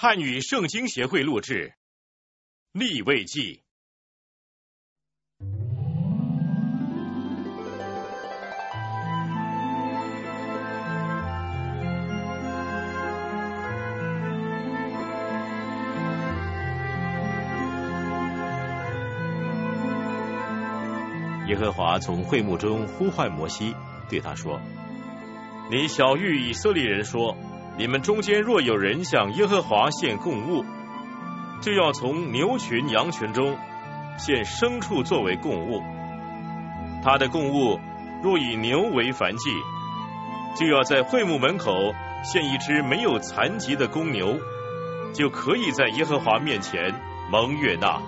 汉语圣经协会录制，《立位记》。耶和华从会幕中呼唤摩西，对他说：“你小谕以色列人说，你们中间若有人向耶和华献供物，就要从牛群、羊群中献牲畜作为供物。他的供物若以牛为凡祭，就要在会幕门口献一只没有残疾的公牛，就可以在耶和华面前蒙悦纳。”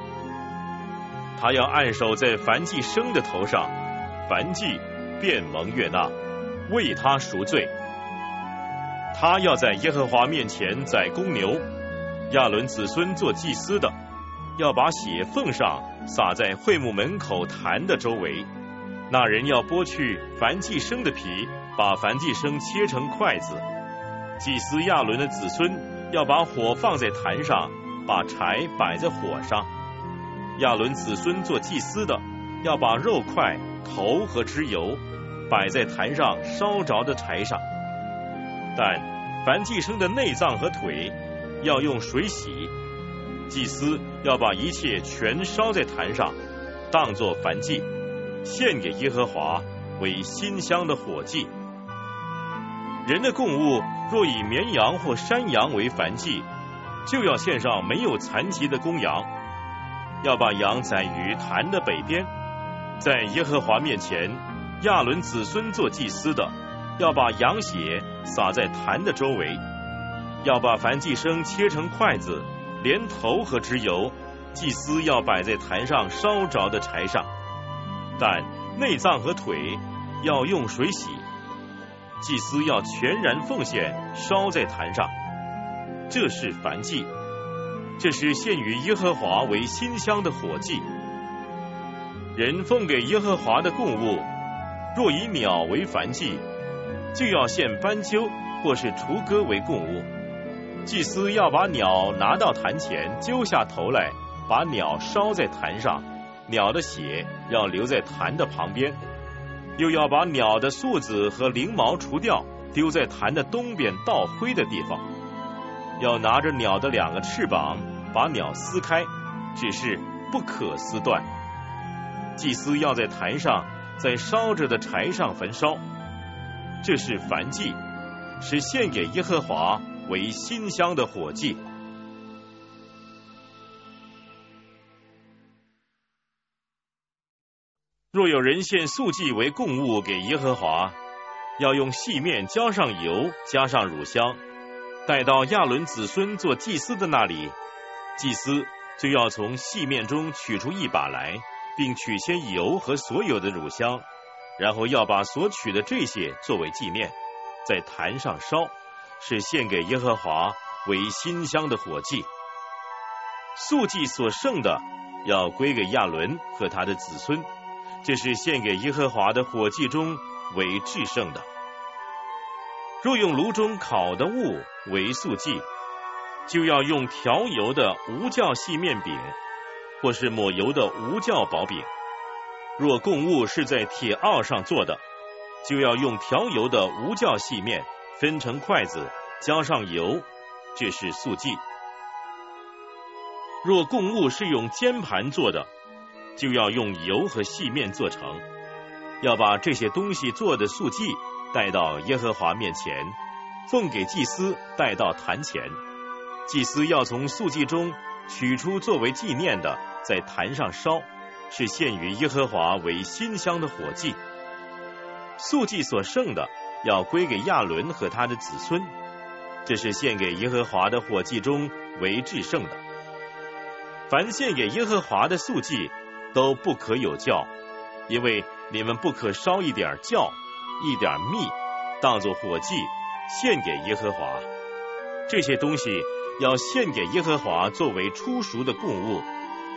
他要按手在凡祭生的头上，凡祭便蒙悦纳，为他赎罪。他要在耶和华面前宰公牛，亚伦子孙做祭司的，要把血奉上，撒在会幕门口坛的周围。那人要剥去凡祭生的皮，把凡祭生切成筷子。祭司亚伦的子孙要把火放在坛上，把柴摆在火上。亚伦子孙做祭司的，要把肉块、头和脂油摆在坛上烧着的柴上。但凡祭生的内脏和腿要用水洗。祭司要把一切全烧在坛上，当作凡祭，献给耶和华为馨香的火祭。人的供物若以绵羊或山羊为凡祭，就要献上没有残疾的公羊。要把羊宰于坛的北边，在耶和华面前，亚伦子孙做祭司的，要把羊血洒在坛的周围，要把凡祭生切成筷子，连头和脂油，祭司要摆在坛上烧着的柴上，但内脏和腿要用水洗，祭司要全然奉献烧在坛上，这是凡祭。这是献于耶和华为馨香的火祭。人奉给耶和华的供物，若以鸟为凡祭，就要献斑鸠或是雏鸽为供物。祭司要把鸟拿到坛前，揪下头来，把鸟烧在坛上，鸟的血要留在坛的旁边，又要把鸟的素子和翎毛除掉，丢在坛的东边倒灰的地方。要拿着鸟的两个翅膀。把鸟撕开，只是不可撕断。祭司要在坛上，在烧着的柴上焚烧，这是燔祭，是献给耶和华为馨香的火祭。若有人献素祭为供物给耶和华，要用细面浇上油，加上乳香，带到亚伦子孙做祭司的那里。祭司就要从细面中取出一把来，并取些油和所有的乳香，然后要把所取的这些作为纪念，在坛上烧，是献给耶和华为馨香的火祭。素祭所剩的要归给亚伦和他的子孙，这是献给耶和华的火祭中为至圣的。若用炉中烤的物为素祭。就要用调油的无酵细面饼，或是抹油的无酵薄饼。若供物是在铁鏊上做的，就要用调油的无酵细面分成筷子，浇上油，这是素祭。若供物是用煎盘做的，就要用油和细面做成。要把这些东西做的素祭带到耶和华面前，奉给祭司带到坛前。祭司要从素祭中取出作为纪念的，在坛上烧，是献于耶和华为馨香的火祭。素祭所剩的，要归给亚伦和他的子孙，这是献给耶和华的火祭中为至圣的。凡献给耶和华的素祭，都不可有酵，因为你们不可烧一点酵、一点蜜，当作火祭献给耶和华。这些东西。要献给耶和华作为初熟的供物，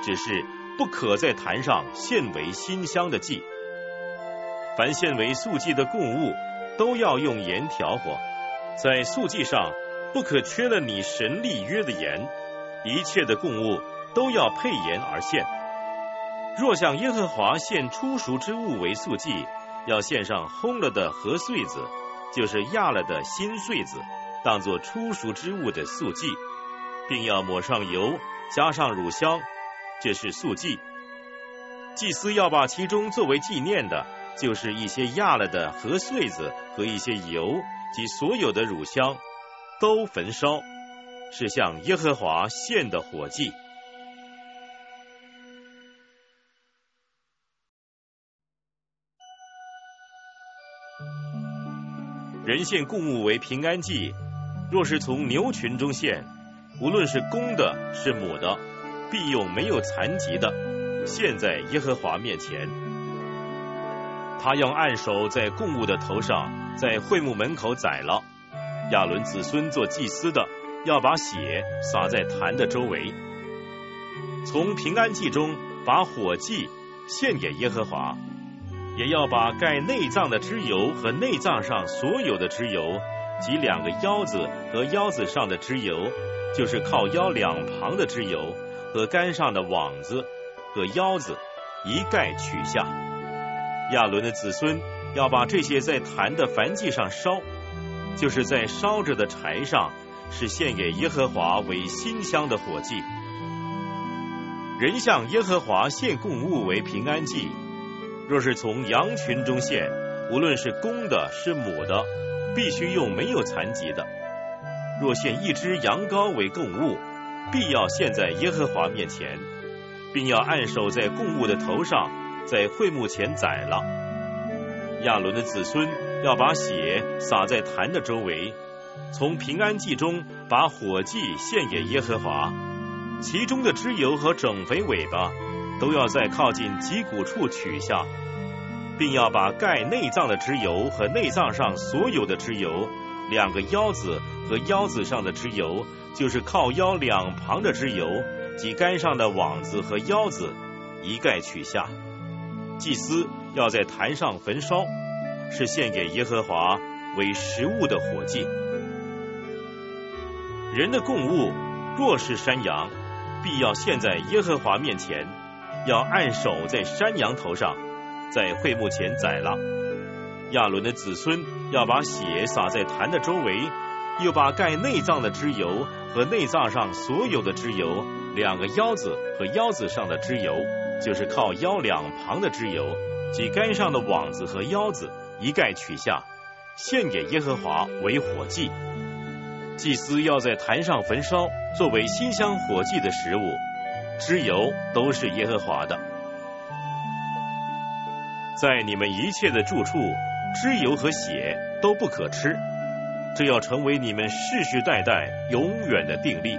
只是不可在坛上献为馨香的祭。凡献为素祭的供物，都要用盐调和，在素祭上不可缺了你神立约的盐，一切的供物都要配盐而献。若向耶和华献初熟之物为素祭，要献上烘了的禾穗子，就是压了的新穗子，当作初熟之物的素祭，并要抹上油，加上乳香，这是素祭。祭司要把其中作为纪念的，就是一些压了的禾穗子和一些油及所有的乳香。都焚烧，是向耶和华献的火祭。人献供物为平安祭，若是从牛群中献，无论是公的，是母的，必用没有残疾的献在耶和华面前。他要按手在供物的头上，在会幕门口宰了。亚伦子孙做祭司的，要把血洒在坛的周围。从平安祭中把火祭献给耶和华，也要把盖内脏的脂油和内脏上所有的脂油及两个腰子和腰子上的脂油，就是靠腰两旁的脂油和杆上的网子和腰子一概取下。亚伦的子孙要把这些在坛的燔祭上烧。就是在烧着的柴上，是献给耶和华为馨香的火祭。人向耶和华献供物为平安祭，若是从羊群中献，无论是公的，是母的，必须用没有残疾的。若献一只羊羔为供物，必要献在耶和华面前，并要按手在供物的头上，在会幕前宰了。亚伦的子孙。要把血洒在坛的周围，从平安祭中把火祭献给耶和华，其中的脂油和整肥尾巴都要在靠近脊骨处取下，并要把盖内脏的脂油和内脏上所有的脂油，两个腰子和腰子上的脂油，就是靠腰两旁的脂油及杆上的网子和腰子，一概取下。祭司要在坛上焚烧。是献给耶和华为食物的火祭。人的供物若是山羊，必要献在耶和华面前，要按手在山羊头上，在会幕前宰了。亚伦的子孙要把血洒在坛的周围，又把盖内脏的脂油和内脏上所有的脂油，两个腰子和腰子上的脂油，就是靠腰两旁的脂油及杆上的网子和腰子。一概取下，献给耶和华为火祭。祭司要在坛上焚烧，作为馨香火祭的食物。脂油都是耶和华的。在你们一切的住处，脂油和血都不可吃，这要成为你们世世代代永远的定力。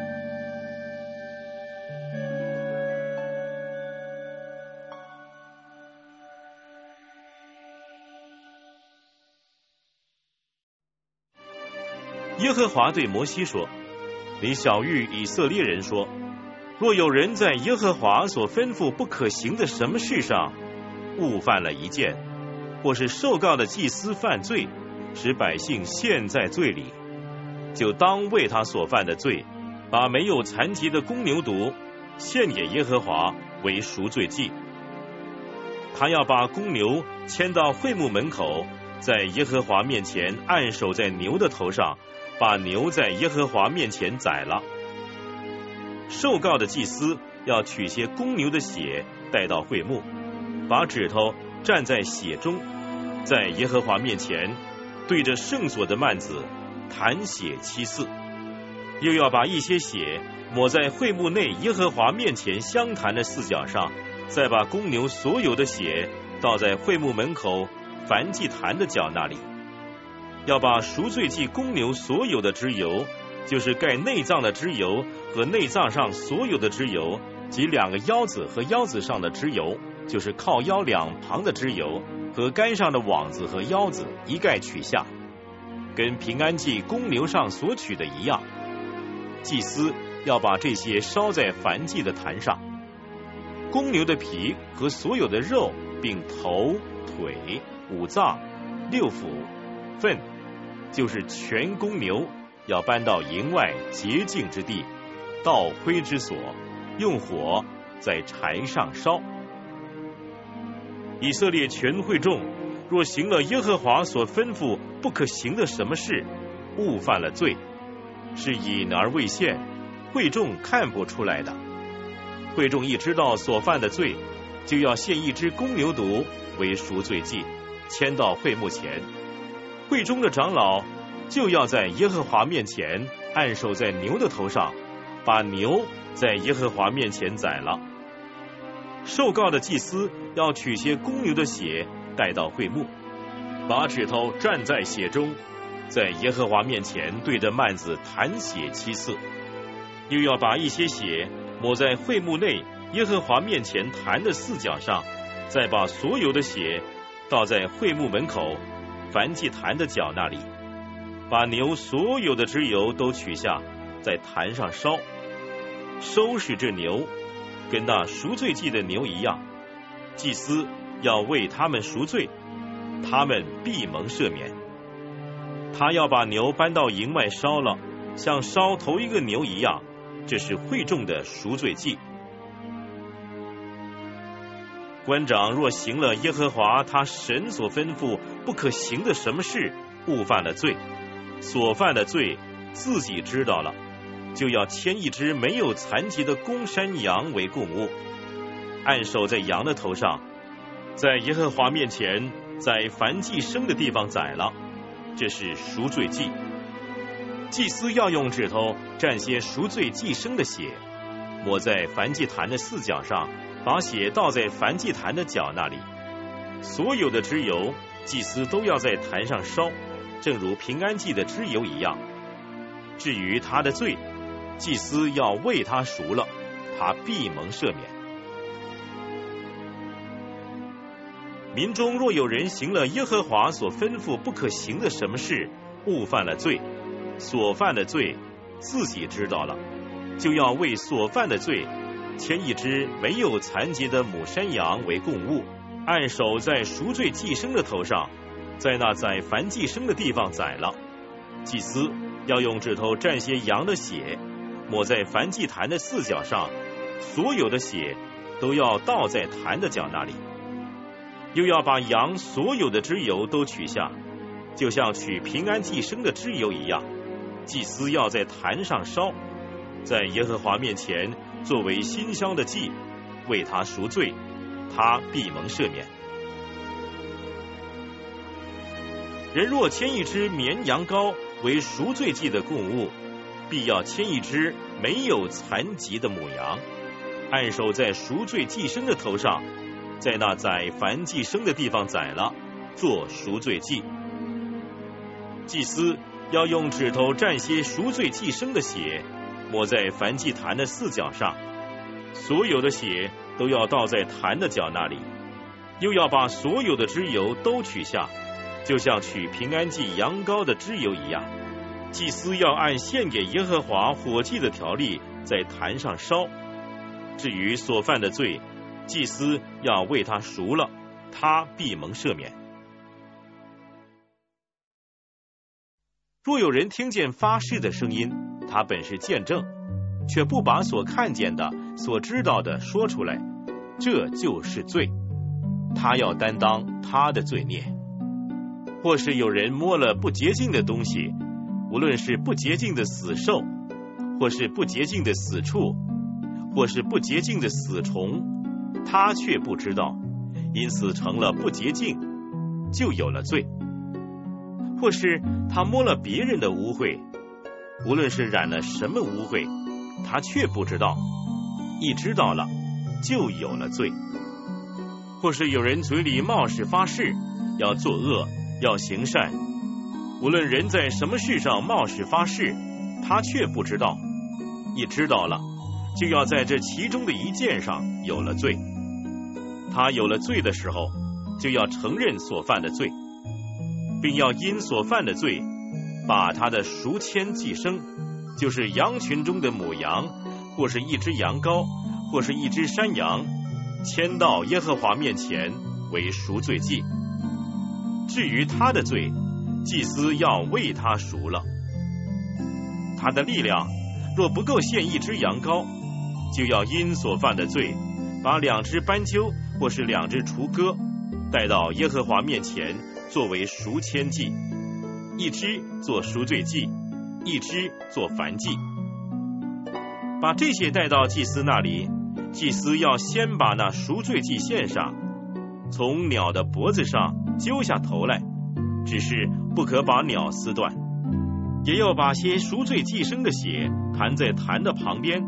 耶和华对摩西说：“你小谕以色列人说，若有人在耶和华所吩咐不可行的什么事上误犯了一件，或是受告的祭司犯罪，使百姓陷在罪里，就当为他所犯的罪，把没有残疾的公牛犊献给耶和华为赎罪祭。他要把公牛牵到会幕门口，在耶和华面前按手在牛的头上。”把牛在耶和华面前宰了，受告的祭司要取些公牛的血带到会幕，把指头蘸在血中，在耶和华面前对着圣所的幔子弹血七次，又要把一些血抹在会幕内耶和华面前相谈的四角上，再把公牛所有的血倒在会幕门口燔祭坛的角那里。要把赎罪祭公牛所有的脂油，就是盖内脏的脂油和内脏上所有的脂油及两个腰子和腰子上的脂油，就是靠腰两旁的脂油和杆上的网子和腰子一概取下，跟平安祭公牛上所取的一样。祭司要把这些烧在燔祭的坛上。公牛的皮和所有的肉，并头、腿、五脏、六腑、粪。就是全公牛要搬到营外洁净之地，倒灰之所，用火在柴上烧。以色列全会众若行了耶和华所吩咐不可行的什么事，误犯了罪，是隐而未现，会众看不出来的。会众一知道所犯的罪，就要献一只公牛犊为赎罪祭，牵到会幕前。会中的长老就要在耶和华面前按手在牛的头上，把牛在耶和华面前宰了。受告的祭司要取些公牛的血带到会幕，把指头蘸在血中，在耶和华面前对着幔子弹血七次，又要把一些血抹在会幕内耶和华面前弹的四角上，再把所有的血倒在会幕门口。燔祭坛的脚那里，把牛所有的脂油都取下，在坛上烧，收拾这牛，跟那赎罪祭的牛一样。祭司要为他们赎罪，他们必蒙赦免。他要把牛搬到营外烧了，像烧头一个牛一样，这是会众的赎罪祭。官长若行了耶和华他神所吩咐不可行的什么事，误犯了罪，所犯的罪自己知道了，就要牵一只没有残疾的公山羊为供物，按手在羊的头上，在耶和华面前，在凡祭生的地方宰了，这是赎罪祭。祭司要用指头蘸些赎罪祭生的血，抹在凡祭坛的四角上。把血倒在燔祭坛的角那里，所有的脂油，祭司都要在坛上烧，正如平安祭的脂油一样。至于他的罪，祭司要为他赎了，他必蒙赦免。民中若有人行了耶和华所吩咐不可行的什么事，误犯了罪，所犯的罪自己知道了，就要为所犯的罪。牵一只没有残疾的母山羊为供物，按手在赎罪祭生的头上，在那宰凡祭生的地方宰了。祭司要用指头蘸些羊的血，抹在凡祭坛的四角上，所有的血都要倒在坛的角那里。又要把羊所有的脂油都取下，就像取平安祭生的脂油一样。祭司要在坛上烧，在耶和华面前。作为馨香的祭，为他赎罪，他必蒙赦免。人若牵一只绵羊羔为赎罪祭的供物，必要牵一只没有残疾的母羊，按手在赎罪祭生的头上，在那宰凡祭生的地方宰了，做赎罪祭。祭司要用指头蘸些赎罪祭生的血。抹在燔祭坛的四角上，所有的血都要倒在坛的角那里，又要把所有的脂油都取下，就像取平安祭羊羔的脂油一样。祭司要按献给耶和华火祭的条例在坛上烧。至于所犯的罪，祭司要为他赎了，他必蒙赦免。若有人听见发誓的声音，他本是见证，却不把所看见的、所知道的说出来，这就是罪。他要担当他的罪孽。或是有人摸了不洁净的东西，无论是不洁净的死兽，或是不洁净的死畜，或是不洁净的死虫，他却不知道，因此成了不洁净，就有了罪。或是他摸了别人的污秽。无论是染了什么污秽，他却不知道；一知道了，就有了罪。或是有人嘴里冒失发誓，要作恶，要行善。无论人在什么事上冒失发誓，他却不知道；一知道了，就要在这其中的一件上有了罪。他有了罪的时候，就要承认所犯的罪，并要因所犯的罪。把他的赎签寄生，就是羊群中的母羊，或是一只羊羔，或是一只山羊，牵到耶和华面前为赎罪祭。至于他的罪，祭司要为他赎了。他的力量若不够献一只羊羔，就要因所犯的罪，把两只斑鸠或是两只雏鸽带到耶和华面前，作为赎愆祭，一只做赎罪祭，一只做燔祭。把这些带到祭司那里，祭司要先把那赎罪祭献上，从鸟的脖子上揪下头来，只是不可把鸟撕断，也要把些赎罪祭生的血弹在坛的旁边，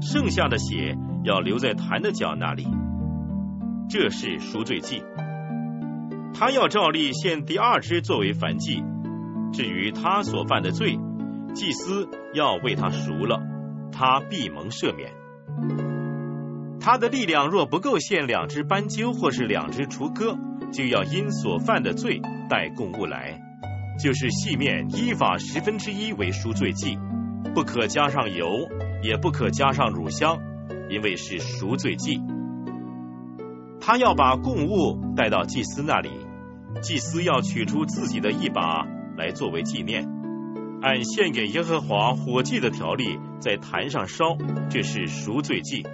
剩下的血要留在坛的脚那里。这是赎罪祭，他要照例献第二只作为燔祭。至于他所犯的罪，祭司要为他赎了。他必蒙赦免。他的力量若不够献两只斑鸠或是两只雏鸽，就要因所犯的罪带供物来，就是细面依法十分之一为赎罪祭，不可加上油，也不可加上乳香，因为是赎罪祭。他要把供物带到祭司那里，祭司要取出自己的一把来作为纪念。按献给耶和华火祭的条例，在坛上烧，这是赎罪祭。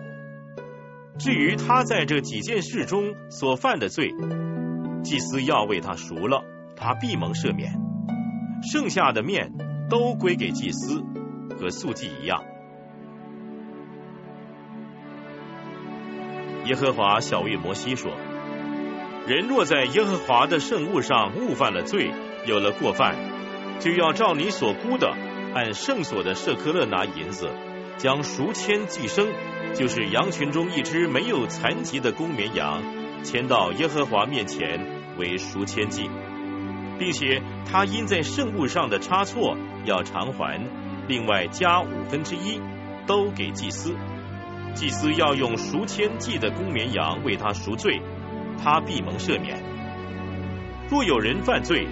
至于他在这几件事中所犯的罪，祭司要为他赎了，他必蒙赦免。剩下的面都归给祭司，和素祭一样。耶和华小谕摩西说：人若在耶和华的圣物上误犯了罪，有了过犯。就要照你所估的，按圣所的舍科勒拿银子，将赎签寄生，就是羊群中一只没有残疾的公绵羊，牵到耶和华面前为赎签祭，并且他因在圣物上的差错要偿还，另外加五分之一，都给祭司。祭司要用赎签祭的公绵羊为他赎罪，他必蒙赦免。若有人犯罪，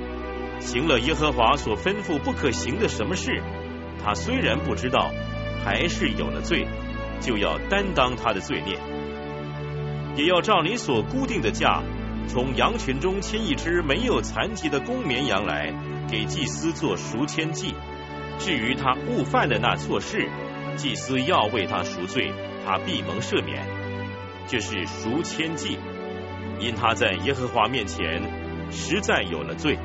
行了耶和华所吩咐不可行的什么事，他虽然不知道，还是有了罪，就要担当他的罪孽，也要照你所固定的价，从羊群中牵一只没有残疾的公绵羊来，给祭司做赎愆祭。至于他误犯的那错事，祭司要为他赎罪，他必蒙赦免。这是赎愆祭，因他在耶和华面前实在有了罪。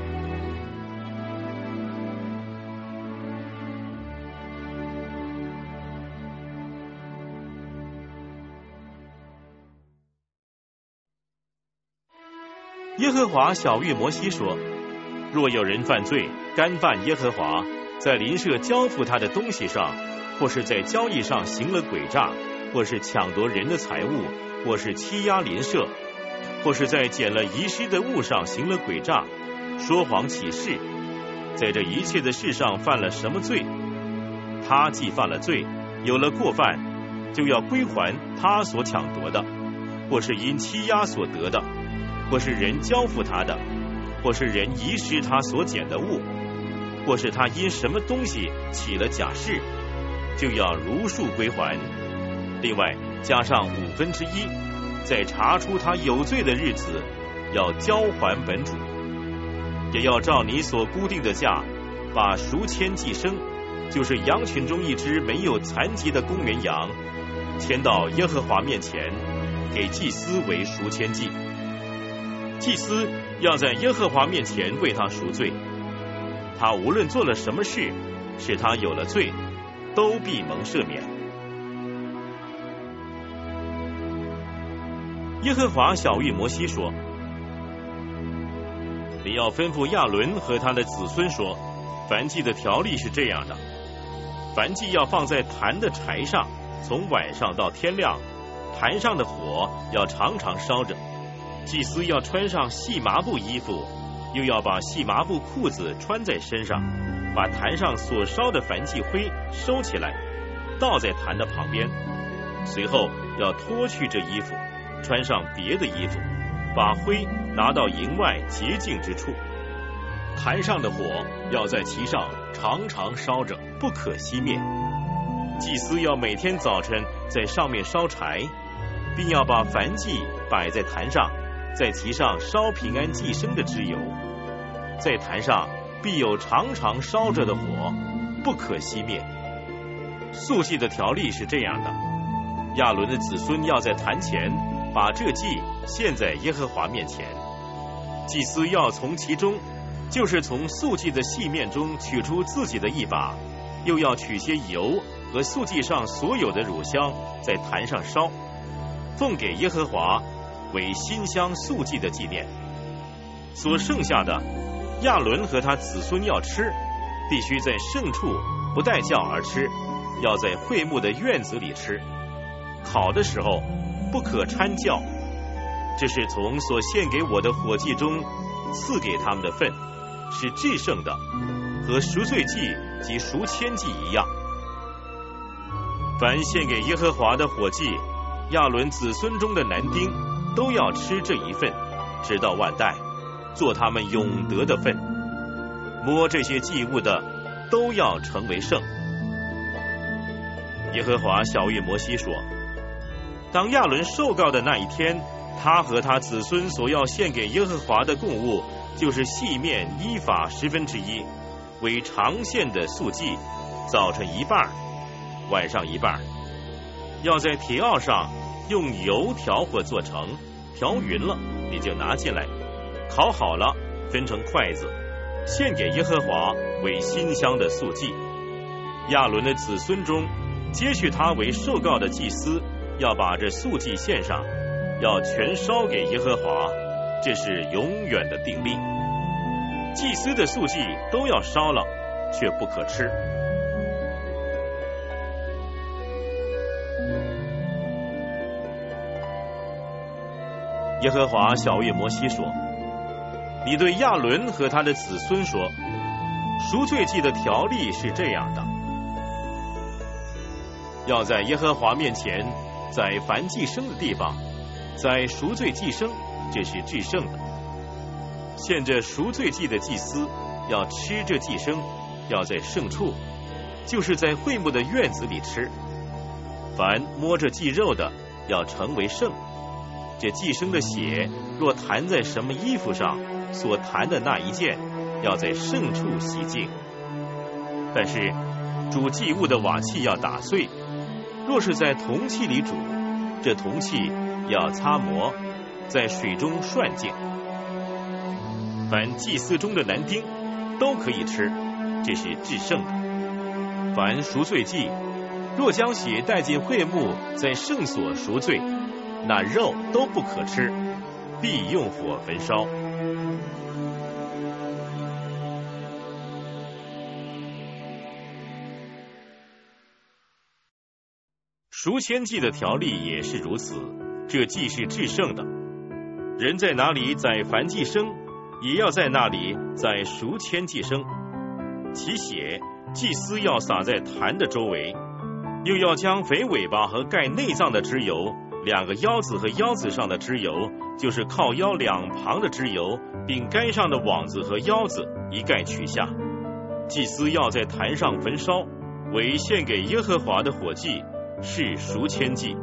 耶和华小谕摩西说：“若有人犯罪，干犯耶和华，在邻舍交付他的东西上，或是在交易上行了诡诈，或是抢夺人的财物，或是欺压邻舍，或是在捡了遗失的物上行了诡诈，说谎起誓，在这一切的事上犯了什么罪？他既犯了罪，有了过犯，就要归还他所抢夺的，或是因欺压所得的。”或是人交付他的，或是人遗失他所捡的物，或是他因什么东西起了假誓，就要如数归还。另外加上五分之一，在查出他有罪的日子，要交还本主，也要照你所固定的价，把赎签寄生，就是羊群中一只没有残疾的公绵羊，牵到耶和华面前，给祭司为赎签祭。祭司要在耶和华面前为他赎罪，他无论做了什么事，使他有了罪，都必蒙赦免。耶和华小谕摩西说：“你要吩咐亚伦和他的子孙说，凡祭的条例是这样的：凡祭要放在坛的柴上，从晚上到天亮，坛上的火要常常烧着。”祭司要穿上细麻布衣服，又要把细麻布裤子穿在身上，把坛上所烧的燔祭灰收起来，倒在坛的旁边。随后要脱去这衣服，穿上别的衣服，把灰拿到营外洁净之处。坛上的火要在其上常常烧着，不可熄灭。祭司要每天早晨在上面烧柴，并要把燔祭摆在坛上。在其上烧平安寄生的脂油，在坛上必有常常烧着的火，不可熄灭。素祭的条例是这样的：亚伦的子孙要在坛前把这祭献在耶和华面前，祭司要从其中，就是从素祭的细面中取出自己的一把，又要取些油和素祭上所有的乳香，在坛上烧，奉给耶和华为馨香素祭的纪念。所剩下的，亚伦和他子孙要吃，必须在圣处不带教而吃。要在会幕的院子里吃，烤的时候不可掺教。这是从所献给我的火祭中赐给他们的份，是制胜的，和赎罪祭及赎千祭一样。凡献给耶和华的火祭，亚伦子孙中的男丁都要吃这一份，直到万代，做他们永得的份。摸这些祭物的，都要成为圣。耶和华小谕摩西说：“当亚伦受告的那一天，他和他子孙所要献给耶和华的供物，就是细面依法十分之一，为长线的素祭，早晨一半，晚上一半，要在铁奥上用油调或做成，调匀了，你就拿进来，烤好了，分成筷子，献给耶和华为馨香的素祭。亚伦的子孙中。”接续他为受告的祭司，要把这素祭献上，要全烧给耶和华，这是永远的定例。祭司的素祭都要烧了，却不可吃。耶和华小谕摩西说：“你对亚伦和他的子孙说，赎罪祭的条例是这样的。”要在耶和华面前，在凡祭生的地方，在赎罪祭生，这是至圣的。献这赎罪祭的祭司要吃这祭生，要在圣处，就是在会幕的院子里吃。凡摸着祭肉的，要成为圣。这寄生的血若弹在什么衣服上，所弹的那一件，要在圣处洗净。但是煮祭物的瓦器要打碎。若是在铜器里煮，这铜器要擦磨，在水中涮净。凡祭祀中的男丁都可以吃，这是制胜的。凡赎罪祭，若将血带进会幕，在圣所赎罪，那肉都不可吃，必用火焚烧。赎千祭的条例也是如此，这既是制胜的。人在哪里宰凡祭生，也要在那里宰赎千祭生。其血祭司要撒在坛的周围，又要将肥尾巴和盖内脏的脂油，两个腰子和腰子上的脂油，就是靠腰两旁的脂油，并该上的网子和腰子一概取下。祭司要在坛上焚烧，为献给耶和华的火祭。是赎千祭，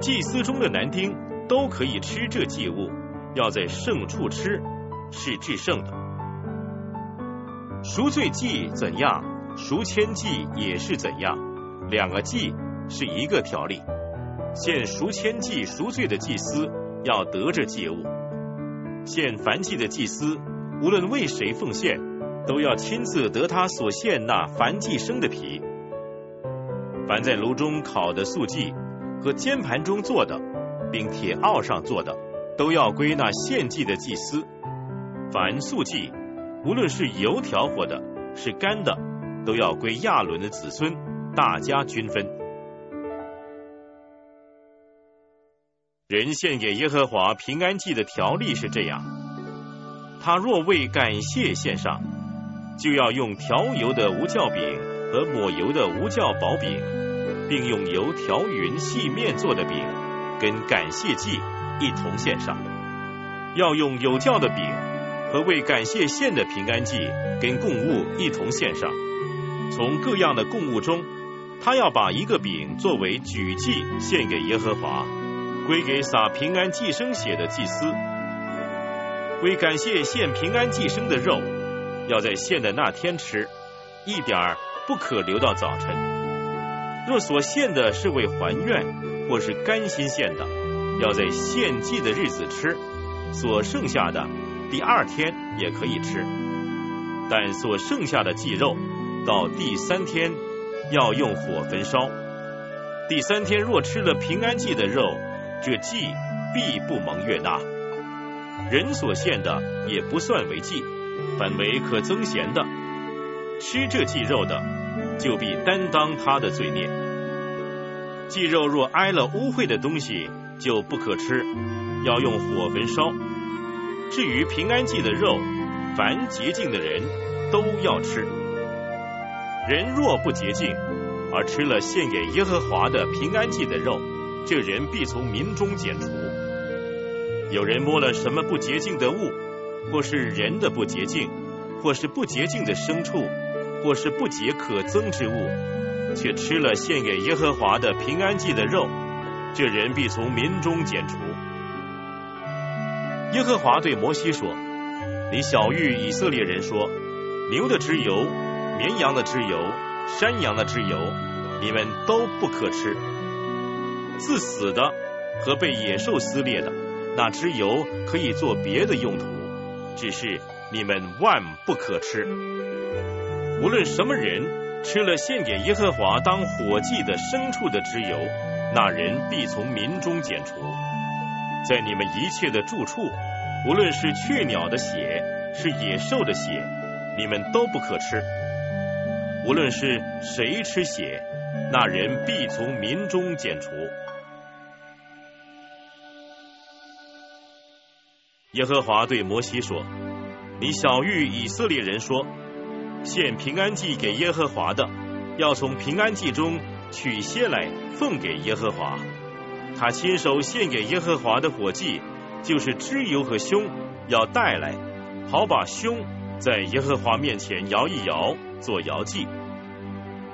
祭司中的男丁都可以吃这祭物，要在圣处吃，是至圣的。赎罪祭怎样，赎千祭也是怎样，两个祭是一个条例。献赎千祭赎罪的祭司要得这祭物，献凡祭的祭司无论为谁奉献，都要亲自得他所献那凡祭生的皮。凡在炉中烤的素祭和煎盘中做的，并铁鏊上做的，都要归那献祭的祭司。凡素祭，无论是油调和的，是干的，都要归亚伦的子孙，大家均分。人献给耶和华平安祭的条例是这样：他若为感谢献上，就要用调油的无酵饼和抹油的无酵薄饼。并用油调匀细面做的饼，跟感谢祭一同献上。要用有酵的饼和为感谢献的平安祭跟供物一同献上。从各样的供物中，他要把一个饼作为举祭献给耶和华，归给撒平安祭生血的祭司。为感谢献平安祭生的肉，要在献的那天吃，一点儿不可留到早晨。若所献的是为还愿，或是甘心献的，要在献祭的日子吃；所剩下的第二天也可以吃。但所剩下的祭肉，到第三天要用火焚烧。第三天若吃了平安祭的肉，这祭必不蒙悦纳。人所献的也不算为祭，反为可增贤的。吃这祭肉的，就必担当他的罪孽。祭肉若挨了污秽的东西，就不可吃，要用火焚烧。至于平安祭的肉，凡洁净的人都要吃。人若不洁净，而吃了献给耶和华的平安祭的肉，这人必从民中剪除。有人摸了什么不洁净的物，或是人的不洁净，或是不洁净的牲畜，或是不洁可憎之物，却吃了献给耶和华的平安祭的肉，这人必从民中剪除。耶和华对摩西说：“你小谕以色列人说，牛的脂油、绵羊的脂油、山羊的脂油，你们都不可吃。自死的和被野兽撕裂的。”那脂油可以做别的用途，只是你们万不可吃。无论什么人吃了献给耶和华当火祭的牲畜的脂油，那人必从民中剪除。在你们一切的住处，无论是雀鸟的血，是野兽的血，你们都不可吃。无论是谁吃血，那人必从民中剪除。耶和华对摩西说：“你小谕以色列人说，献平安祭给耶和华的，要从平安祭中取些来奉给耶和华。他亲手献给耶和华的火祭，就是脂油和胸，要带来，好把胸在耶和华面前摇一摇，做摇祭。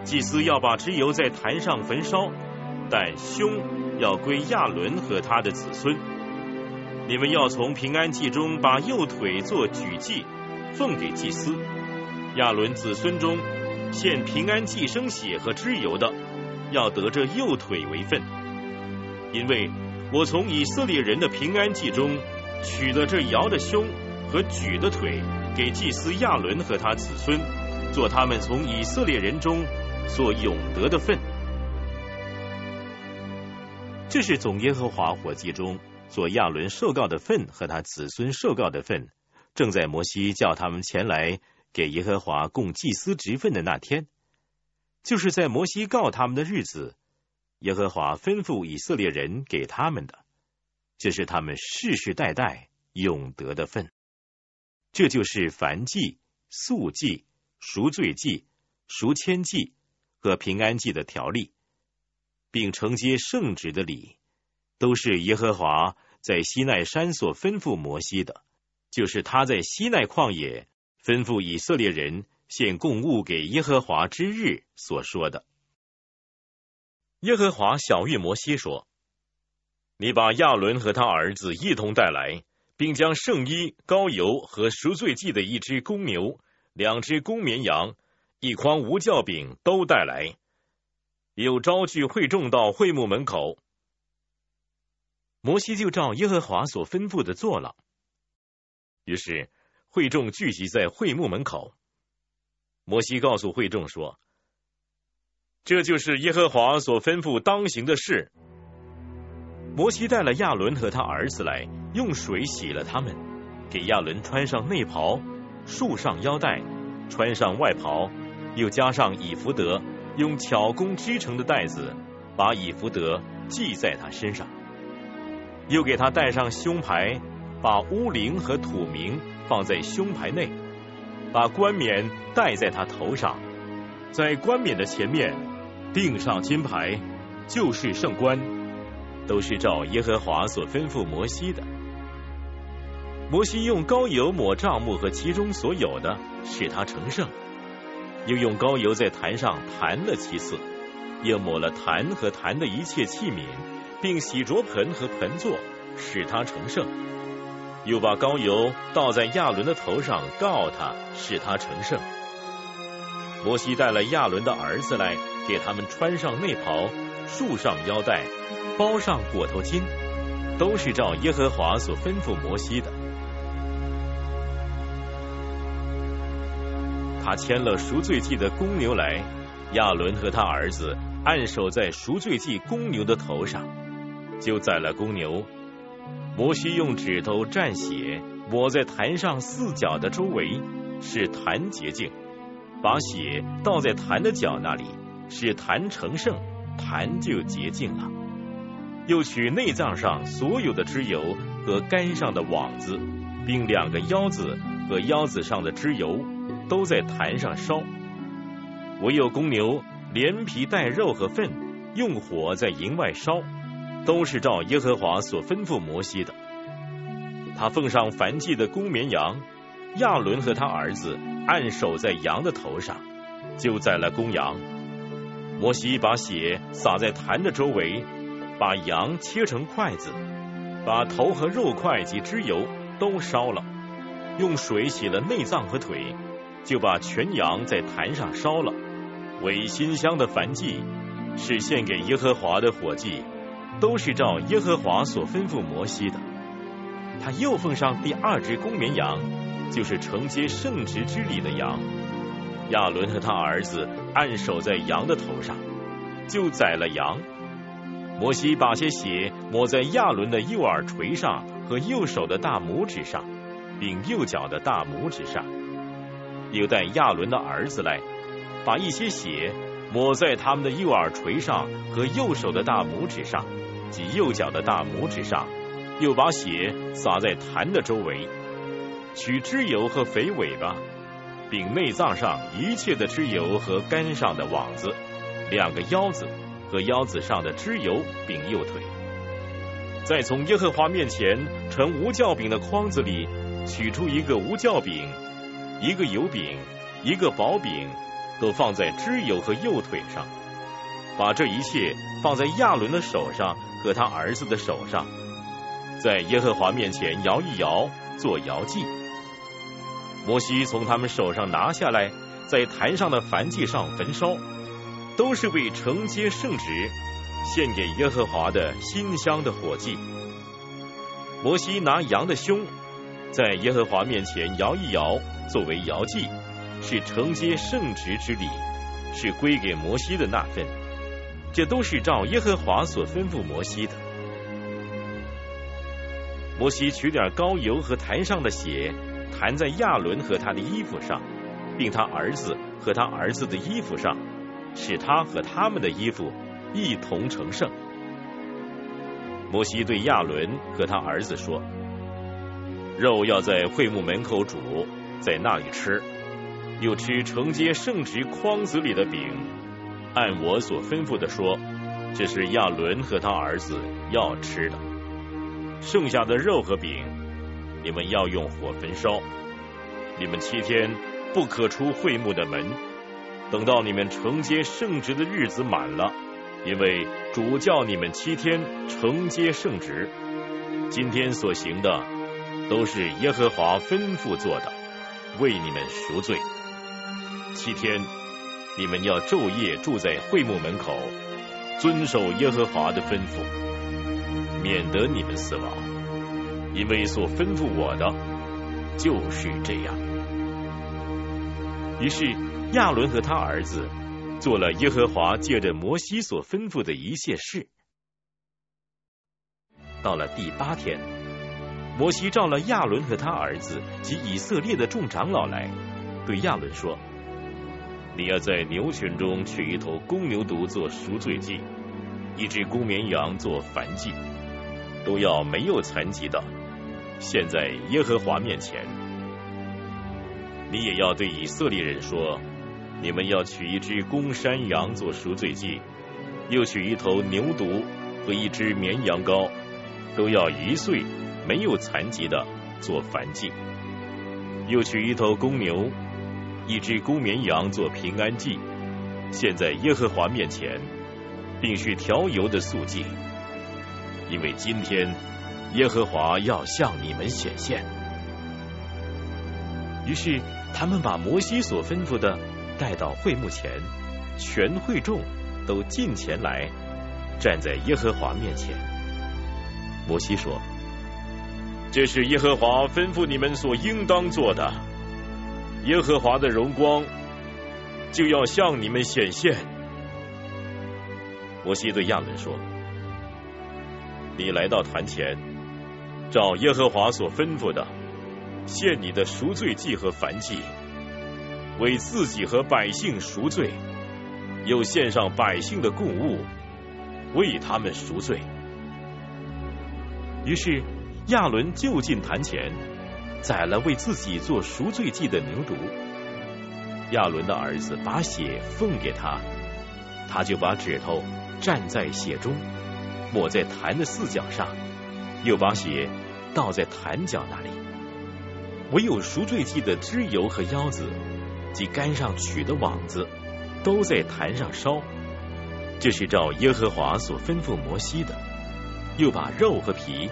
祭司要把脂油在坛上焚烧，但胸要归亚伦和他的子孙。”你们要从平安祭中把右腿做举祭，奉给祭司亚伦子孙中献平安祭生血和脂油的，要得这右腿为份，因为我从以色列人的平安祭中取了这摇的胸和举的腿，给祭司亚伦和他子孙做他们从以色列人中所永得的份。这是总耶和华火祭中。做亚伦受告的份和他子孙受告的份，正在摩西叫他们前来给耶和华供祭司职份的那天，就是在摩西告他们的日子，耶和华吩咐以色列人给他们的，这是他们世世代代永得的份。这就是凡祭、素祭、赎罪祭、赎愆祭和平安祭的条例，并承接圣旨的礼。都是耶和华在西奈山所吩咐摩西的，就是他在西奈旷野吩咐以色列人献供物给耶和华之日所说的。耶和华小谕摩西说：“你把亚伦和他儿子一同带来，并将圣衣、膏油和赎罪祭的一只公牛、两只公绵羊、一筐无酵饼都带来，有招聚会众到会幕门口。”摩西就照耶和华所吩咐的做了。于是会众聚集在会幕门口。摩西告诉会众说：“这就是耶和华所吩咐当行的事。”摩西带了亚伦和他儿子来，用水洗了他们，给亚伦穿上内袍，束上腰带，穿上外袍，又加上以福德，用巧工织成的带子，把以福德系在他身上。又给他戴上胸牌，把乌灵和土名放在胸牌内，把冠冕戴在他头上，在冠冕的前面钉上金牌，就是圣冠，都是照耶和华所吩咐摩西的。摩西用膏油抹帐幕和其中所有的，使他成圣；又用膏油在坛上弹了七次，又抹了坛和坛的一切器皿。并洗濯盆和盆座，使他成圣；又把膏油倒在亚伦的头上，告他，使他成圣。摩西带了亚伦的儿子来，给他们穿上内袍，束上腰带，包上裹头巾，都是照耶和华所吩咐摩西的。他牵了赎罪祭的公牛来，亚伦和他儿子按手在赎罪祭公牛的头上，就宰了公牛。摩西用指头蘸血，抹在坛上四角的周围，使坛洁净；把血倒在坛的角那里，使坛成圣，坛就洁净了。又取内脏上所有的脂油和肝上的网子，并两个腰子和腰子上的脂油。都在坛上烧，唯有公牛连皮带肉和粪，用火在营外烧，都是照耶和华所吩咐摩西的。他奉上燔祭的公绵羊，亚伦和他儿子按手在羊的头上，就宰了公羊。摩西把血洒在坛的周围，把羊切成筷子，把头和肉块及脂油都烧了，用水洗了内脏和腿。就把全羊在坛上烧了，为馨香的燔祭，是献给耶和华的火祭，都是照耶和华所吩咐摩西的。他又奉上第二只公绵羊，就是承接圣职之礼的羊。亚伦和他儿子按手在羊的头上，就宰了羊。摩西把些血抹在亚伦的右耳垂上和右手的大拇指上，并右脚的大拇指上。又带亚伦的儿子来，把一些血抹在他们的右耳垂上和右手的大拇指上及右脚的大拇指上，又把血洒在坛的周围，取脂油和肥尾巴，并内脏上一切的脂油和肝上的网子，两个腰子和腰子上的脂油，并右腿。再从耶和华面前盛无酵饼的筐子里取出一个无酵饼。一个油饼，一个薄饼，都放在脂油和右腿上，把这一切放在亚伦的手上和他儿子的手上，在耶和华面前摇一摇，做摇祭。摩西从他们手上拿下来，在坛上的燔祭上焚烧，都是为承接圣职，献给耶和华的馨香的火祭。摩西拿羊的胸，在耶和华面前摇一摇。作为摇祭，是承接圣职之礼，是归给摩西的那份。这都是照耶和华所吩咐摩西的。摩西取点膏油和坛上的血，弹在亚伦和他的衣服上，并他儿子和他儿子的衣服上，使他和他们的衣服一同成圣。摩西对亚伦和他儿子说：“肉要在会幕门口煮。”在那里吃，又吃承接圣职筐子里的饼。按我所吩咐的说，这是亚伦和他儿子要吃的。剩下的肉和饼，你们要用火焚烧。你们七天不可出会幕的门，等到你们承接圣职的日子满了，因为主叫你们七天承接圣职。今天所行的，都是耶和华吩咐做的。为你们赎罪，七天，你们要昼夜住在会幕门口，遵守耶和华的吩咐，免得你们死亡。因为所吩咐我的就是这样。于是亚伦和他儿子做了耶和华借着摩西所吩咐的一切事。到了第八天。摩西召了亚伦和他儿子及以色列的众长老来，对亚伦说：“你要在牛群中取一头公牛犊做赎罪祭，一只公绵羊做燔祭，都要没有残疾的，献在耶和华面前。你也要对以色列人说：你们要取一只公山羊做赎罪祭，又取一头牛犊和一只绵羊羔，都要一岁。”没有残疾的做燔祭，又取一头公牛，一只公绵羊做平安祭，献在耶和华面前，并需调油的素祭，因为今天耶和华要向你们显现。于是他们把摩西所吩咐的带到会幕前，全会众都进前来，站在耶和华面前。摩西说：“这是耶和华吩咐你们所应当做的。耶和华的荣光就要向你们显现。”摩西对亚伦说：“你来到坛前，照耶和华所吩咐的，献你的赎罪祭和燔祭，为自己和百姓赎罪，又献上百姓的供物，为他们赎罪。”于是亚伦就近坛前，宰了为自己做赎罪祭的牛犊。亚伦的儿子把血奉给他，他就把指头。蘸在血中，抹在坛的四角上，又把血倒在坛角那里。唯有赎罪祭的脂油和腰子及杆上取的网子，都在坛上烧。这是照耶和华所吩咐摩西的。又把肉和皮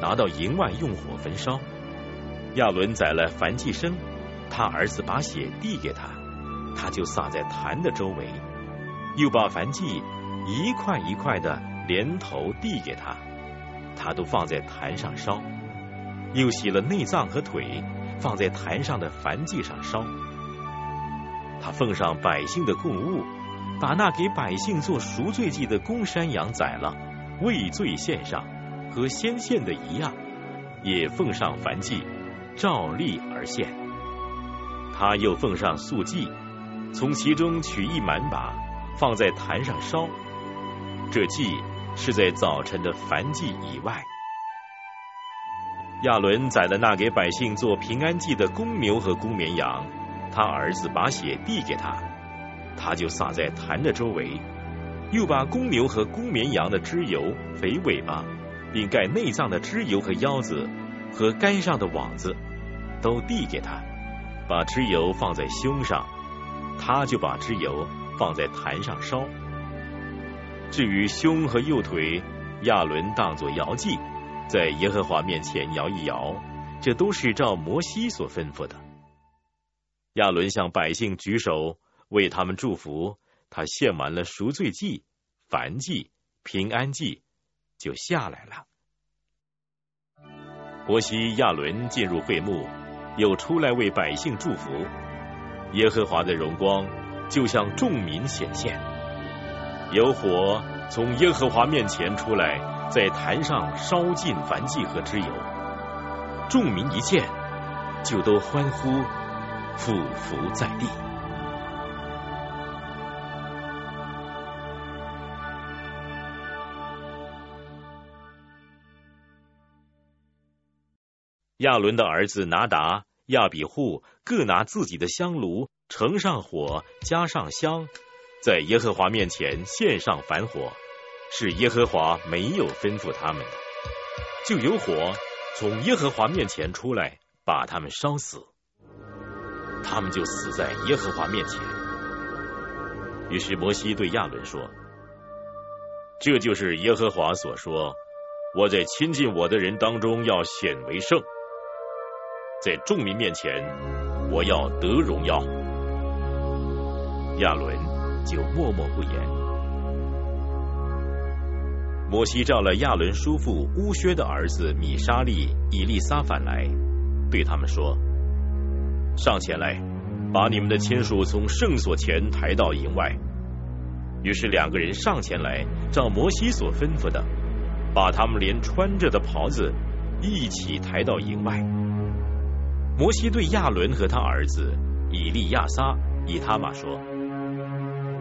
拿到营外用火焚烧。亚伦宰了燔祭牲，他儿子把血递给他，他就撒在坛的周围，又把燔祭。一块一块的连头递给他，他都放在坛上烧，又洗了内脏和腿，放在坛上的燔祭上烧。他奉上百姓的供物，把那给百姓做赎罪祭的公山羊宰了，畏罪献上，和先献的一样，也奉上燔祭，照例而献。他又奉上素祭，从其中取一满把，放在坛上烧。这祭是在早晨的燔祭以外。亚伦宰了那给百姓做平安祭的公牛和公绵羊，他儿子把血递给他，他就撒在坛的周围，又把公牛和公绵羊的脂油、肥尾巴，并盖内脏的脂油和腰子和杆上的网子，都递给他，把脂油放在胸上，他就把脂油放在坛上烧。至于胸和右腿，亚伦当作摇祭，在耶和华面前摇一摇，这都是照摩西所吩咐的。亚伦向百姓举手为他们祝福，他献完了赎罪祭、燔祭、平安祭，就下来了。摩西、亚伦进入会幕，又出来为百姓祝福。耶和华的荣光就向众民显现。有火从耶和华面前出来，在坛上烧尽燔祭和脂油。众民一见，就都欢呼，俯伏在地。亚伦的儿子拿达、亚比户各拿自己的香炉，盛上火，加上香。在耶和华面前献上凡火，是耶和华没有吩咐他们的，就有火从耶和华面前出来，把他们烧死，他们就死在耶和华面前。于是摩西对亚伦说：“这就是耶和华所说，我在亲近我的人当中要显为圣，在众民面前我要得荣耀。”亚伦。就默默不言。摩西召了亚伦叔父乌薛的儿子米沙利、以利撒反来，对他们说：“上前来，把你们的亲属从圣所前抬到营外。”于是两个人上前来，照摩西所吩咐的，把他们连穿着的袍子一起抬到营外。摩西对亚伦和他儿子以利亚撒、以他玛说。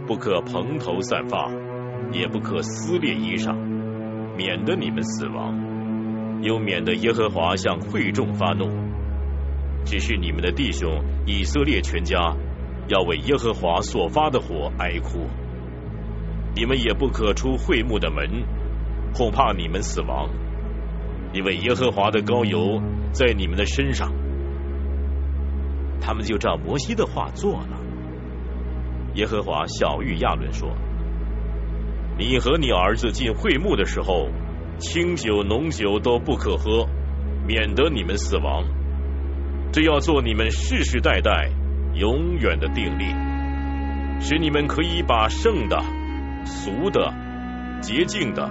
不可蓬头散发，也不可撕裂衣裳，免得你们死亡，又免得耶和华向会众发怒。只是你们的弟兄以色列全家要为耶和华所发的火哀哭。你们也不可出会幕的门，恐怕你们死亡，因为耶和华的膏油在你们的身上。他们就照摩西的话做了。耶和华小谕亚伦说：“你和你儿子进会幕的时候，清酒浓酒都不可喝，免得你们死亡。这要做你们世世代代永远的定例。使你们可以把圣的、俗的、洁净的、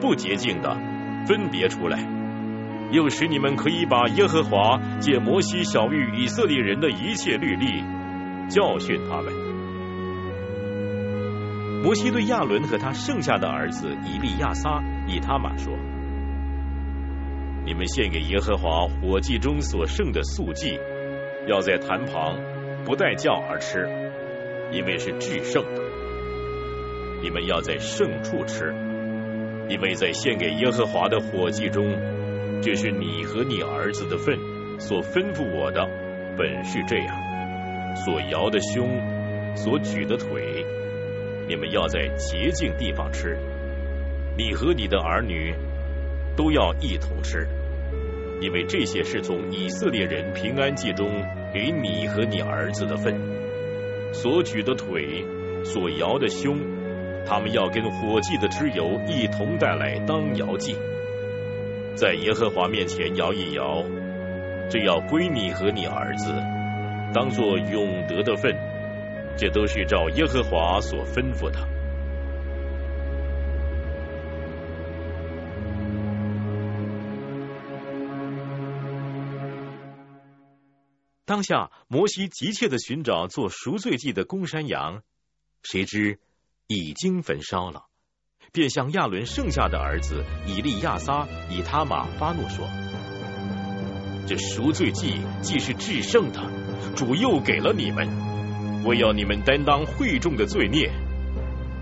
不洁净的分别出来，又使你们可以把耶和华借摩西小谕以色列人的一切律例教训他们。摩西对亚伦和他剩下的儿子以利亚撒、以他玛说：“你们献给耶和华火祭中所剩的素祭，要在坛旁不带教而吃，因为是至圣的。你们要在圣处吃，因为在献给耶和华的火祭中，这是你和你儿子的份。所吩咐我的本是这样：所摇的胸，所举的腿。”你们要在洁净地方吃，你和你的儿女都要一同吃，因为这些是从以色列人平安祭中给你和你儿子的份。所举的腿，所摇的胸，他们要跟火祭的脂油一同带来当摇祭，在耶和华面前摇一摇，这要归你和你儿子，当做永得的份。这都是照耶和华所吩咐的。当下，摩西急切的寻找做赎罪祭的公山羊，谁知已经焚烧了，便向亚伦剩下的儿子以利亚撒、以他玛发怒说：“这赎罪祭既是至圣的，主又给了你们。”我要你们担当会众的罪孽，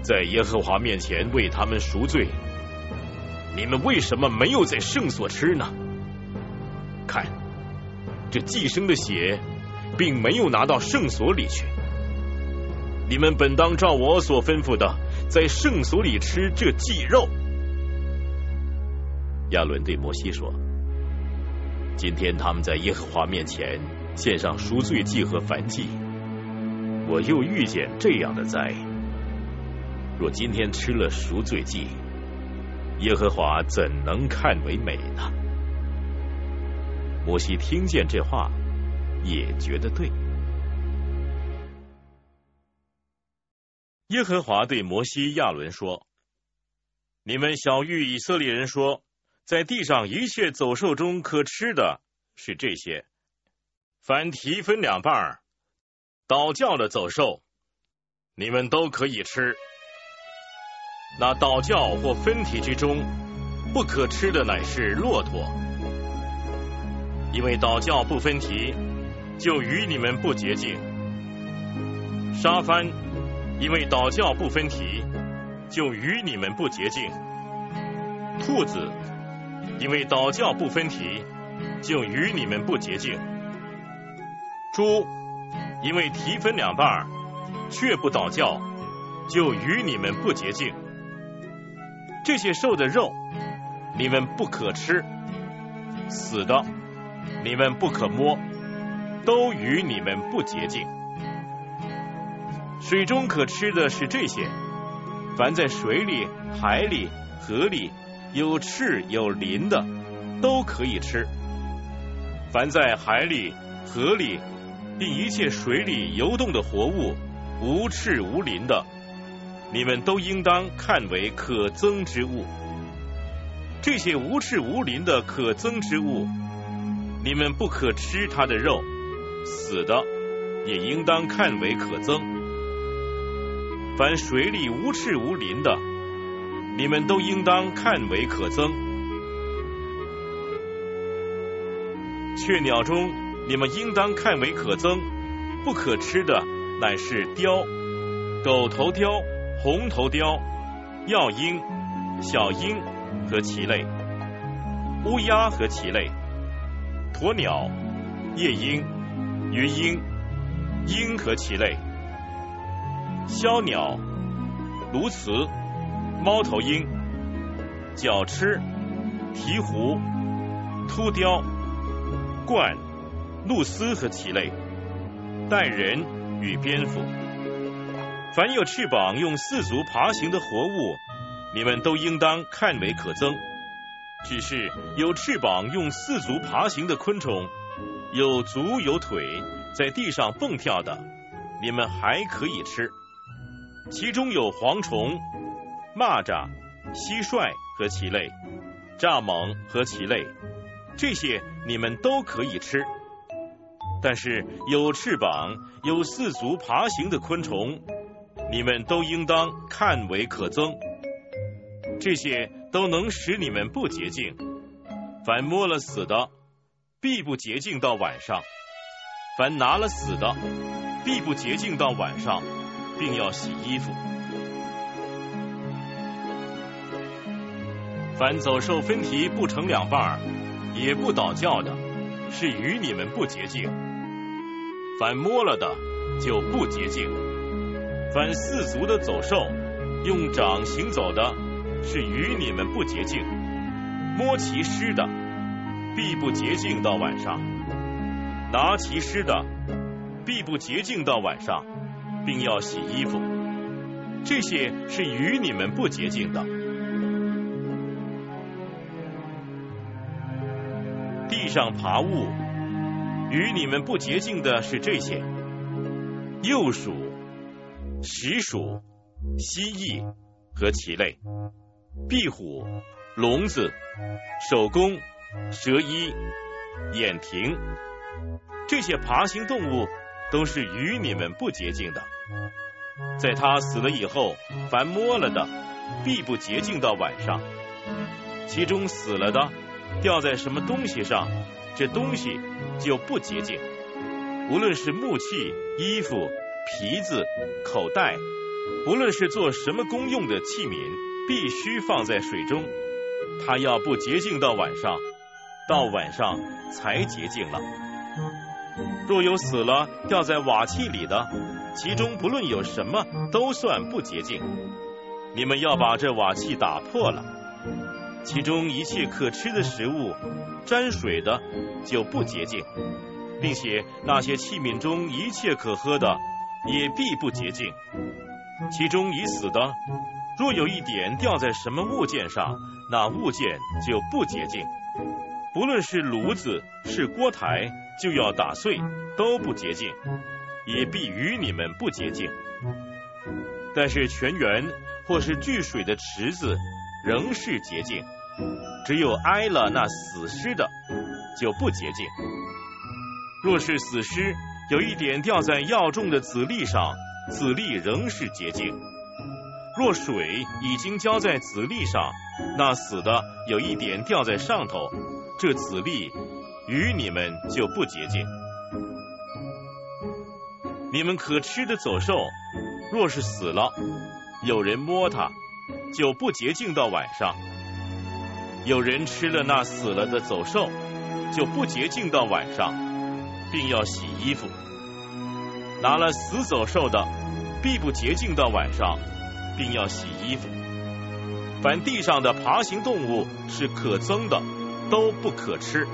在耶和华面前为他们赎罪。你们为什么没有在圣所吃呢？看，这寄生的血，并没有拿到圣所里去。你们本当照我所吩咐的，在圣所里吃这祭肉。亚伦对摩西说：“今天他们在耶和华面前献上赎罪祭和燔祭。”我又遇见这样的灾。若今天吃了赎罪祭，耶和华怎能看为美呢？摩西听见这话，也觉得对。耶和华对摩西、亚伦说：“你们小谕以色列人说，在地上一切走兽中可吃的是这些，凡蹄分两半儿。”倒教的走兽，你们都可以吃。那倒教或分体之中不可吃的乃是骆驼，因为倒教不分蹄，就与你们不洁净；沙帆，因为倒教不分题，就与你们不洁净；兔子，因为倒教不分题，就与你们不洁净；猪。因为蹄分两半儿，却不倒教，就与你们不洁净。这些兽的肉，你们不可吃；死的，你们不可摸，都与你们不洁净。水中可吃的是这些：凡在水里、海里、河里有翅有鳞的，都可以吃；凡在海里、河里。并一切水里游动的活物，无翅无鳞的，你们都应当看为可憎之物。这些无翅无鳞的可憎之物，你们不可吃它的肉；死的也应当看为可憎。凡水里无翅无鳞的，你们都应当看为可憎。雀鸟中。你们应当看为可憎、不可吃的，乃是雕、狗头雕、红头雕、药鹰、小鹰和其类；乌鸦和其类；鸵鸟、夜鹰、鱼鹰、鹰和其类；枭鸟、鸬鹚、猫头鹰、角鸱、鹈鹕、秃雕、鹳。鹭丝和其类，带人与蝙蝠，凡有翅膀用四足爬行的活物，你们都应当看为可憎。只是有翅膀用四足爬行的昆虫，有足有腿在地上蹦跳的，你们还可以吃。其中有蝗虫、蚂蚱、蟋蟀和其类，蚱蜢和其类，这些你们都可以吃。但是有翅膀、有四足爬行的昆虫，你们都应当看为可憎。这些都能使你们不洁净。凡摸了死的，必不洁净到晚上；凡拿了死的，必不洁净到晚上，并要洗衣服。凡走兽分蹄不成两半儿也不倒叫的，是与你们不洁净。凡摸了的就不洁净。凡四足的走兽，用掌行走的，是与你们不洁净。摸其尸的，必不洁净到晚上；拿其尸的，必不洁净到晚上，并要洗衣服。这些是与你们不洁净的。地上爬物。与你们不洁净的是这些：鼬鼠、石鼠、蜥蜴和其类；壁虎、笼子、手工、蛇衣、眼蜓。这些爬行动物都是与你们不洁净的。在他死了以后，凡摸了的，必不洁净到晚上。其中死了的，掉在什么东西上？这东西就不洁净，无论是木器、衣服、皮子、口袋，不论是做什么公用的器皿，必须放在水中。它要不洁净到晚上，到晚上才洁净了。若有死了掉在瓦器里的，其中不论有什么，都算不洁净。你们要把这瓦器打破了。其中一切可吃的食物，沾水的就不洁净，并且那些器皿中一切可喝的也必不洁净。其中已死的，若有一点掉在什么物件上，那物件就不洁净。不论是炉子是锅台，就要打碎，都不洁净，也必与你们不洁净。但是泉源或是聚水的池子，仍是洁净。只有挨了那死尸的，就不洁净。若是死尸有一点掉在药中的籽粒上，籽粒仍是洁净。若水已经浇在籽粒上，那死的有一点掉在上头，这籽粒与你们就不洁净。你们可吃的走兽，若是死了，有人摸它，就不洁净到晚上。有人吃了那死了的走兽，就不洁净到晚上，并要洗衣服。拿了死走兽的，必不洁净到晚上，并要洗衣服。凡地上的爬行动物是可憎的，都不可吃。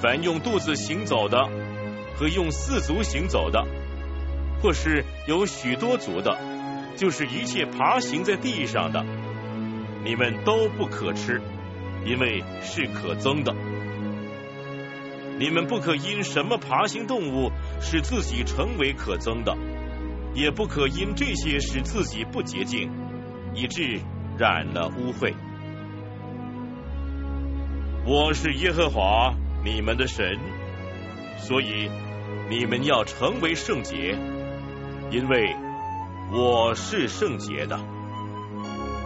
凡用肚子行走的和用四足行走的，或是有许多足的，就是一切爬行在地上的。你们都不可吃，因为是可憎的。你们不可因什么爬行动物使自己成为可憎的，也不可因这些使自己不洁净，以致染了污秽。我是耶和华你们的神，所以你们要成为圣洁，因为我是圣洁的。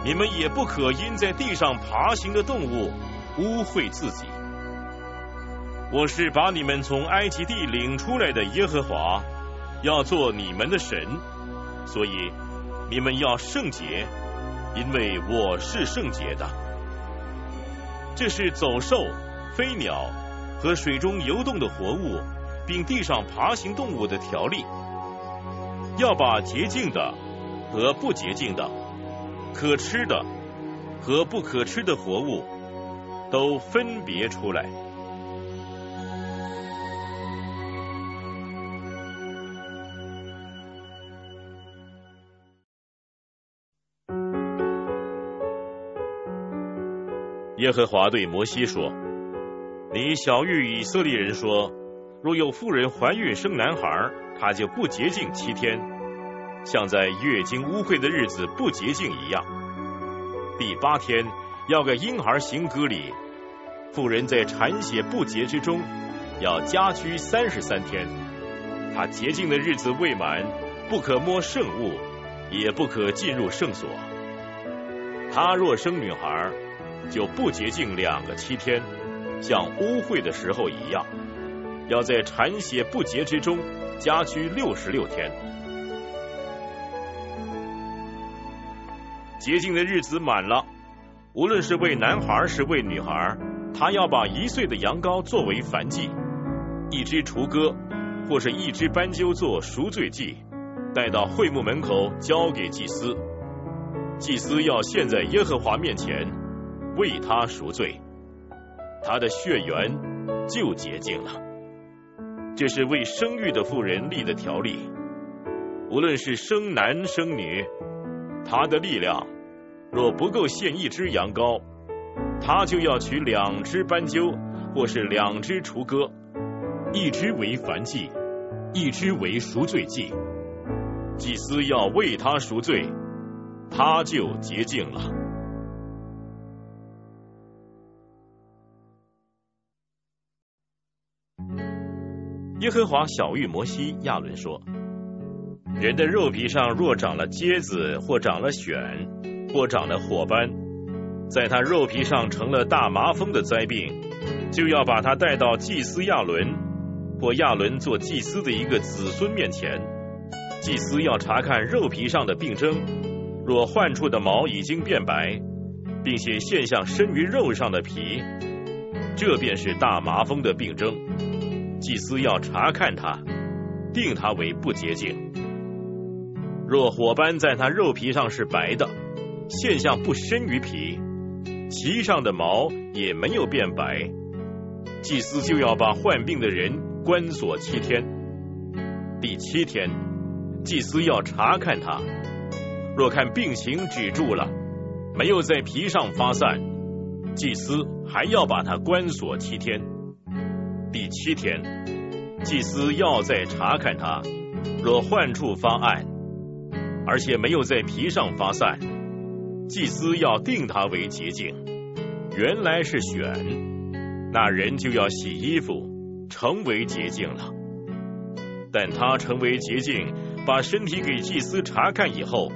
你们也不可因在地上爬行的动物污秽自己。我是把你们从埃及地领出来的耶和华，要做你们的神，所以你们要圣洁，因为我是圣洁的。这是走兽、飞鸟和水中游动的活物，并地上爬行动物的条例，要把洁净的和不洁净的。可吃的和不可吃的活物都分别出来。耶和华对摩西说：“你小谕以色列人说，若有妇人怀孕生男孩，他就不洁净七天。”像在月经污秽的日子不洁净一样。第八天要给婴孩行割礼，妇人在产血不洁之中要家居三十三天。她洁净的日子未满，不可摸圣物，也不可进入圣所。她若生女孩，就不洁净两个七天，像污秽的时候一样，要在产血不洁之中家居六十六天。洁净的日子满了，无论是为男孩是为女孩，他要把一岁的羊羔作为燔祭，一只雏鸽或是一只斑鸠做赎罪祭，带到会幕门口交给祭司。祭司要献在耶和华面前，为他赎罪，他的血缘就洁净了。这是为生育的妇人立的条例，无论是生男生女，他的力量。若不够献一只羊羔，他就要取两只斑鸠，或是两只雏鸽，一只为燔祭，一只为赎罪祭。祭司要为他赎罪，他就洁净了。耶和华小玉摩西亚伦说：“人的肉皮上若长了疖子，或长了癣。”或长了火斑，在他肉皮上成了大麻风的灾病，就要把他带到祭司亚伦或亚伦做祭司的一个子孙面前。祭司要查看肉皮上的病征，若患处的毛已经变白，并且现象深于肉上的皮，这便是大麻风的病征。祭司要查看他，定他为不洁净。若火斑在他肉皮上是白的。现象不深于皮，其上的毛也没有变白，祭司就要把患病的人关锁七天。第七天，祭司要查看他，若看病情止住了，没有在皮上发散，祭司还要把他关锁七天。第七天，祭司要再查看他，若患处发暗，而且没有在皮上发散。祭司要定他为洁净，原来是选，那人就要洗衣服，成为洁净了。但他成为洁净，把身体给祭司查看以后，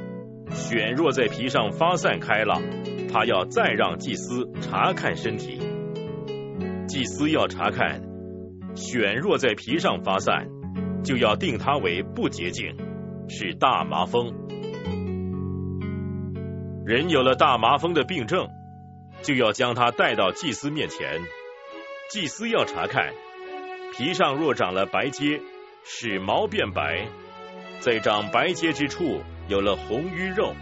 选若在皮上发散开了，他要再让祭司查看身体。祭司要查看，选若在皮上发散，就要定它为不洁净，是大麻风。人有了大麻风的病症，就要将它带到祭司面前。祭司要查看皮上若长了白疖，使毛变白，在长白疖之处有了红瘀肉，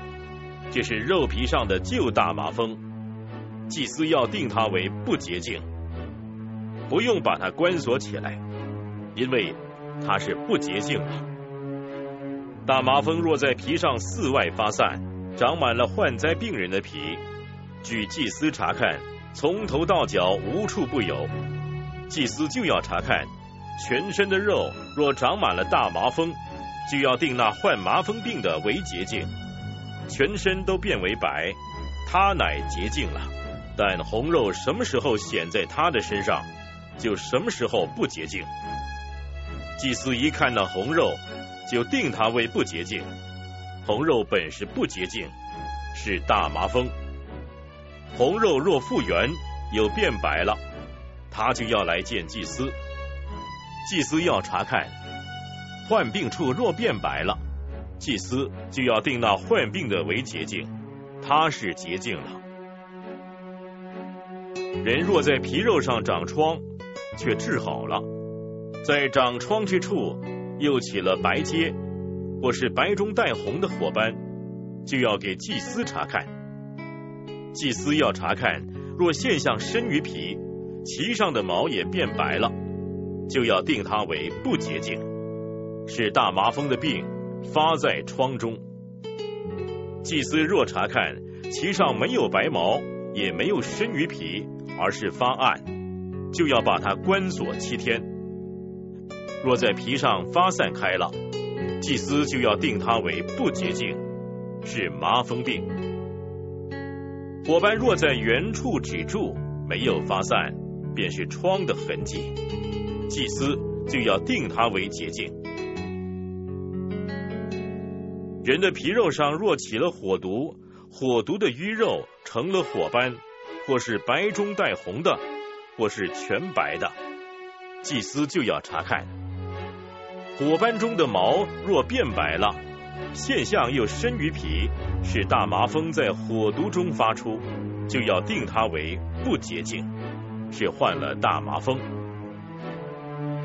这是肉皮上的旧大麻风。祭司要定它为不洁净，不用把它关锁起来，因为他是不洁净的。大麻风若在皮上四外发散。长满了患灾病人的皮，据祭司查看，从头到脚无处不有。祭司就要查看全身的肉，若长满了大麻风，就要定那患麻风病的为洁净。全身都变为白，他乃洁净了。但红肉什么时候显在他的身上，就什么时候不洁净。祭司一看那红肉，就定他为不洁净。红肉本是不洁净，是大麻风。红肉若复原，又变白了，他就要来见祭司。祭司要查看患病处若变白了，祭司就要定那患病的为洁净，他是洁净了。人若在皮肉上长疮，却治好了，在长疮之处又起了白疖。或是白中带红的火斑，就要给祭司查看。祭司要查看，若现象深于皮，其上的毛也变白了，就要定他为不洁净，是大麻风的病发在疮中。祭司若查看其上没有白毛，也没有深于皮，而是发暗，就要把它关锁七天。若在皮上发散开了。祭司就要定他为不洁净，是麻风病。火斑若在原处止住，没有发散，便是疮的痕迹，祭司就要定他为洁净。人的皮肉上若起了火毒，火毒的淤肉成了火斑，或是白中带红的，或是全白的，祭司就要查看。火斑中的毛若变白了，现象又深于皮，是大麻风在火毒中发出，就要定它为不洁净，是患了大麻风。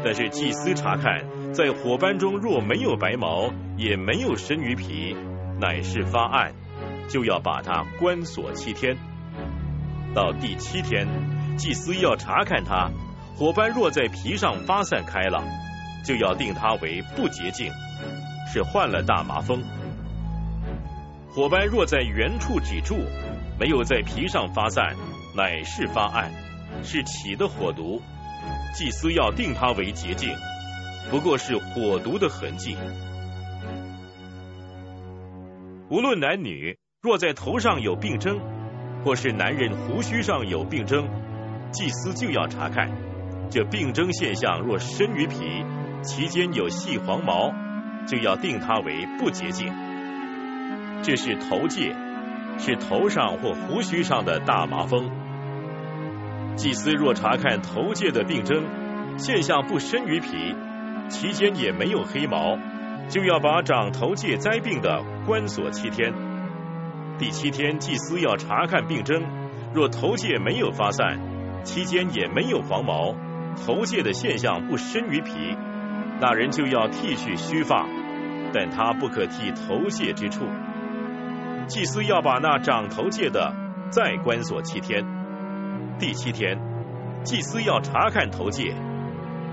但是祭司查看，在火斑中若没有白毛，也没有深于皮，乃是发暗，就要把它关锁七天。到第七天，祭司要查看它，火斑若在皮上发散开了。就要定他为不洁净，是患了大麻风。火斑若在原处止住，没有在皮上发散，乃是发暗，是起的火毒。祭司要定他为洁净，不过是火毒的痕迹。无论男女，若在头上有病征，或是男人胡须上有病征，祭司就要查看。这病征现象若深于皮。其间有细黄毛，就要定它为不洁净。这是头戒，是头上或胡须上的大麻风。祭司若查看头戒的病征，现象不深于皮，其间也没有黑毛，就要把长头戒灾病的关锁七天。第七天，祭司要查看病征，若头戒没有发散，期间也没有黄毛，头屑的现象不深于皮。那人就要剃去须发，但他不可剃头屑之处。祭司要把那长头屑的再关锁七天。第七天，祭司要查看头屑，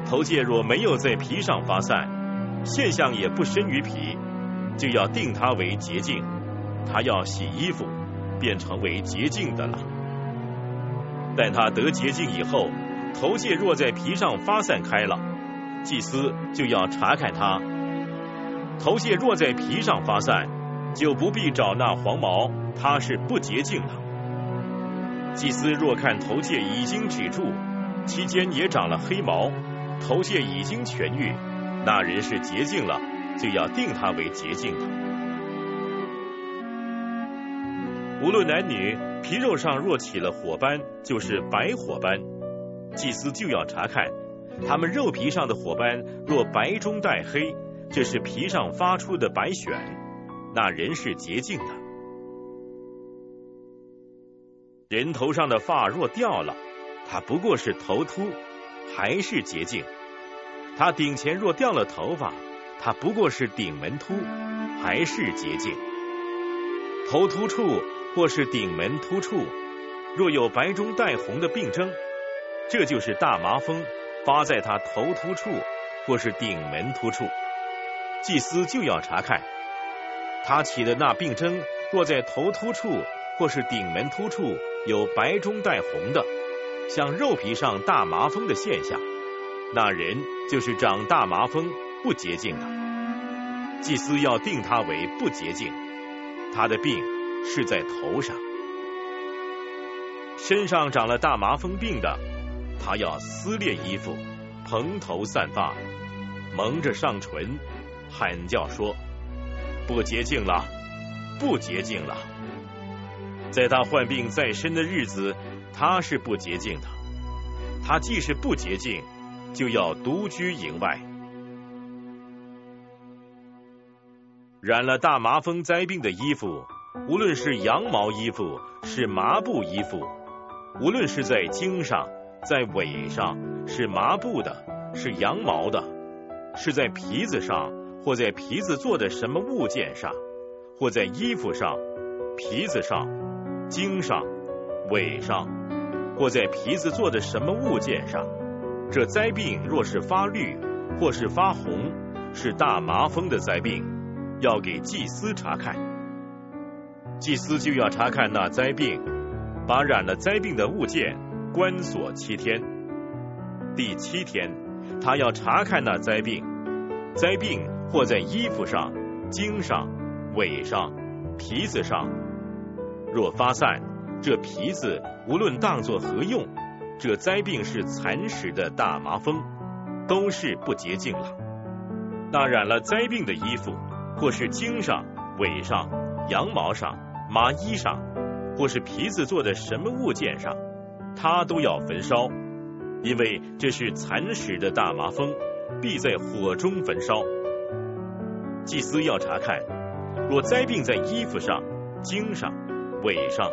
头屑若没有在皮上发散，现象也不深于皮，就要定他为洁净。他要洗衣服，便成为洁净的了。但他得洁净以后，头屑若在皮上发散开了。祭司就要查看他，头屑若在皮上发散，就不必找那黄毛，它是不洁净的。祭司若看头屑已经止住，期间也长了黑毛，头屑已经痊愈，那人是洁净了，就要定他为洁净的。无论男女，皮肉上若起了火斑，就是白火斑，祭司就要查看。他们肉皮上的火斑若白中带黑，这是皮上发出的白癣，那人是洁净的。人头上的发若掉了，他不过是头秃，还是洁净。他顶前若掉了头发，他不过是顶门秃，还是洁净。头秃处或是顶门突处，若有白中带红的病征，这就是大麻风。发在他头突处或是顶门突处，祭司就要查看他起的那病征。若在头突处或是顶门突处有白中带红的，像肉皮上大麻风的现象，那人就是长大麻风不洁净的。祭司要定他为不洁净，他的病是在头上，身上长了大麻风病的。他要撕裂衣服，蓬头散发，蒙着上唇，喊叫说：“不洁净了，不洁净了。”在他患病在身的日子，他是不洁净的。他既是不洁净，就要独居营外。染了大麻风灾病的衣服，无论是羊毛衣服，是麻布衣服，无论是在经上。在尾上是麻布的，是羊毛的；是在皮子上，或在皮子做的什么物件上，或在衣服上、皮子上、经上、尾上，或在皮子做的什么物件上，这灾病若是发绿或是发红，是大麻风的灾病，要给祭司查看。祭司就要查看那灾病，把染了灾病的物件。关锁七天，第七天，他要查看那灾病，灾病或在衣服上、茎上、尾上、皮子上。若发散，这皮子无论当作何用，这灾病是蚕食的大麻风，都是不洁净了。那染了灾病的衣服，或是茎上、尾上、羊毛上、麻衣上，或是皮子做的什么物件上，它都要焚烧，因为这是蚕食的大麻风，必在火中焚烧。祭司要查看，若灾病在衣服上、茎上。尾上，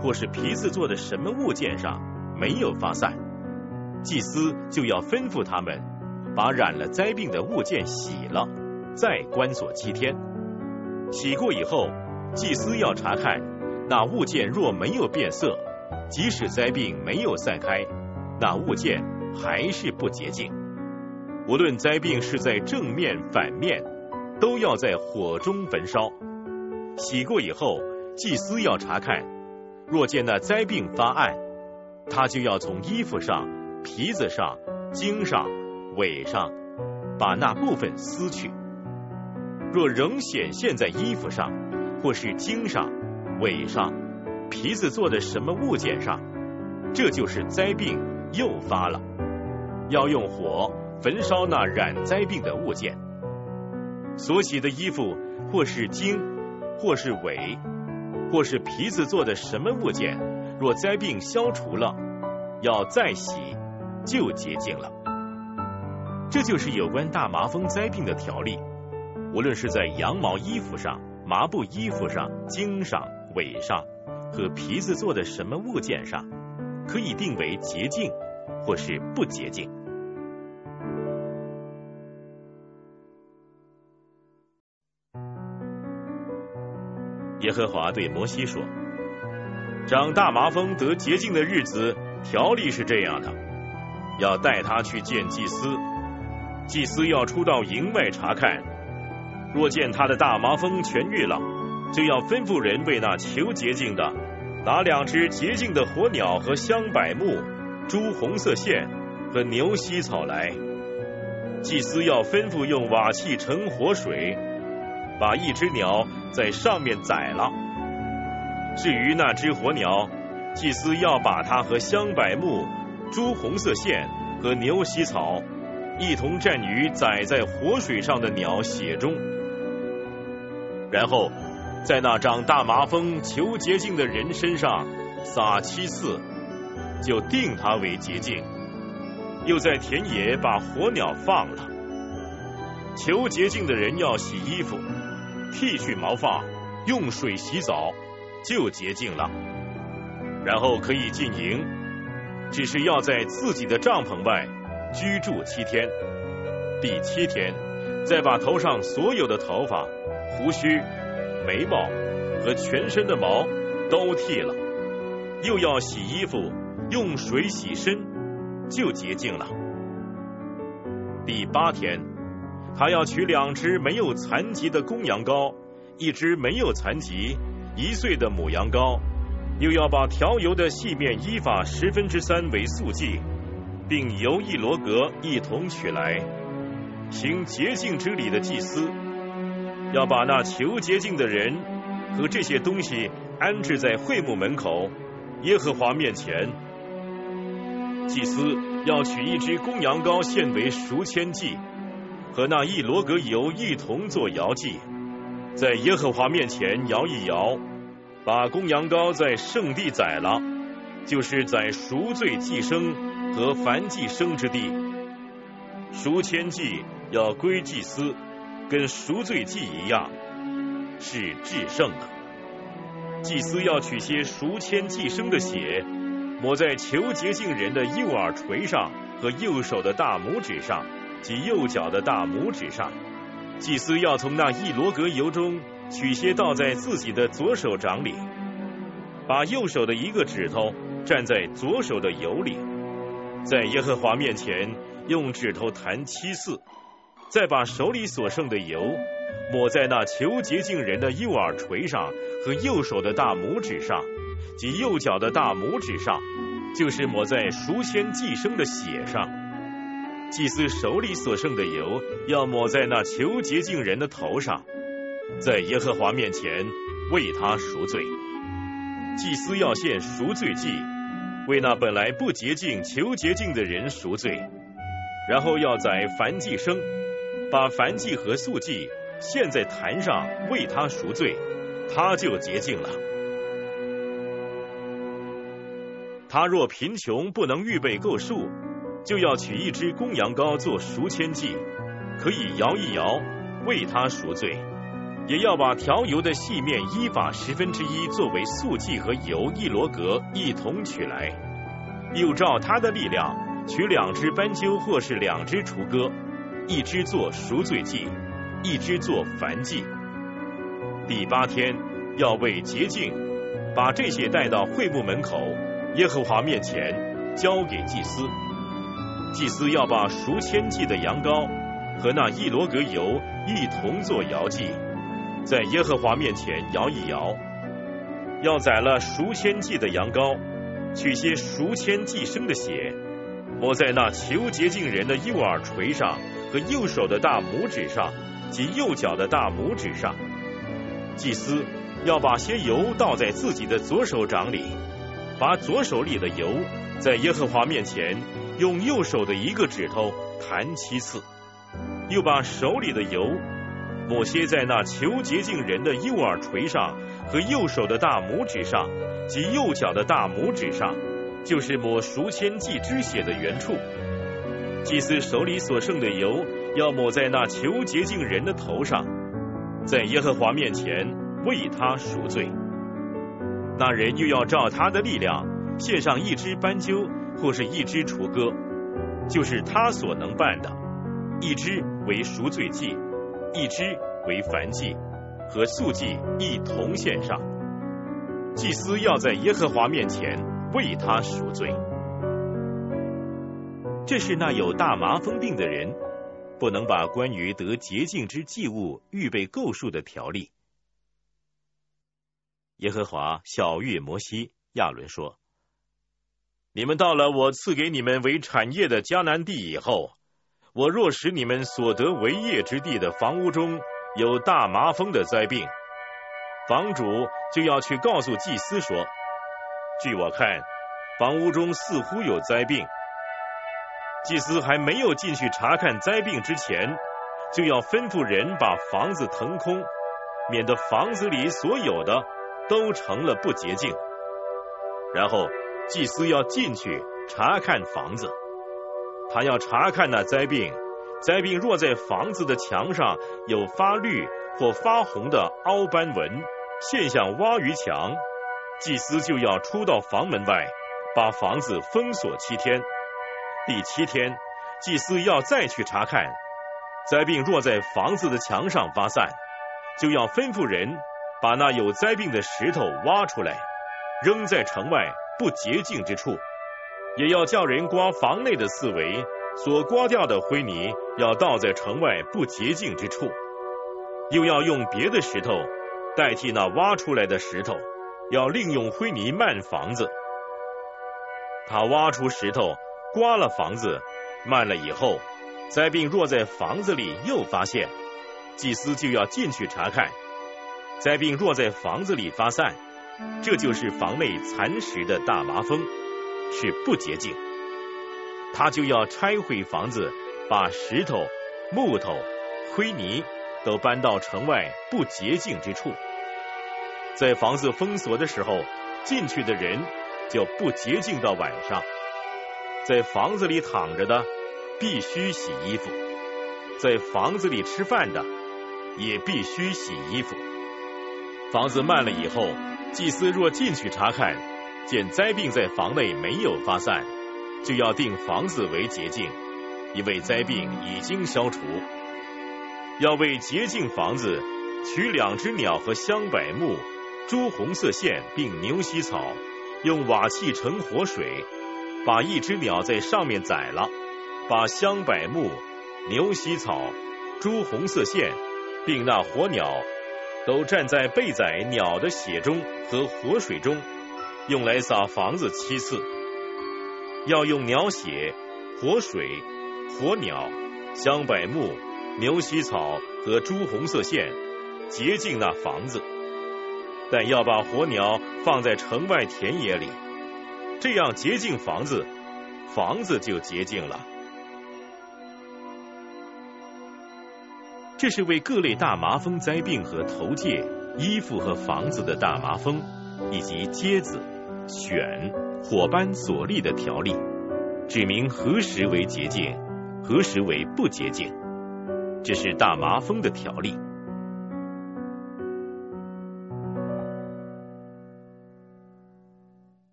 或是皮子做的什么物件上没有发散，祭司就要吩咐他们把染了灾病的物件洗了，再关锁七天。洗过以后，祭司要查看那物件若没有变色，即使灾病没有散开，那物件还是不洁净。无论灾病是在正面反面，都要在火中焚烧。洗过以后。祭司要查看，若见那灾病发暗，他就要从衣服上、皮子上、茎上、尾上，把那部分撕去。若仍显现在衣服上，或是茎上、尾上、皮子做的什么物件上，这就是灾病又发了。要用火焚烧那染灾病的物件。所洗的衣服，或是茎，或是尾。或是皮子做的什么物件，若灾病消除了，要再洗就洁净了。这就是有关大麻风灾病的条例。无论是在羊毛衣服上、麻布衣服上、茎上、尾上和皮子做的什么物件上，可以定为洁净或是不洁净。耶和华对摩西说：“长大麻风得洁净的日子，条例是这样的：要带他去见祭司，祭司要出到营外查看。若见他的大麻风痊愈了，就要吩咐人为那求洁净的拿两只洁净的火鸟和香柏木、朱红色线和牛膝草来。祭司要吩咐用瓦器盛活水。”把一只鸟在上面宰了。至于那只火鸟，祭司要把它和香柏木、朱红色线和牛膝草一同蘸于宰在活水上的鸟血中，然后在那长大麻风求洁净的人身上撒七次，就定他为洁净。又在田野把火鸟放了。求洁净的人要洗衣服。剃去毛发，用水洗澡，就洁净了。然后可以进营，只是要在自己的帐篷外居住七天。第七天，再把头上所有的头发、胡须、眉毛和全身的毛都剃了，又要洗衣服，用水洗身，就洁净了。第八天。他要取两只没有残疾的公羊羔，一只没有残疾一岁的母羊羔，又要把调油的细面依法十分之三为素祭，并由一罗格一同取来，行洁净之礼的祭司，要把那求洁净的人和这些东西安置在会幕门口耶和华面前。祭司要取一只公羊羔献为赎愆祭。和那一罗格油一同做摇祭，在耶和华面前摇一摇，把公羊羔在圣地宰了，就是在赎罪祭生和凡祭生之地。赎愆祭要归祭司，跟赎罪祭一样，是至圣的。祭司要取些赎愆祭生的血，抹在求洁净人的右耳垂上和右手的大拇指上。及右脚的大拇指上，祭司要从那一罗格油中取些倒在自己的左手掌里，把右手的一个指头蘸在左手的油里，在耶和华面前用指头弹七次，再把手里所剩的油抹在那求洁净人的右耳垂上和右手的大拇指上及右脚的大拇指上，就是抹在赎愆祭生的血上。祭司手里所剩的油要抹在那求洁净人的头上，在耶和华面前为他赎罪。祭司要献赎罪祭，为那本来不洁净求洁净的人赎罪，然后要宰燔祭生，把燔祭和素祭献在坛上为他赎罪，他就洁净了。他若贫穷不能预备够数，就要取一只公羊羔做赎愆祭，可以摇一摇为他赎罪；也要把调油的细面依法十分之一作为素祭和油一罗格一同取来，又照他的力量取两只斑鸠或是两只雏鸽，一只做赎罪祭，一只做燔祭。第八天要为洁净，把这些带到会幕门口。耶和华面前交给祭司，祭司要把赎千祭的羊羔和那一罗格油一同做摇祭，在耶和华面前摇一摇。要宰了赎千祭的羊羔，取些赎千祭生的血，抹在那求洁净人的右耳垂上和右手的大拇指上及右脚的大拇指上。祭司要把些油倒在自己的左手掌里。把左手里的油在耶和华面前用右手的一个指头弹七次，又把手里的油抹些在那求洁净人的右耳垂上和右手的大拇指上及右脚的大拇指上，就是抹赎千祭之血的原处。祭司手里所剩的油要抹在那求洁净人的头上，在耶和华面前为他赎罪。那人又要照他的力量献上一只斑鸠或是一只雏鸽，就是他所能办的，一只为赎罪祭，一只为燔祭，和素祭一同献上。祭司要在耶和华面前为他赎罪。这是那有大麻风病的人不能把关于得洁净之祭物预备够数的条例。耶和华小谕摩西、亚伦说：“你们到了我赐给你们为产业的迦南地以后，我若使你们所得为业之地的房屋中有大麻风的灾病，房主就要去告诉祭司说：据我看，房屋中似乎有灾病。祭司还没有进去查看灾病之前，就要吩咐人把房子腾空，免得房子里所有的。”都成了不洁净，然后祭司要进去查看房子，他要查看那灾病，灾病若在房子的墙上有发绿或发红的凹斑纹，现象挖鱼墙，祭司就要出到房门外，把房子封锁七天。第七天，祭司要再去查看，灾病若在房子的墙上发散，就要吩咐人。把那有灾病的石头挖出来，扔在城外不洁净之处；也要叫人刮房内的四围，所刮掉的灰泥要倒在城外不洁净之处；又要用别的石头代替那挖出来的石头，要另用灰泥漫房子。他挖出石头，刮了房子，慢了以后，灾病若在房子里又发现，祭司就要进去查看。灾病若在房子里发散，这就是房内蚕食的大麻风，是不洁净。他就要拆毁房子，把石头、木头、灰泥都搬到城外不洁净之处。在房子封锁的时候，进去的人就不洁净到晚上。在房子里躺着的必须洗衣服，在房子里吃饭的也必须洗衣服。房子慢了以后，祭司若进去查看，见灾病在房内没有发散，就要定房子为洁净，因为灾病已经消除。要为洁净房子，取两只鸟和香柏木、朱红色线，并牛膝草，用瓦器盛活水，把一只鸟在上面宰了，把香柏木、牛膝草、朱红色线，并那火鸟。都站在被宰鸟的血中和活水中，用来撒房子七次。要用鸟血、活水、火鸟、香柏木、牛膝草和朱红色线洁净那房子，但要把火鸟放在城外田野里，这样洁净房子，房子就洁净了。这是为各类大麻风灾病和头疥、衣服和房子的大麻风，以及疖子、癣、火斑所立的条例，指明何时为洁净，何时为不洁净。这是大麻风的条例。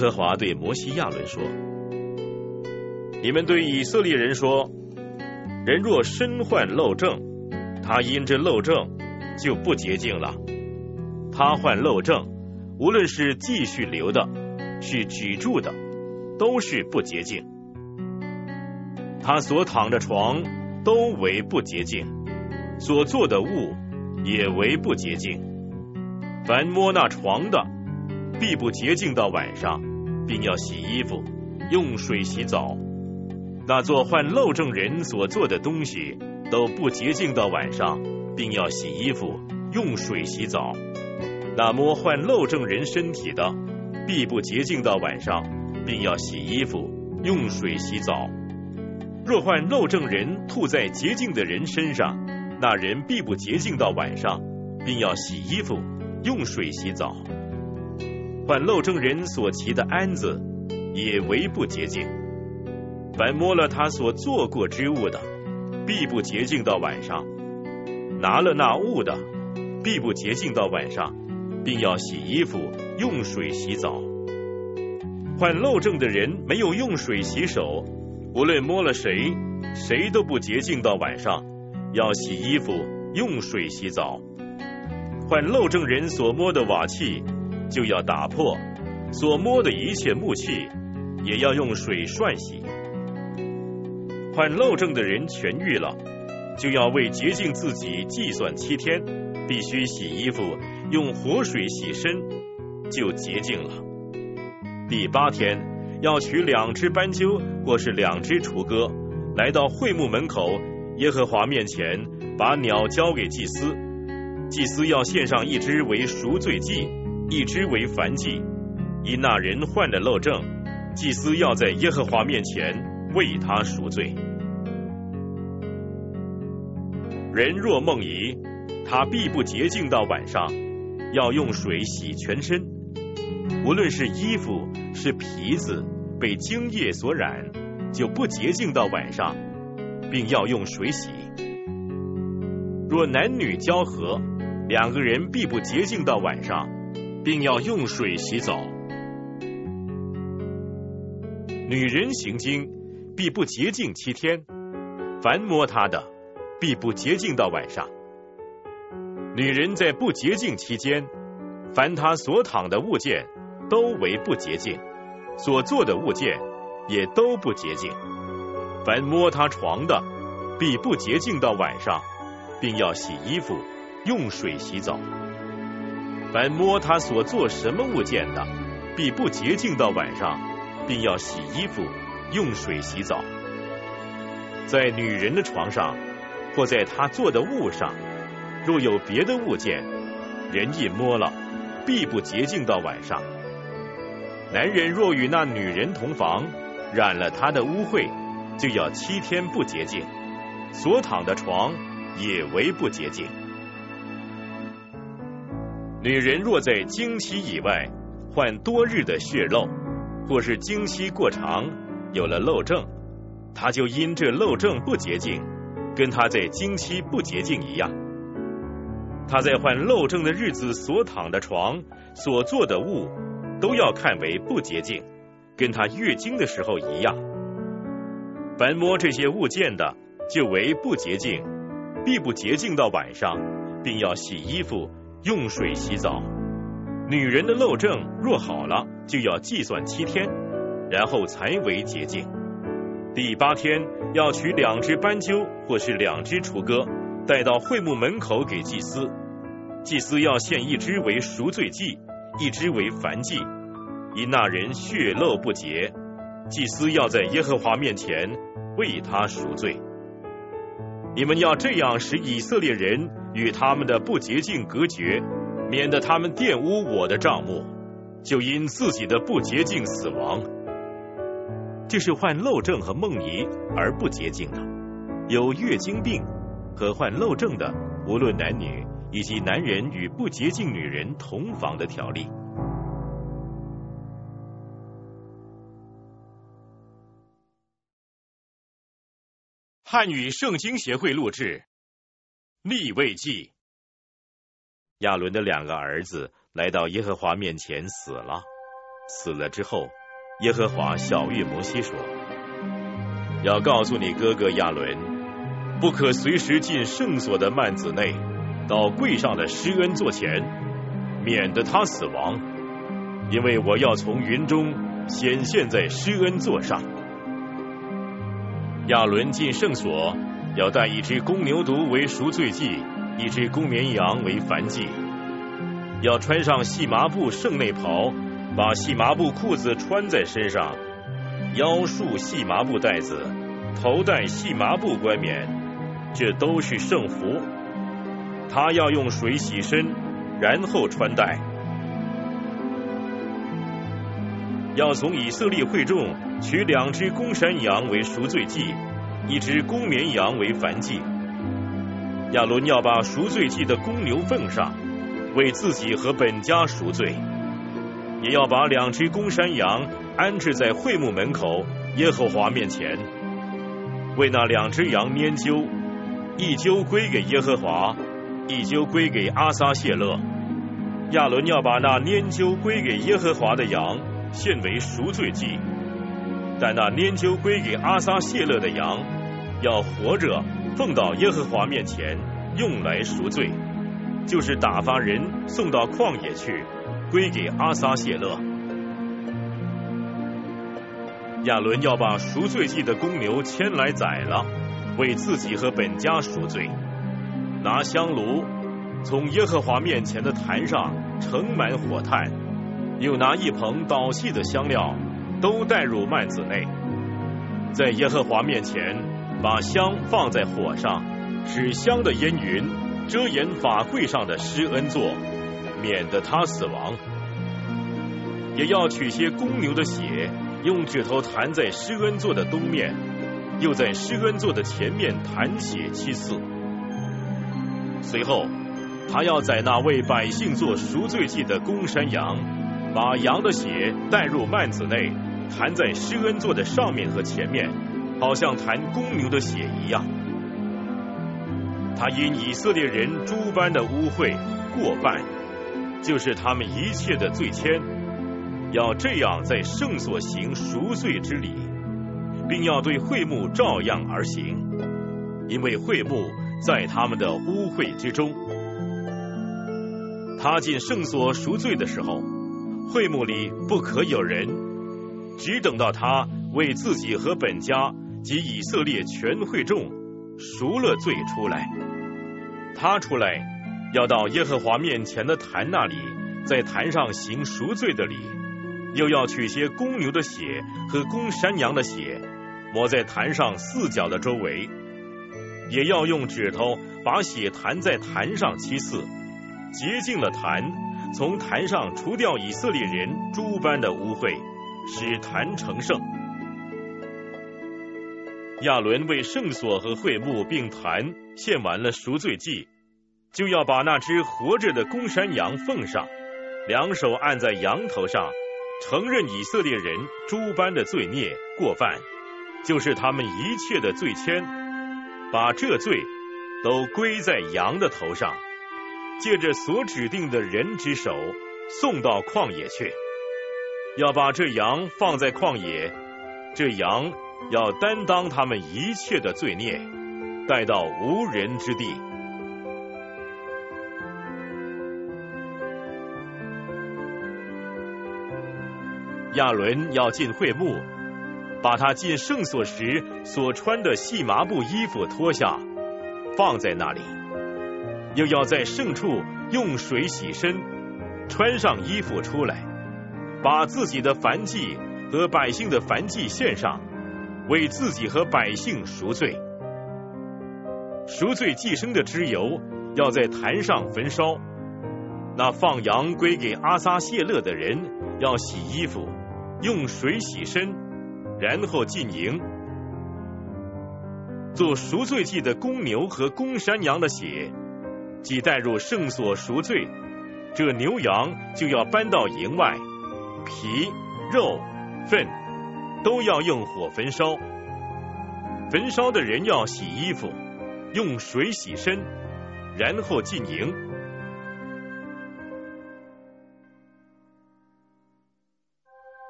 和华对摩西亚伦说。你们对以色列人说：人若身患漏症，他因这漏症就不洁净了。他患漏症，无论是继续流的，是止住的，都是不洁净。他所躺的床都为不洁净，所做的物也为不洁净。凡摸那床的，必不洁净到晚上，并要洗衣服，用水洗澡。那做患漏症人所做的东西都不洁净到晚上，并要洗衣服，用水洗澡。那摸患漏症人身体的，必不洁净到晚上，并要洗衣服，用水洗澡。若患漏症人吐在洁净的人身上，那人必不洁净到晚上，并要洗衣服，用水洗澡。患漏症人所骑的鞍子也为不洁净。凡摸了他所做过之物的，必不洁净到晚上；拿了那物的，必不洁净到晚上，并要洗衣服，用水洗澡。患漏症的人没有用水洗手，无论摸了谁，谁都不洁净到晚上，要洗衣服，用水洗澡。患漏症人所摸的瓦器，就要打破；所摸的一切木器，也要用水涮洗。患漏症的人痊愈了，就要为洁净自己计算七天，必须洗衣服，用活水洗身，就洁净了。第八天要取两只斑鸠或是两只雏鸽，来到会幕门口耶和华面前，把鸟交给祭司。祭司要献上一只为赎罪祭，一只为燔祭。因那人患了漏症，祭司要在耶和华面前。为他赎罪。人若梦遗，他必不洁净到晚上，要用水洗全身。无论是衣服是皮子被精液所染，就不洁净到晚上，并要用水洗。若男女交合，两个人必不洁净到晚上，并要用水洗澡。女人行经。必不洁净七天，凡摸她的，必不洁净到晚上。女人在不洁净期间，凡她所躺的物件，都为不洁净；所做的物件，也都不洁净。凡摸她床的，必不洁净到晚上，并要洗衣服，用水洗澡。凡摸他所做什么物件的，必不洁净到晚上，并要洗衣服。用水洗澡，在女人的床上或在她坐的物上，若有别的物件，人一摸了，必不洁净到晚上。男人若与那女人同房，染了她的污秽，就要七天不洁净，所躺的床也为不洁净。女人若在经期以外患多日的血漏，或是经期过长。有了漏症，她就因这漏症不洁净，跟她在经期不洁净一样。她在患漏症的日子所躺的床、所做的物，都要看为不洁净，跟她月经的时候一样。凡摸这些物件的，就为不洁净，必不洁净到晚上，并要洗衣服，用水洗澡。女人的漏症若好了，就要计算七天。然后才为洁净。第八天要取两只斑鸠或是两只雏鸽，带到会幕门口给祭司。祭司要献一只为赎罪祭，一只为燔祭。因那人血漏不洁，祭司要在耶和华面前为他赎罪。你们要这样使以色列人与他们的不洁净隔绝，免得他们玷污我的帐幕，就因自己的不洁净死亡。这是患漏症和梦遗而不洁净的，有月经病和患漏症的，无论男女，以及男人与不洁净女人同房的条例。汉语圣经协会录制，立位记。亚伦的两个儿子来到耶和华面前死了，死了之后，耶和华小谕摩西说：“要告诉你哥哥亚伦，不可随时进圣所的幔子内，到柜上的施恩座前，免得他死亡，因为我要从云中显现在施恩座上。”亚伦进圣所，要带一只公牛犊为赎罪祭，一只公绵羊为燔祭。要穿上细麻布圣内袍，把细麻布裤子穿在身上，腰束细麻布带子，头戴细麻布冠冕，这都是圣服。他要用水洗身，然后穿戴。要从以色列会众取两只公山羊为赎罪祭，一只公绵羊为燔祭。亚伦要把赎罪祭的公牛奉上，为自己和本家赎罪；也要把两只公山羊安置在会幕门口耶和华面前，为那两只羊拈阄，一阄归给耶和华，一阄归给阿撒谢勒。亚伦要把那拈阄归给耶和华的羊。现为赎罪祭，但那拈阄归给阿撒谢勒的羊，要活着奉到耶和华面前，用来赎罪，就是打发人送到旷野去，归给阿撒谢勒。亚伦要把赎罪祭的公牛牵来宰了，为自己和本家赎罪，拿香炉从耶和华面前的坛上盛满火炭。又拿一捧捣细的香料，都带入幔子内，在耶和华面前把香放在火上，使香的烟云遮掩法柜上的施恩座，免得他死亡。也要取些公牛的血，用指头弹在施恩座的东面，又在施恩座的前面弹血七次。随后，他要在那为百姓做赎罪祭的公山羊。把羊的血带入幔子内，弹在施恩座的上面和前面，好像弹公牛的血一样。他因以色列人诸般的污秽过犯，就是他们一切的罪愆，要这样在圣所行赎罪之礼，并要对会幕照样而行，因为会幕在他们的污秽之中。他进圣所赎罪的时候。会幕里不可有人，只等到他为自己和本家及以色列全会众赎了罪出来。他出来要到耶和华面前的坛那里，在坛上行赎罪的礼，又要取些公牛的血和公山羊的血，抹在坛上四角的周围，也要用指头把血弹在坛上七次，洁净了坛。从坛上除掉以色列人诸般的污秽，使坛成圣。亚伦为圣所和会幕并坛献完了赎罪祭，就要把那只活着的公山羊奉上，两手按在羊头上，承认以色列人诸般的罪孽过犯，就是他们一切的罪愆，把这罪都归在羊的头上。借着所指定的人之手送到旷野去，要把这羊放在旷野，这羊要担当他们一切的罪孽，带到无人之地。亚伦要进会幕，把他进圣所时所穿的细麻布衣服脱下，放在那里。又要在圣处用水洗身，穿上衣服出来，把自己的燔祭和百姓的燔祭献上，为自己和百姓赎罪。赎罪寄生的脂油要在坛上焚烧。那放羊归给阿撒谢勒的人要洗衣服，用水洗身，然后进营。做赎罪祭的公牛和公山羊的血，即带入圣所赎罪，这牛羊就要搬到营外，皮、肉、粪都要用火焚烧。焚烧的人要洗衣服，用水洗身，然后进营。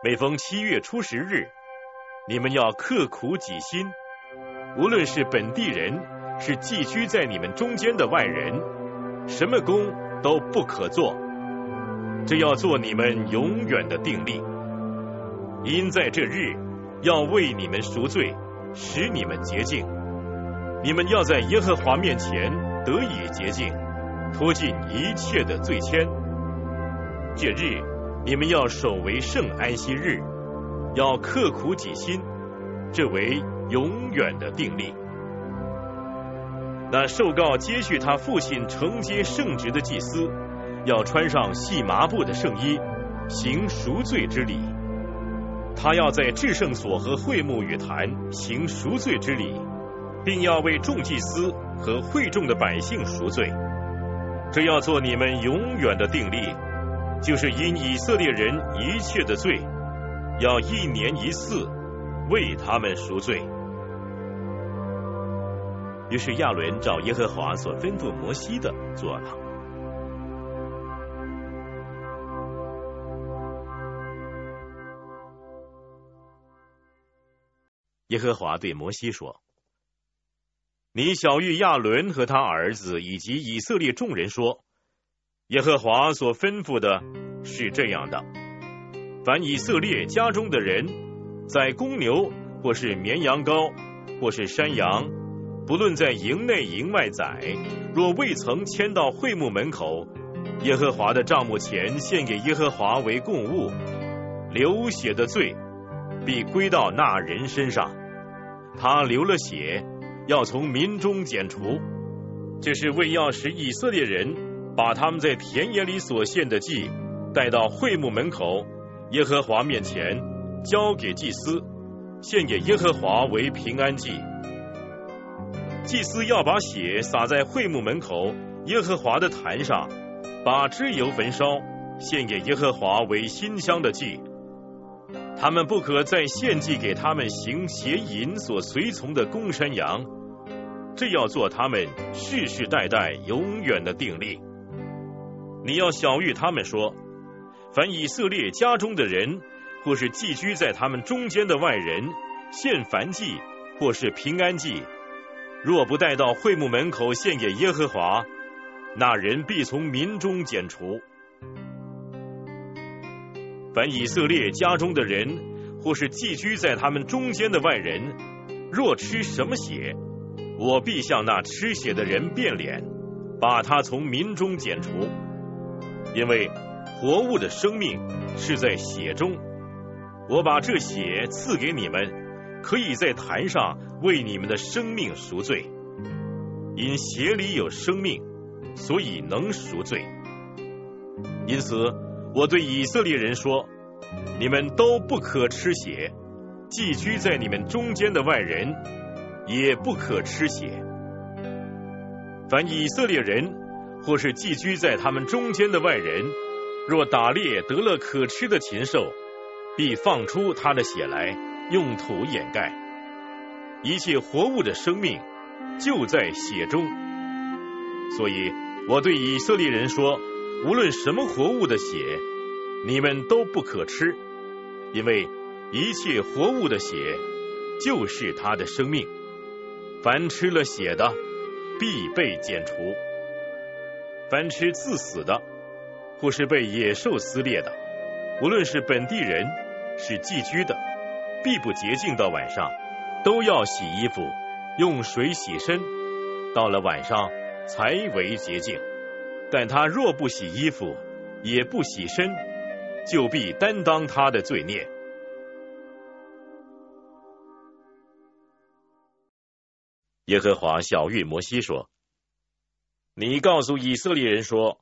每逢七月初十日，你们要刻苦己心。无论是本地人，是寄居在你们中间的外人，什么工都不可做。这要做你们永远的定力。因在这日要为你们赎罪，使你们洁净。你们要在耶和华面前得以洁净，脱尽一切的罪愆。这日你们要守为圣安息日，要刻苦己心，这为。永远的定力。那受告接续他父亲承接圣职的祭司，要穿上细麻布的圣衣，行赎罪之礼。他要在至圣所和会幕与坛行赎罪之礼，并要为众祭司和会众的百姓赎罪。这要做你们永远的定力，就是因以色列人一切的罪，要一年一次为他们赎罪。于是亚伦照耶和华所吩咐摩西的做了。耶和华对摩西说：“你小谕亚伦和他儿子以及以色列众人说，耶和华所吩咐的是这样的：凡以色列家中的人，在公牛或是绵羊羔或是山羊。”不论在营内营外宰，若未曾迁到会幕门口，耶和华的帐幕前献给耶和华为供物，流血的罪必归到那人身上。他流了血，要从民中剪除。这是为要使以色列人把他们在田野里所献的祭带到会幕门口，耶和华面前交给祭司，献给耶和华为平安祭。祭司要把血洒在会幕门口耶和华的坛上，把脂油焚烧，献给耶和华为馨香的祭。他们不可再献祭给他们行邪淫所随从的公山羊，这要做他们世世代代永远的定力。你要晓谕他们说：凡以色列家中的人，或是寄居在他们中间的外人，献燔祭或是平安祭。若不带到会幕门口献给耶和华，那人必从民中剪除。凡以色列家中的人，或是寄居在他们中间的外人，若吃什么血，我必向那吃血的人变脸，把他从民中剪除。因为活物的生命是在血中，我把这血赐给你们。可以在坛上为你们的生命赎罪，因血里有生命，所以能赎罪。因此，我对以色列人说：你们都不可吃血，寄居在你们中间的外人也不可吃血。凡以色列人或是寄居在他们中间的外人，若打猎得了可吃的禽兽，必放出他的血来。用土掩盖一切活物的生命，就在血中。所以我对以色列人说：无论什么活物的血，你们都不可吃，因为一切活物的血就是他的生命。凡吃了血的，必被剪除；凡吃自死的，或是被野兽撕裂的，无论是本地人，是寄居的。必不洁净到晚上，都要洗衣服，用水洗身，到了晚上才为洁净。但他若不洗衣服，也不洗身，就必担当他的罪孽。耶和华小谕摩西说：“你告诉以色列人说，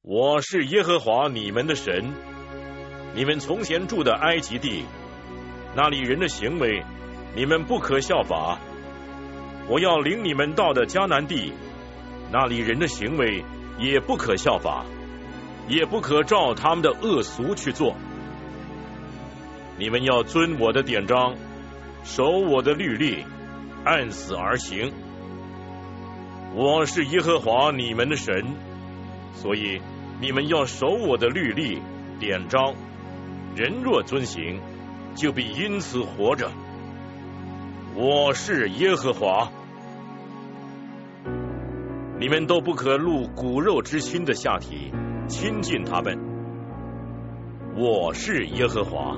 我是耶和华你们的神。你们从前住的埃及地，那里人的行为，你们不可效法。我要领你们到的迦南地，那里人的行为也不可效法。”也不可照他们的恶俗去做。你们要遵我的典章，守我的律例，按此而行。我是耶和华你们的神，所以你们要守我的律例典章。人若遵行，就必因此活着。我是耶和华。你们都不可露骨肉之亲的下体。亲近他们，我是耶和华。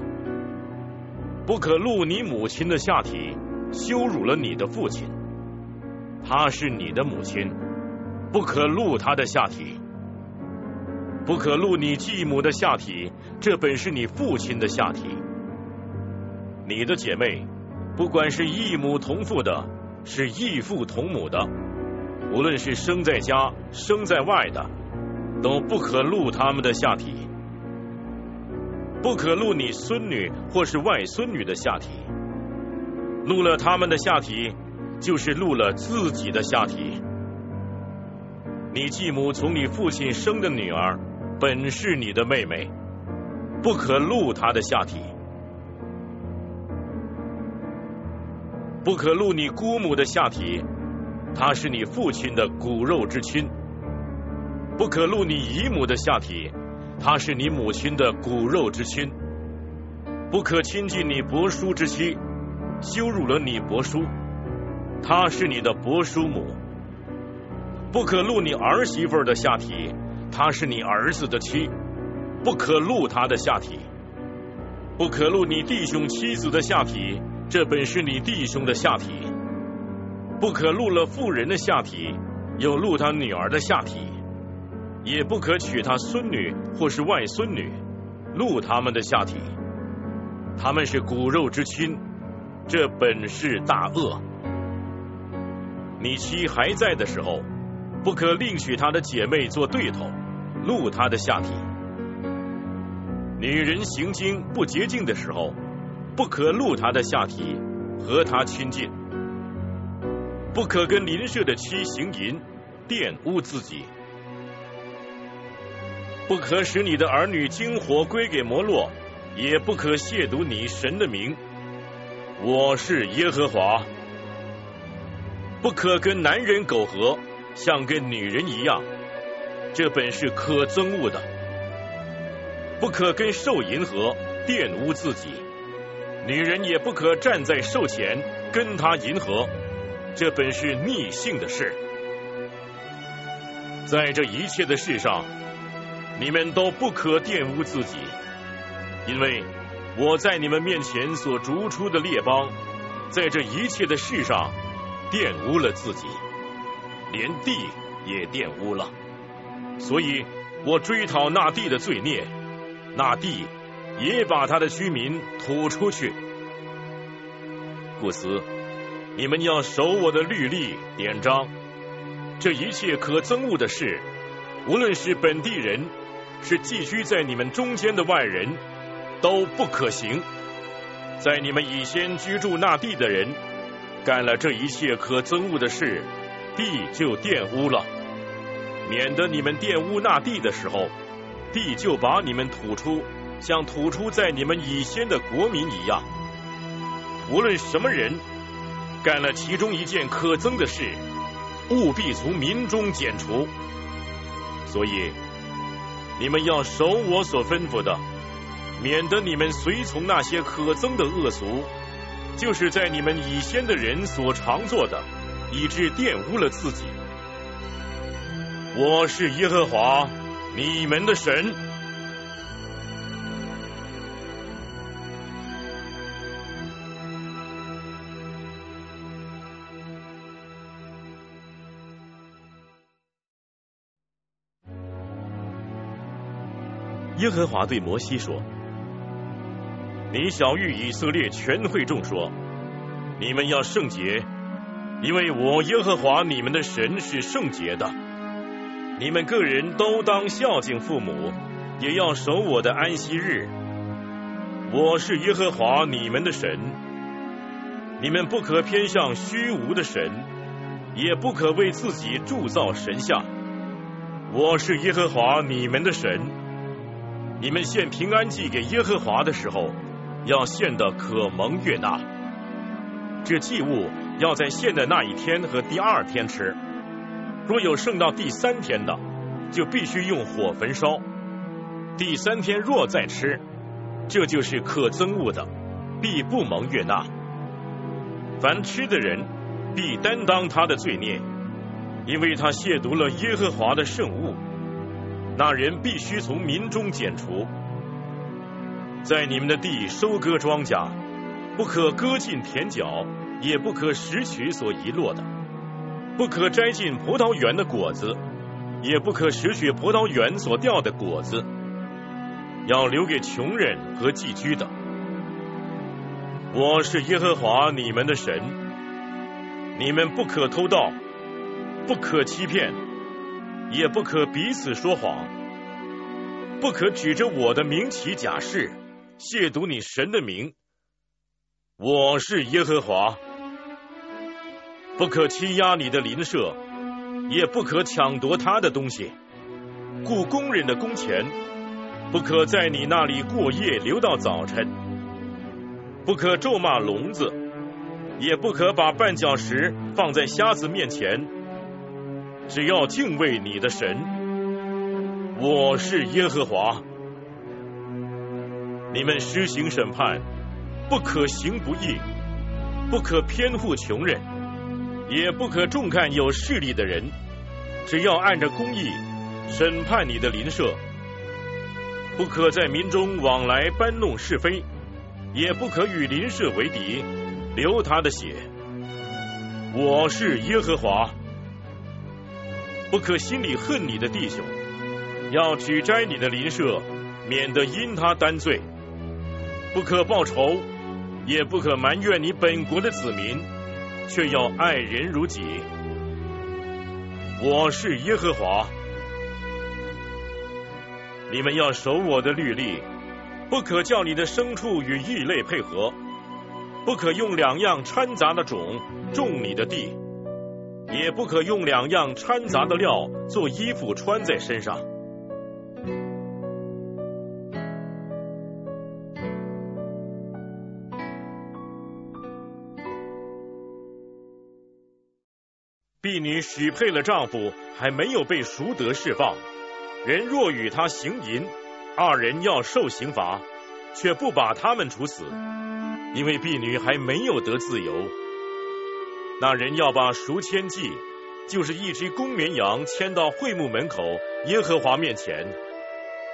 不可露你母亲的下体，羞辱了你的父亲。他是你的母亲，不可露他的下体。不可露你继母的下体，这本是你父亲的下体。你的姐妹，不管是异母同父的，是异父同母的，无论是生在家、生在外的。都不可录他们的下体，不可录你孙女或是外孙女的下体。录了他们的下体，就是录了自己的下体。你继母从你父亲生的女儿，本是你的妹妹，不可录她的下体。不可录你姑母的下体，她是你父亲的骨肉之亲。不可露你姨母的下体，她是你母亲的骨肉之亲；不可亲近你伯叔之妻，羞辱了你伯叔，她是你的伯叔母；不可露你儿媳妇的下体，她是你儿子的妻，不可露她的下体；不可露你弟兄妻子的下体，这本是你弟兄的下体；不可露了妇人的下体，又露他女儿的下体。也不可娶他孙女或是外孙女，露他们的下体，他们是骨肉之亲，这本是大恶。你妻还在的时候，不可另娶她的姐妹做对头，露她的下体。女人行经不洁净的时候，不可露她的下体，和她亲近，不可跟邻舍的妻行淫，玷污自己。不可使你的儿女经火归给摩洛，也不可亵渎你神的名。我是耶和华。不可跟男人苟合，像跟女人一样，这本是可憎恶的。不可跟兽淫合，玷污自己。女人也不可站在兽前跟他淫合，这本是逆性的事。在这一切的事上。你们都不可玷污自己，因为我在你们面前所逐出的列邦，在这一切的事上玷污了自己，连地也玷污了。所以我追讨那地的罪孽，那地也把他的居民吐出去。故此，你们要守我的律例典章，这一切可憎恶的事，无论是本地人。是寄居在你们中间的外人，都不可行。在你们以先居住那地的人，干了这一切可憎恶的事，地就玷污了。免得你们玷污那地的时候，地就把你们吐出，像吐出在你们以先的国民一样。无论什么人干了其中一件可憎的事，务必从民中剪除。所以。你们要守我所吩咐的，免得你们随从那些可憎的恶俗，就是在你们以先的人所常做的，以致玷污了自己。我是耶和华，你们的神。耶和华对摩西说：“你小谕以色列全会众说，你们要圣洁，因为我耶和华你们的神是圣洁的。你们个人都当孝敬父母，也要守我的安息日。我是耶和华你们的神，你们不可偏向虚无的神，也不可为自己铸造神像。我是耶和华你们的神。你们献平安祭给耶和华的时候，要献的可蒙悦纳。这祭物要在献的那一天和第二天吃。若有剩到第三天的，就必须用火焚烧。第三天若再吃，这就是可憎恶的，必不蒙悦纳。凡吃的人，必担当他的罪孽，因为他亵渎了耶和华的圣物。那人必须从民中剪除，在你们的地收割庄稼，不可割尽田角，也不可拾取所遗落的，不可摘尽葡萄园的果子，也不可拾取葡萄园所掉的果子。要留给穷人和寄居的。我是耶和华你们的神，你们不可偷盗，不可欺骗，也不可彼此说谎，不可举着我的名起假誓，亵渎你神的名。我是耶和华，不可欺压你的邻舍，也不可抢夺他的东西，雇工人的工钱。不可在你那里过夜，留到早晨；不可咒骂聋子，也不可把绊脚石放在瞎子面前。只要敬畏你的神，我是耶和华。你们施行审判，不可行不义，不可偏护穷人，也不可重看有势力的人。只要按着公义审判你的邻舍。不可在民中往来搬弄是非，也不可与邻舍为敌，流他的血。我是耶和华。不可心里恨你的弟兄，要取摘你的邻舍，免得因他担罪。不可报仇，也不可埋怨你本国的子民，却要爱人如己。我是耶和华。你们要守我的律例，不可叫你的牲畜与异类配合，不可用两样掺杂的种种你的地，也不可用两样掺杂的料做衣服穿在身上。婢女许配了丈夫，还没有被赎得释放。人若与他行淫，二人要受刑罚，却不把他们处死，因为婢女还没有得自由。那人要把赎千祭，就是一只公绵羊，牵到会幕门口耶和华面前。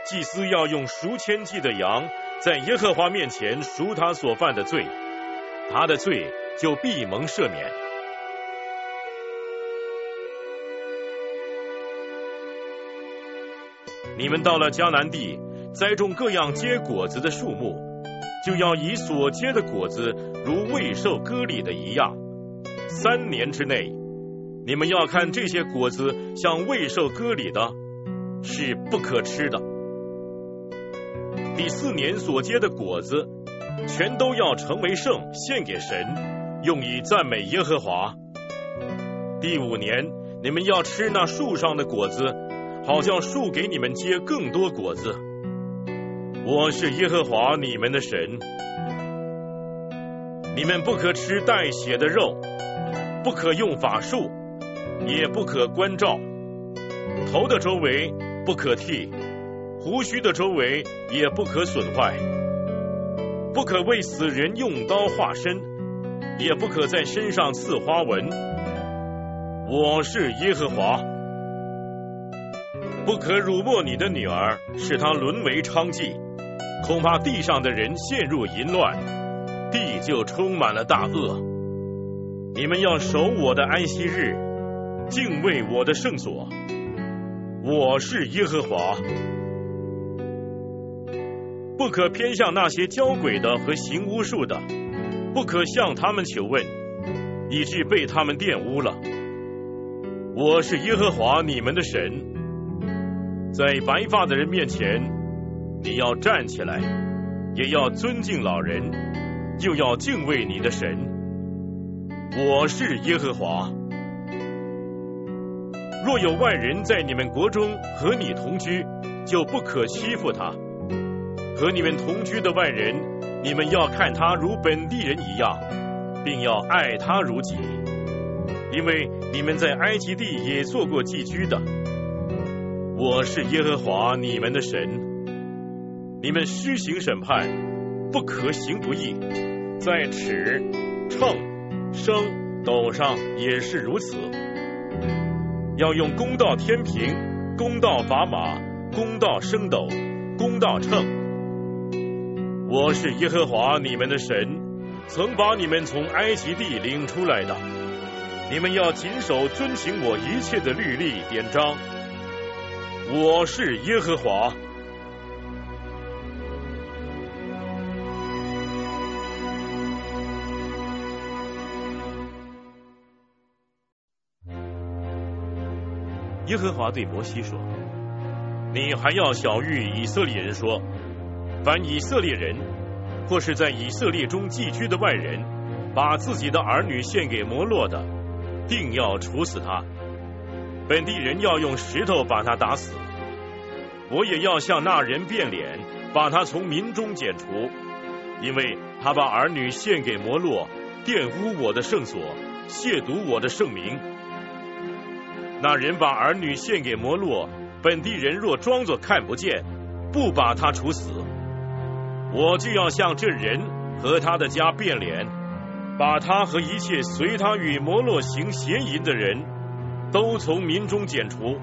祭司要用赎千祭的羊，在耶和华面前赎他所犯的罪，他的罪就必蒙赦免。你们到了迦南地，栽种各样结果子的树木，就要以所结的果子如未受割礼的一样。三年之内，你们要看这些果子像未受割礼的，是不可吃的。第四年所结的果子，全都要成为圣，献给神，用以赞美耶和华。第五年，你们要吃那树上的果子。好叫树给你们结更多果子。我是耶和华你们的神，你们不可吃带血的肉，不可用法术，也不可关照。头的周围不可剃，胡须的周围也不可损坏。不可为死人用刀划身，也不可在身上刺花纹。我是耶和华。不可辱没你的女儿，使她沦为娼妓，恐怕地上的人陷入淫乱，地就充满了大恶。你们要守我的安息日，敬畏我的圣所。我是耶和华。不可偏向那些交鬼的和行巫术的，不可向他们求问，以致被他们玷污了。我是耶和华你们的神，在白发的人面前，你要站起来，也要尊敬老人，又要敬畏你的神。我是耶和华。若有外人在你们国中和你同居，就不可欺负他。和你们同居的外人，你们要看他如本地人一样，并要爱他如己，因为你们在埃及地也做过寄居的。我是耶和华你们的神，你们施行审判，不可行不义，在尺、秤、升、斗上也是如此，要用公道天平、公道砝码、公道升斗、公道秤。我是耶和华你们的神，曾把你们从埃及地领出来的。你们要谨守遵行我一切的律例典章。我是耶和华。耶和华对摩西说：“你还要晓谕以色列人说。”凡以色列人，或是在以色列中寄居的外人，把自己的儿女献给摩洛的，定要处死他。本地人要用石头把他打死。我也要向那人变脸，把他从民中剪除，因为他把儿女献给摩洛，玷污我的圣所，亵渎我的圣名。那人把儿女献给摩洛，本地人若装作看不见，不把他处死。我就要向这人和他的家变脸，把他和一切随他与摩洛行邪淫的人都从民中剪除。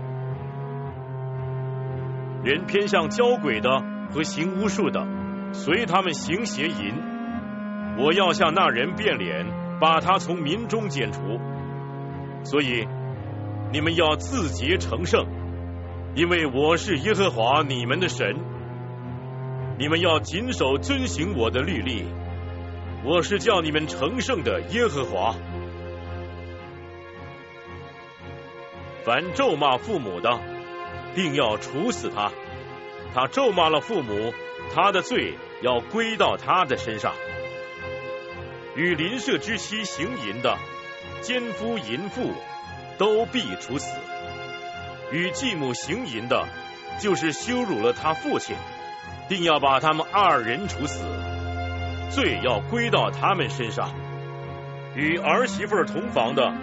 人偏向交鬼的和行巫术的，随他们行邪淫。我要向那人变脸，把他从民中剪除。所以你们要自洁成圣，因为我是耶和华你们的神。你们要谨守遵行我的律例，我是叫你们成圣的耶和华。凡咒骂父母的，定要处死他；他咒骂了父母，他的罪要归到他的身上。与邻舍之妻行淫的，奸夫淫妇，都必处死；与继母行淫的，就是羞辱了他父亲。定要把他们二人处死，罪要归到他们身上；与儿媳妇同房的，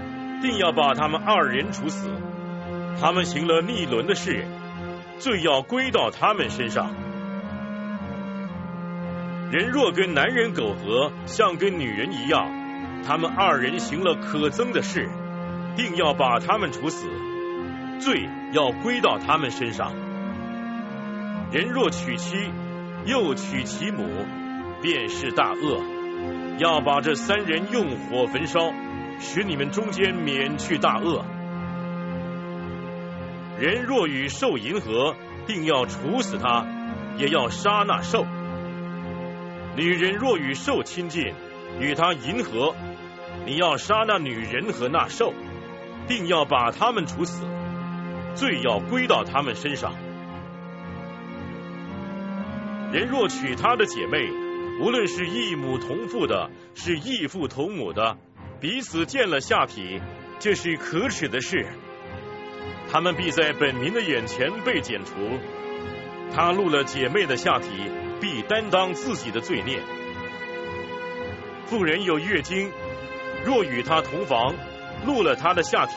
定要把他们二人处死。他们行了逆伦的事，罪要归到他们身上。人若跟男人苟合，像跟女人一样，他们二人行了可憎的事，定要把他们处死，罪要归到他们身上。人若娶妻，又娶其母，便是大恶。要把这三人用火焚烧，使你们中间免去大恶。人若与兽淫合，定要处死他，也要杀那兽。女人若与兽亲近，与他淫合，你要杀那女人和那兽，定要把他们处死，罪要归到他们身上。人若娶他的姐妹，无论是异母同父的，是异父同母的，彼此见了下体，这是可耻的事。他们必在本民的眼前被剪除。他录了姐妹的下体，必担当自己的罪孽。妇人有月经，若与他同房，录了他的下体，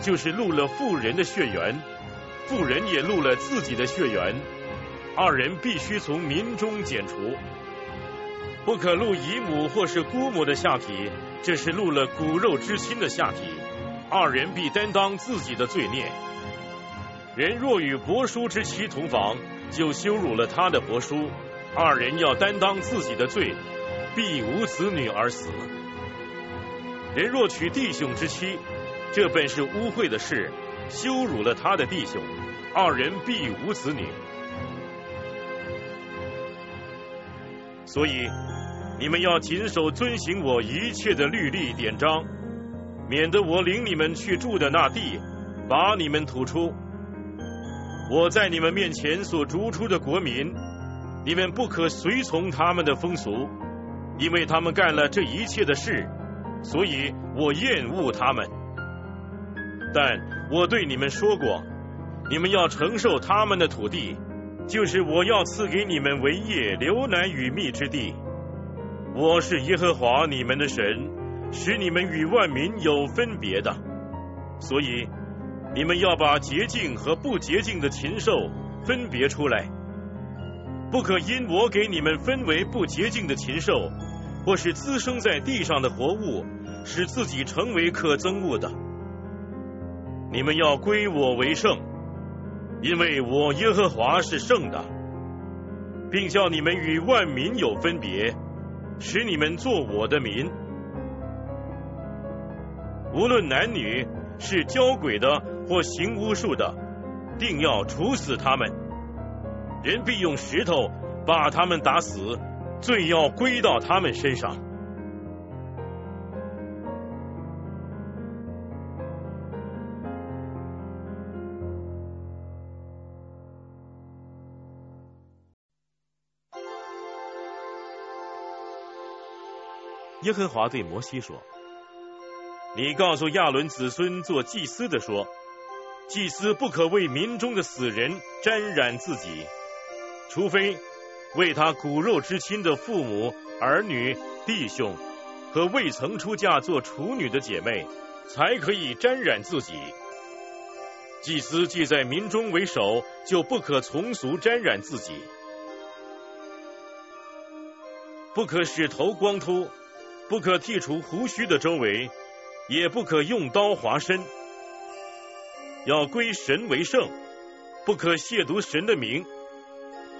就是录了妇人的血缘，妇人也录了自己的血缘。二人必须从民中剪除，不可录姨母或是姑母的下体，这是录了骨肉之亲的下体。二人必担当自己的罪孽。人若与伯叔之妻同房，就羞辱了他的伯叔。二人要担当自己的罪，必无子女而死。人若娶弟兄之妻，这本是污秽的事，羞辱了他的弟兄。二人必无子女。所以你们要谨守遵行我一切的律例典章，免得我领你们去住的那地，把你们吐出。我在你们面前所逐出的国民，你们不可随从他们的风俗，因为他们干了这一切的事，所以我厌恶他们。但我对你们说过，你们要承受他们的土地，就是我要赐给你们为业流奶与蜜之地。我是耶和华你们的神，使你们与万民有分别的，所以。你们要把洁净和不洁净的禽兽分别出来，不可因我给你们分为不洁净的禽兽，或是滋生在地上的活物，使自己成为可憎恶的。你们要归我为圣，因为我耶和华是圣的，并叫你们与万民有分别，使你们做我的民。无论男女，是交鬼的。或行巫术的，定要处死他们。人必用石头把他们打死，罪要归到他们身上。耶和华对摩西说：“你告诉亚伦子孙做祭司的说。”祭司不可为民中的死人沾染自己，除非为他骨肉之亲的父母、儿女、弟兄和未曾出嫁做处女的姐妹，才可以沾染自己。祭司既在民中为首，就不可从俗沾染自己，不可使头光秃，不可剃除胡须的周围，也不可用刀划身。要归神为圣，不可亵渎神的名，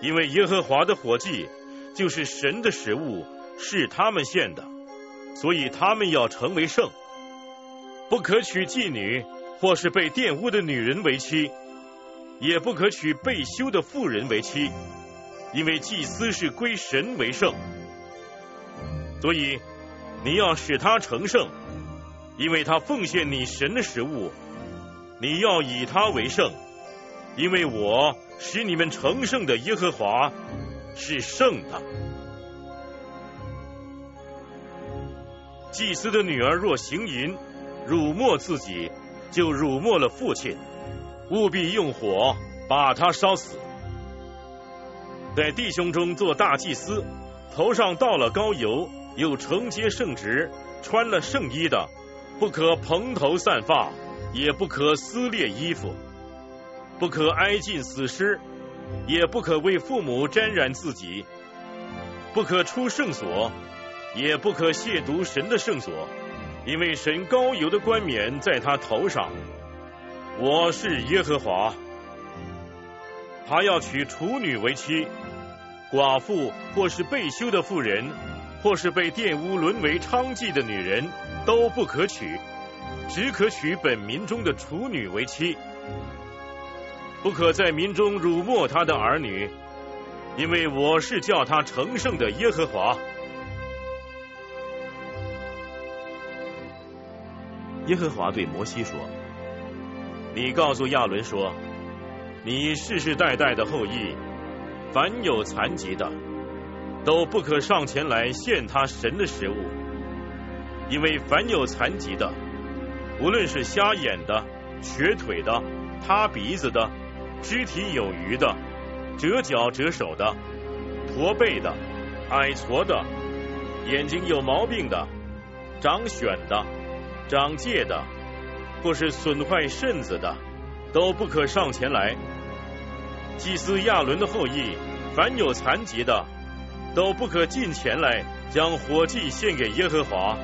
因为耶和华的火祭就是神的食物，是他们献的，所以他们要成为圣。不可娶妓女或是被玷污的女人为妻，也不可娶被休的妇人为妻，因为祭司是归神为圣，所以你要使他成圣，因为他奉献你神的食物。你要以他为圣，因为我使你们成圣的耶和华是圣的。祭司的女儿若行淫，辱没自己，就辱没了父亲，务必用火把他烧死。在弟兄中做大祭司，头上倒了膏油，又承接圣职，穿了圣衣的，不可蓬头散发。也不可撕裂衣服，不可挨近死尸，也不可为父母沾染自己，不可出圣所，也不可亵渎神的圣所，因为神高油的冠冕在他头上。我是耶和华。他要娶处女为妻，寡妇或是被休的妇人，或是被玷污沦为娼妓的女人，都不可娶。只可娶本民中的处女为妻，不可在民中辱没他的儿女，因为我是叫他成圣的耶和华。耶和华对摩西说：“你告诉亚伦说，你世世代代的后裔，凡有残疾的，都不可上前来献他神的食物，因为凡有残疾的。”无论是瞎眼的、瘸腿的、塌鼻子的、肢体有余的、折脚折手的、驼背的、矮矬的、眼睛有毛病的、长癣的、长疥的，或是损坏肾子的，都不可上前来。祭司亚伦的后裔，凡有残疾的，都不可进前来将火祭献给耶和华。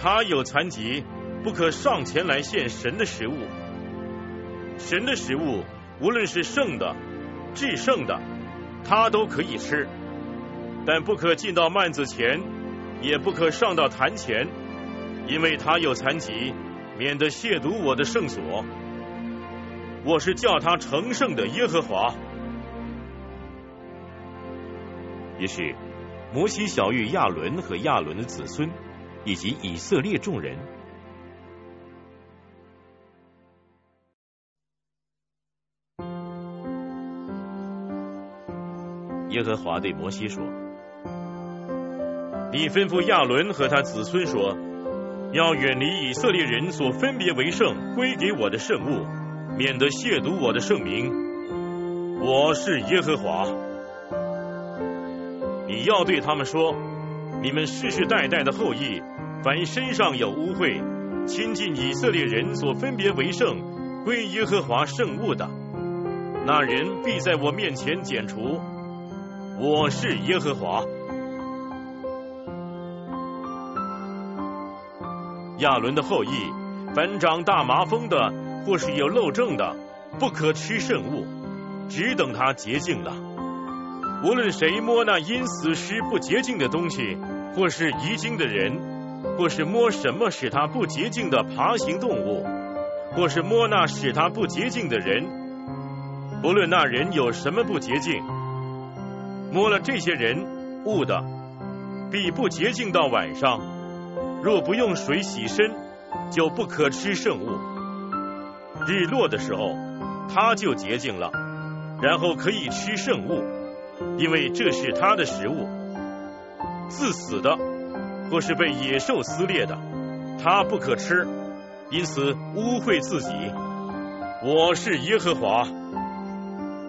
他有残疾。不可上前来献神的食物，神的食物无论是圣的、至圣的，他都可以吃，但不可进到幔子前，也不可上到坛前，因为他有残疾，免得亵渎我的圣所。我是叫他成圣的耶和华。于是摩西小谕亚伦和亚伦的子孙，以及以色列众人。耶和华对摩西说：“你吩咐亚伦和他子孙说，要远离以色列人所分别为圣归给我的圣物，免得亵渎我的圣名。我是耶和华。你要对他们说：你们世世代代的后裔，凡身上有污秽、亲近以色列人所分别为圣归耶和华圣物的，那人必在我面前剪除。”我是耶和华。亚伦的后裔，凡长大麻风的，或是有漏症的，不可吃圣物，只等他洁净了。无论谁摸那因死尸不洁净的东西，或是遗精的人，或是摸什么使他不洁净的爬行动物，或是摸那使他不洁净的人，不论那人有什么不洁净。摸了这些人物的，必不洁净到晚上。若不用水洗身，就不可吃圣物。日落的时候，他就洁净了，然后可以吃圣物，因为这是他的食物。自死的，或是被野兽撕裂的，他不可吃，因此污秽自己。我是耶和华，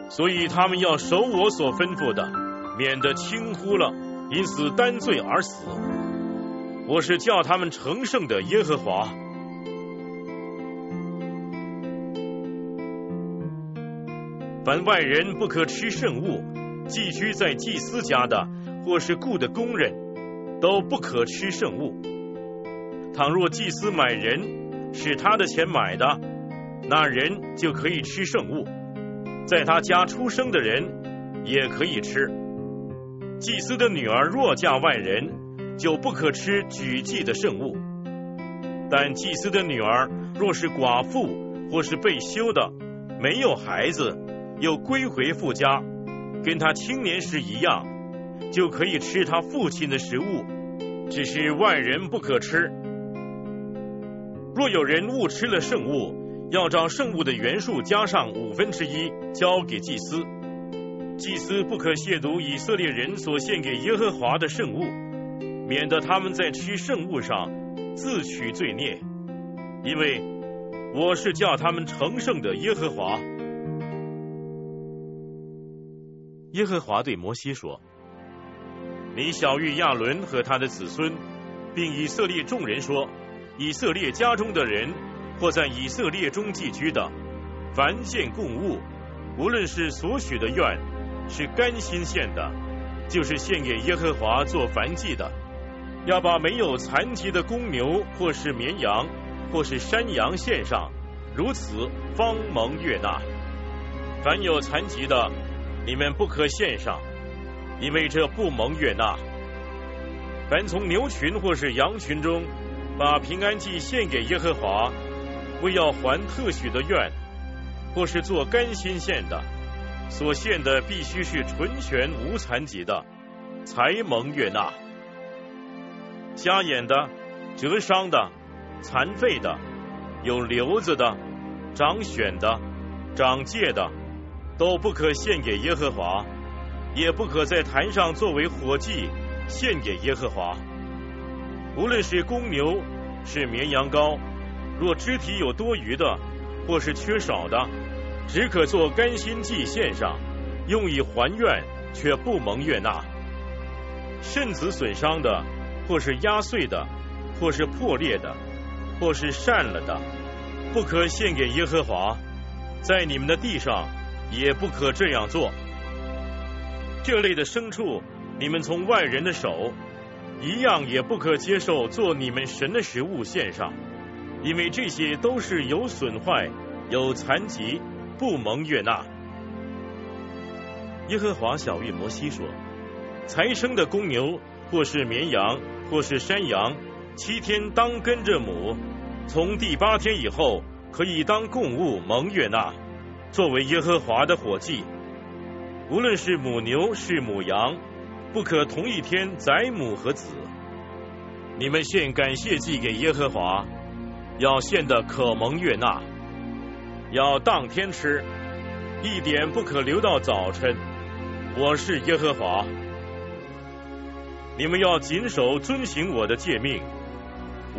所以他们要守我所吩咐的。免得轻忽了，因此担罪而死。我是叫他们成圣的耶和华。凡外人不可吃圣物，寄居在祭司家的，或是雇的工人，都不可吃圣物。倘若祭司买人，是他的钱买的，那人就可以吃圣物。在他家出生的人也可以吃。祭司的女儿若嫁外人，就不可吃举祭的圣物；但祭司的女儿若是寡妇或是被休的，没有孩子，又归回父家，跟他青年时一样，就可以吃他父亲的食物，只是外人不可吃。若有人误吃了圣物，要照圣物的原数加上五分之一，交给祭司。祭司不可亵渎以色列人所献给耶和华的圣物，免得他们在吃圣物上自取罪孽，因为我是叫他们成圣的耶和华。耶和华对摩西说：“你小谕亚伦和他的子孙，并以色列众人说：以色列家中的人，或在以色列中寄居的，凡献供物，无论是所许的愿。”是甘心献的，就是献给耶和华做燔祭的。要把没有残疾的公牛，或是绵羊，或是山羊献上，如此方蒙悦纳。凡有残疾的，你们不可献上，因为这不蒙悦纳。凡从牛群或是羊群中，把平安祭献给耶和华，为要还特许的愿，或是做甘心献的。所献的必须是纯全无残疾的，才蒙悦纳。瞎眼的、折伤的、残废的、有瘤子的、长癣的、长疥的，都不可献给耶和华，也不可在坛上作为火祭献给耶和华。无论是公牛，是绵羊羔，若肢体有多余的，或是缺少的。只可做甘心祭献上，用以还愿，却不蒙悦纳。肾子损伤的，或是压碎的，或是破裂的，或是散了的，不可献给耶和华。在你们的地上，也不可这样做。这类的牲畜，你们从外人的手，一样也不可接受做你们神的食物献上，因为这些都是有损坏、有残疾。不蒙悦纳。耶和华小谕摩西说：“才生的公牛，或是绵羊，或是山羊，七天当跟着母，从第八天以后，可以当供物蒙悦纳，作为耶和华的火祭。无论是母牛是母羊，不可同一天宰母和子。你们献感谢祭给耶和华，要献的可蒙悦纳，要当天吃，一点不可留到早晨。我是耶和华。你们要谨守遵行我的诫命。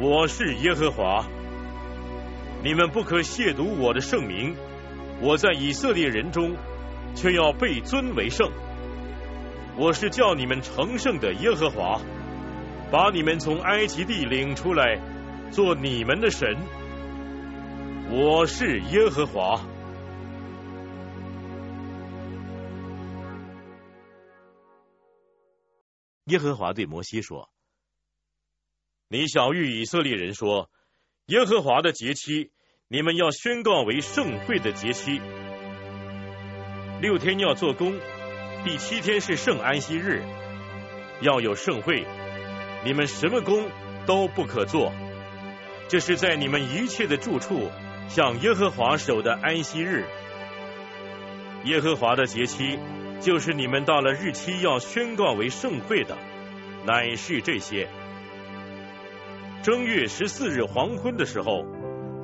我是耶和华。你们不可亵渎我的圣名。我在以色列人中，却要被尊为圣。我是叫你们成圣的耶和华，把你们从埃及地领出来，做你们的神。我是耶和华。耶和华对摩西说：“你小谕以色列人说，耶和华的节期。”你们要宣告为盛会的节期，六天要做工，第七天是圣安息日，要有盛会。你们什么工都不可做，这是在你们一切的住处向耶和华守的安息日。耶和华的节期，就是你们到了日期要宣告为盛会的，乃是这些：正月十四日黄昏的时候。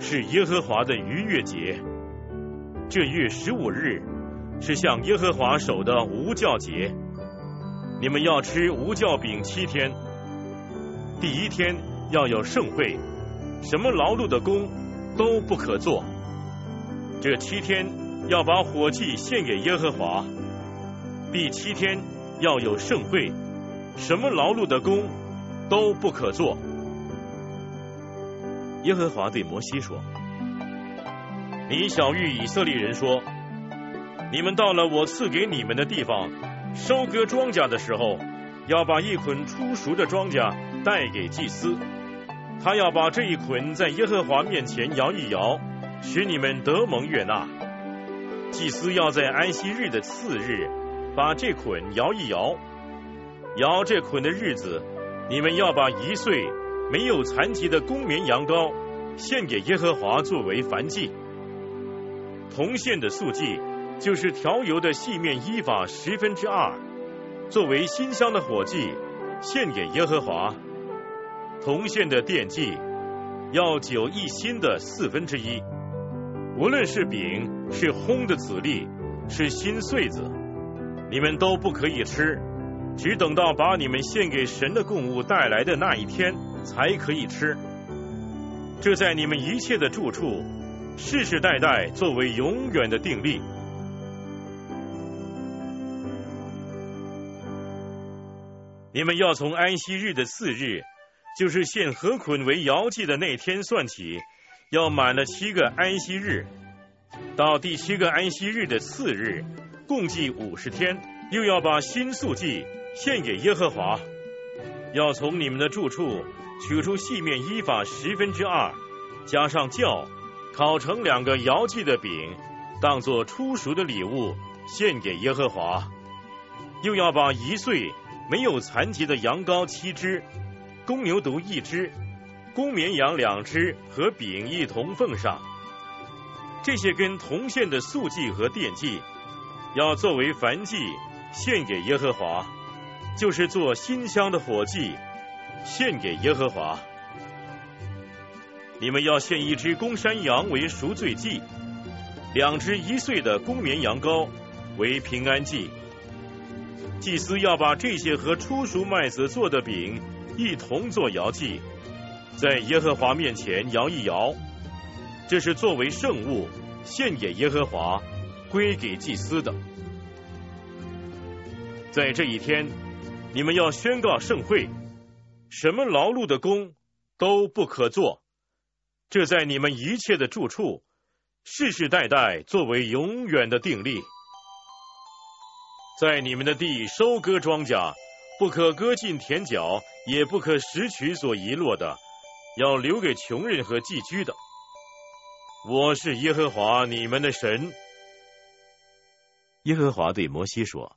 是耶和华的逾越节，这月十五日是向耶和华守的无教节。你们要吃无教饼七天，第一天要有盛会，什么劳碌的工都不可做。这七天要把火祭献给耶和华，第七天要有盛会，什么劳碌的工都不可做。耶和华对摩西说：“你小谕以色列人说，你们到了我赐给你们的地方，收割庄稼的时候，要把一捆初熟的庄稼带给祭司，他要把这一捆在耶和华面前摇一摇，使你们得蒙悦纳。祭司要在安息日的次日，把这捆摇一摇，摇这捆的日子，你们要把一岁。”没有残疾的公绵羊羔献给耶和华作为燔祭，铜线的素祭就是调油的细面依法十分之二，作为馨香的火祭献给耶和华。铜线的电祭要九一新的四分之一，无论是饼是烘的籽粒是新穗子，你们都不可以吃，只等到把你们献给神的供物带来的那一天。才可以吃，这在你们一切的住处，世世代代作为永远的定例。你们要从安息日的次日，就是献何捆为摇祭的那天算起，要满了七个安息日，到第七个安息日的次日，共计五十天，又要把新素祭献给耶和华，要从你们的住处。取出细面依法十分之二，加上酵，烤成两个摇祭的饼，当做初熟的礼物献给耶和华。又要把一岁没有残疾的羊羔七只，公牛犊一只，公绵羊两只和饼一同奉上。这些跟铜线的素祭和奠祭，要作为燔祭献给耶和华，就是做馨香的火祭。献给耶和华，你们要献一只公山羊为赎罪祭，两只一岁的公绵羊羔为平安祭。祭司要把这些和初熟麦子做的饼一同做摇祭，在耶和华面前摇一摇，这是作为圣物献给耶和华，归给祭司的。在这一天，你们要宣告盛会。什么劳碌的工都不可做，这在你们一切的住处，世世代代作为永远的定例。在你们的地收割庄稼，不可割尽田角，也不可拾取所遗落的，要留给穷人和寄居的。我是耶和华你们的神。耶和华对摩西说：“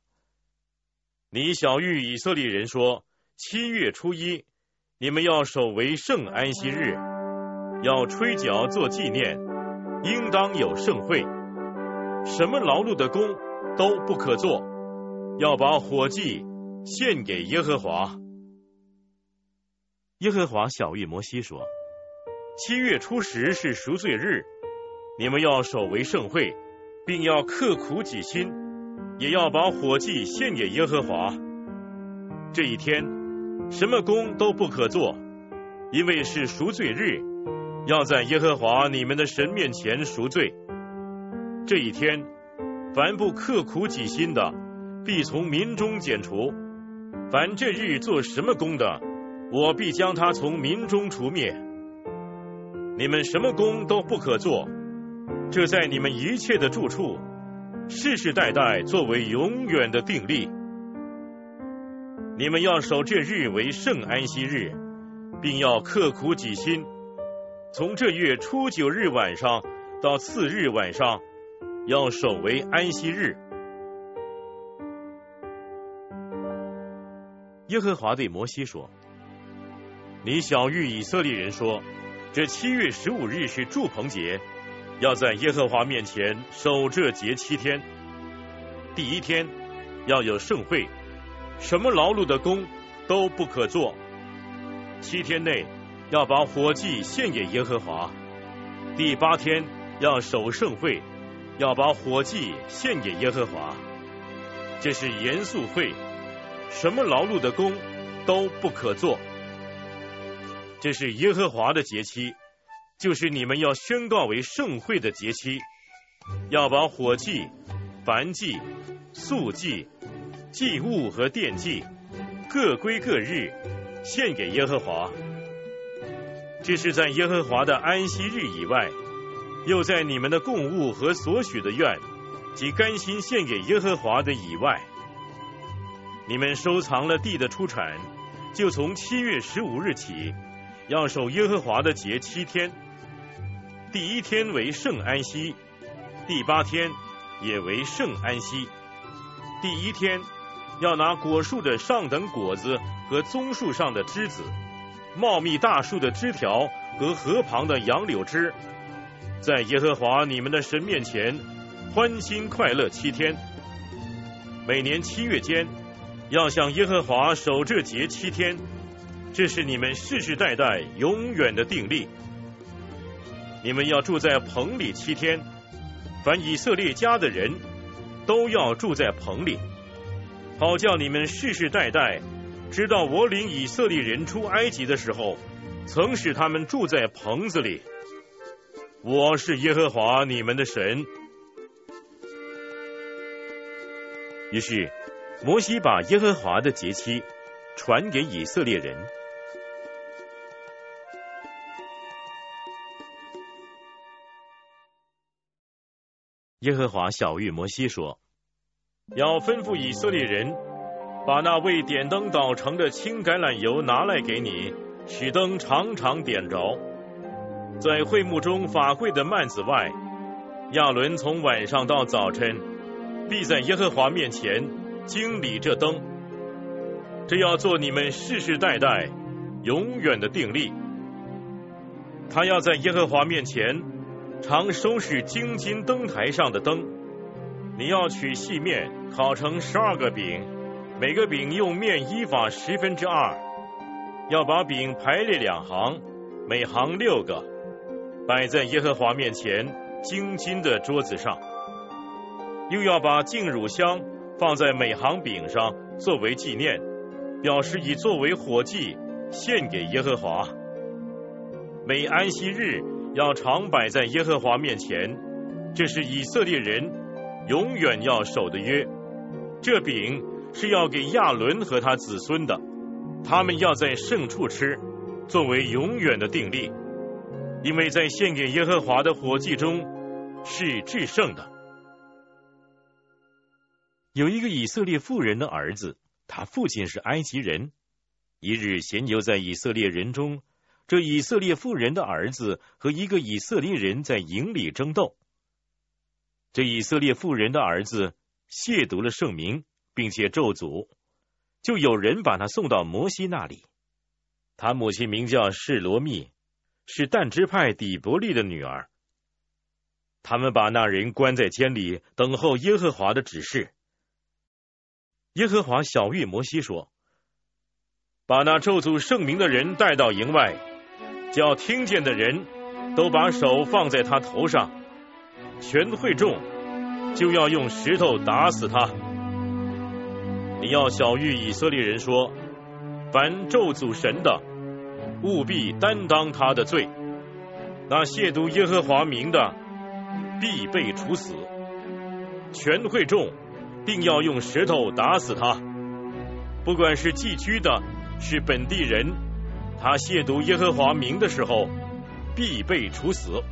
你小谕以色列人说。”七月初一，你们要守为圣安息日，要吹角做纪念，应当有盛会。什么劳碌的工都不可做，要把火祭献给耶和华。耶和华小谕摩西说：“七月初十是赎罪日，你们要守为盛会，并要刻苦己心，也要把火祭献给耶和华。这一天，什么工都不可做，因为是赎罪日，要在耶和华你们的神面前赎罪。这一天，凡不刻苦己心的，必从民中剪除。”凡这日做什么工的，我必将他从民中除灭。你们什么工都不可做，这在你们一切的住处，世世代代作为永远的定例。你们要守这日为圣安息日，并要刻苦己心，从这月初九日晚上到次日晚上，要守为安息日。耶和华对摩西说：“你小谕以色列人说，这七月十五日是祝棚节，要在耶和华面前守这节七天。第一天要有盛会，什么劳碌的工都不可做。七天内要把火祭献给耶和华。第八天要守盛会，要把火祭献给耶和华。这是严肃会。”什么劳碌的工都不可做，这是耶和华的节期，就是你们要宣告为盛会的节期，要把火祭、燔祭、素祭、祭物和奠祭各归各日，献给耶和华。这是在耶和华的安息日以外，又在你们的供物和所许的愿及甘心献给耶和华的以外。你们收藏了地的出产，就从七月十五日起，要守耶和华的节七天。第一天为圣安息，第八天也为圣安息。第一天要拿果树的上等果子和棕树上的枝子，茂密大树的枝条和河旁的杨柳枝，在耶和华你们的神面前欢欣快乐七天。每年七月间。要向耶和华守这节七天，这是你们世世代代永远的定例。你们要住在棚里七天，凡以色列家的人都要住在棚里，好叫你们世世代代知道我领以色列人出埃及的时候，曾使他们住在棚子里。我是耶和华你们的神。于是。摩西把耶和华的节期传给以色列人。耶和华小谕摩西说：“要吩咐以色列人，把那为点灯捣成的青橄榄油拿来给你，使灯常常点着。在会幕中法会的幔子外，亚伦从晚上到早晨，必在耶和华面前。”经理这灯，这要做你们世世代代永远的定力。他要在耶和华面前常收拾金金灯台上的灯。你要取细面烤成十二个饼，每个饼用面一法十分之二。要把饼排列两行，每行六个，摆在耶和华面前金金的桌子上。又要把净乳香。放在每行饼上作为纪念，表示以作为火祭献给耶和华。每安息日要常摆在耶和华面前，这是以色列人永远要守的约。这饼是要给亚伦和他子孙的，他们要在圣处吃，作为永远的定例，因为在献给耶和华的火祭中是至圣的。有一个以色列妇人的儿子，他父亲是埃及人。一日闲游在以色列人中，这以色列妇人的儿子和一个以色列人在营里争斗。这以色列妇人的儿子亵渎了圣名，并且咒诅，就有人把他送到摩西那里。他母亲名叫示罗密，是但支派底伯利的女儿。他们把那人关在监里，等候耶和华的指示。耶和华小谕摩西说：“把那咒诅圣名的人带到营外，叫听见的人都把手放在他头上，全会众就要用石头打死他。你要小谕以色列人说：凡咒诅神的，务必担当他的罪；那亵渎耶和华名的，必被处死。全会众。”定要用石头打死他，不管是寄居的，是本地人，他亵渎耶和华名的时候，必被处死。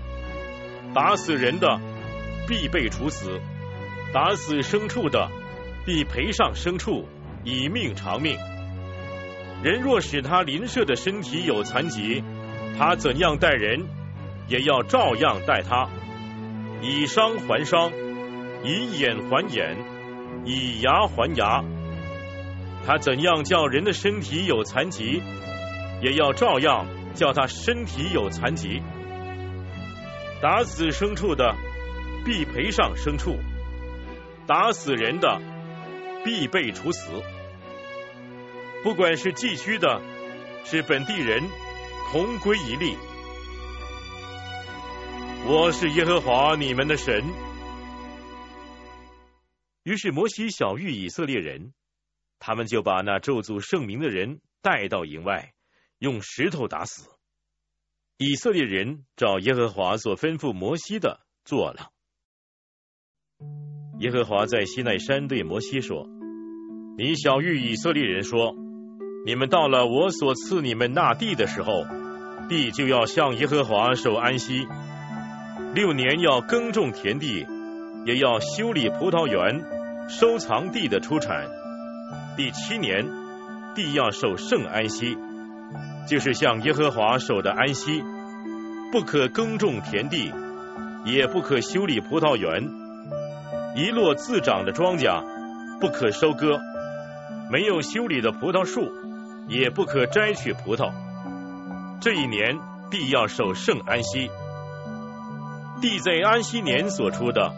打死人的，必被处死；打死牲畜的，必赔上牲畜，以命偿命。人若使他邻舍的身体有残疾，他怎样待人，也要照样待他，以伤还伤，以眼还眼。以牙还牙，他怎样叫人的身体有残疾，也要照样叫他身体有残疾。打死牲畜的，必赔上牲畜；打死人的，必被处死。不管是寄居的，是本地人，同归一例。我是耶和华你们的神。于是摩西小谕以色列人，他们就把那咒诅圣名的人带到营外，用石头打死。以色列人照耶和华所吩咐摩西的做了。耶和华在西奈山对摩西说：“你小谕以色列人说，你们到了我所赐你们那地的时候，地就要向耶和华守安息。六年要耕种田地，也要修理葡萄园。”收藏地的出产，第七年地要守圣安息，就是向耶和华守的安息，不可耕种田地，也不可修理葡萄园，一落自长的庄稼不可收割，没有修理的葡萄树也不可摘取葡萄。这一年必要守圣安息，地在安息年所出的，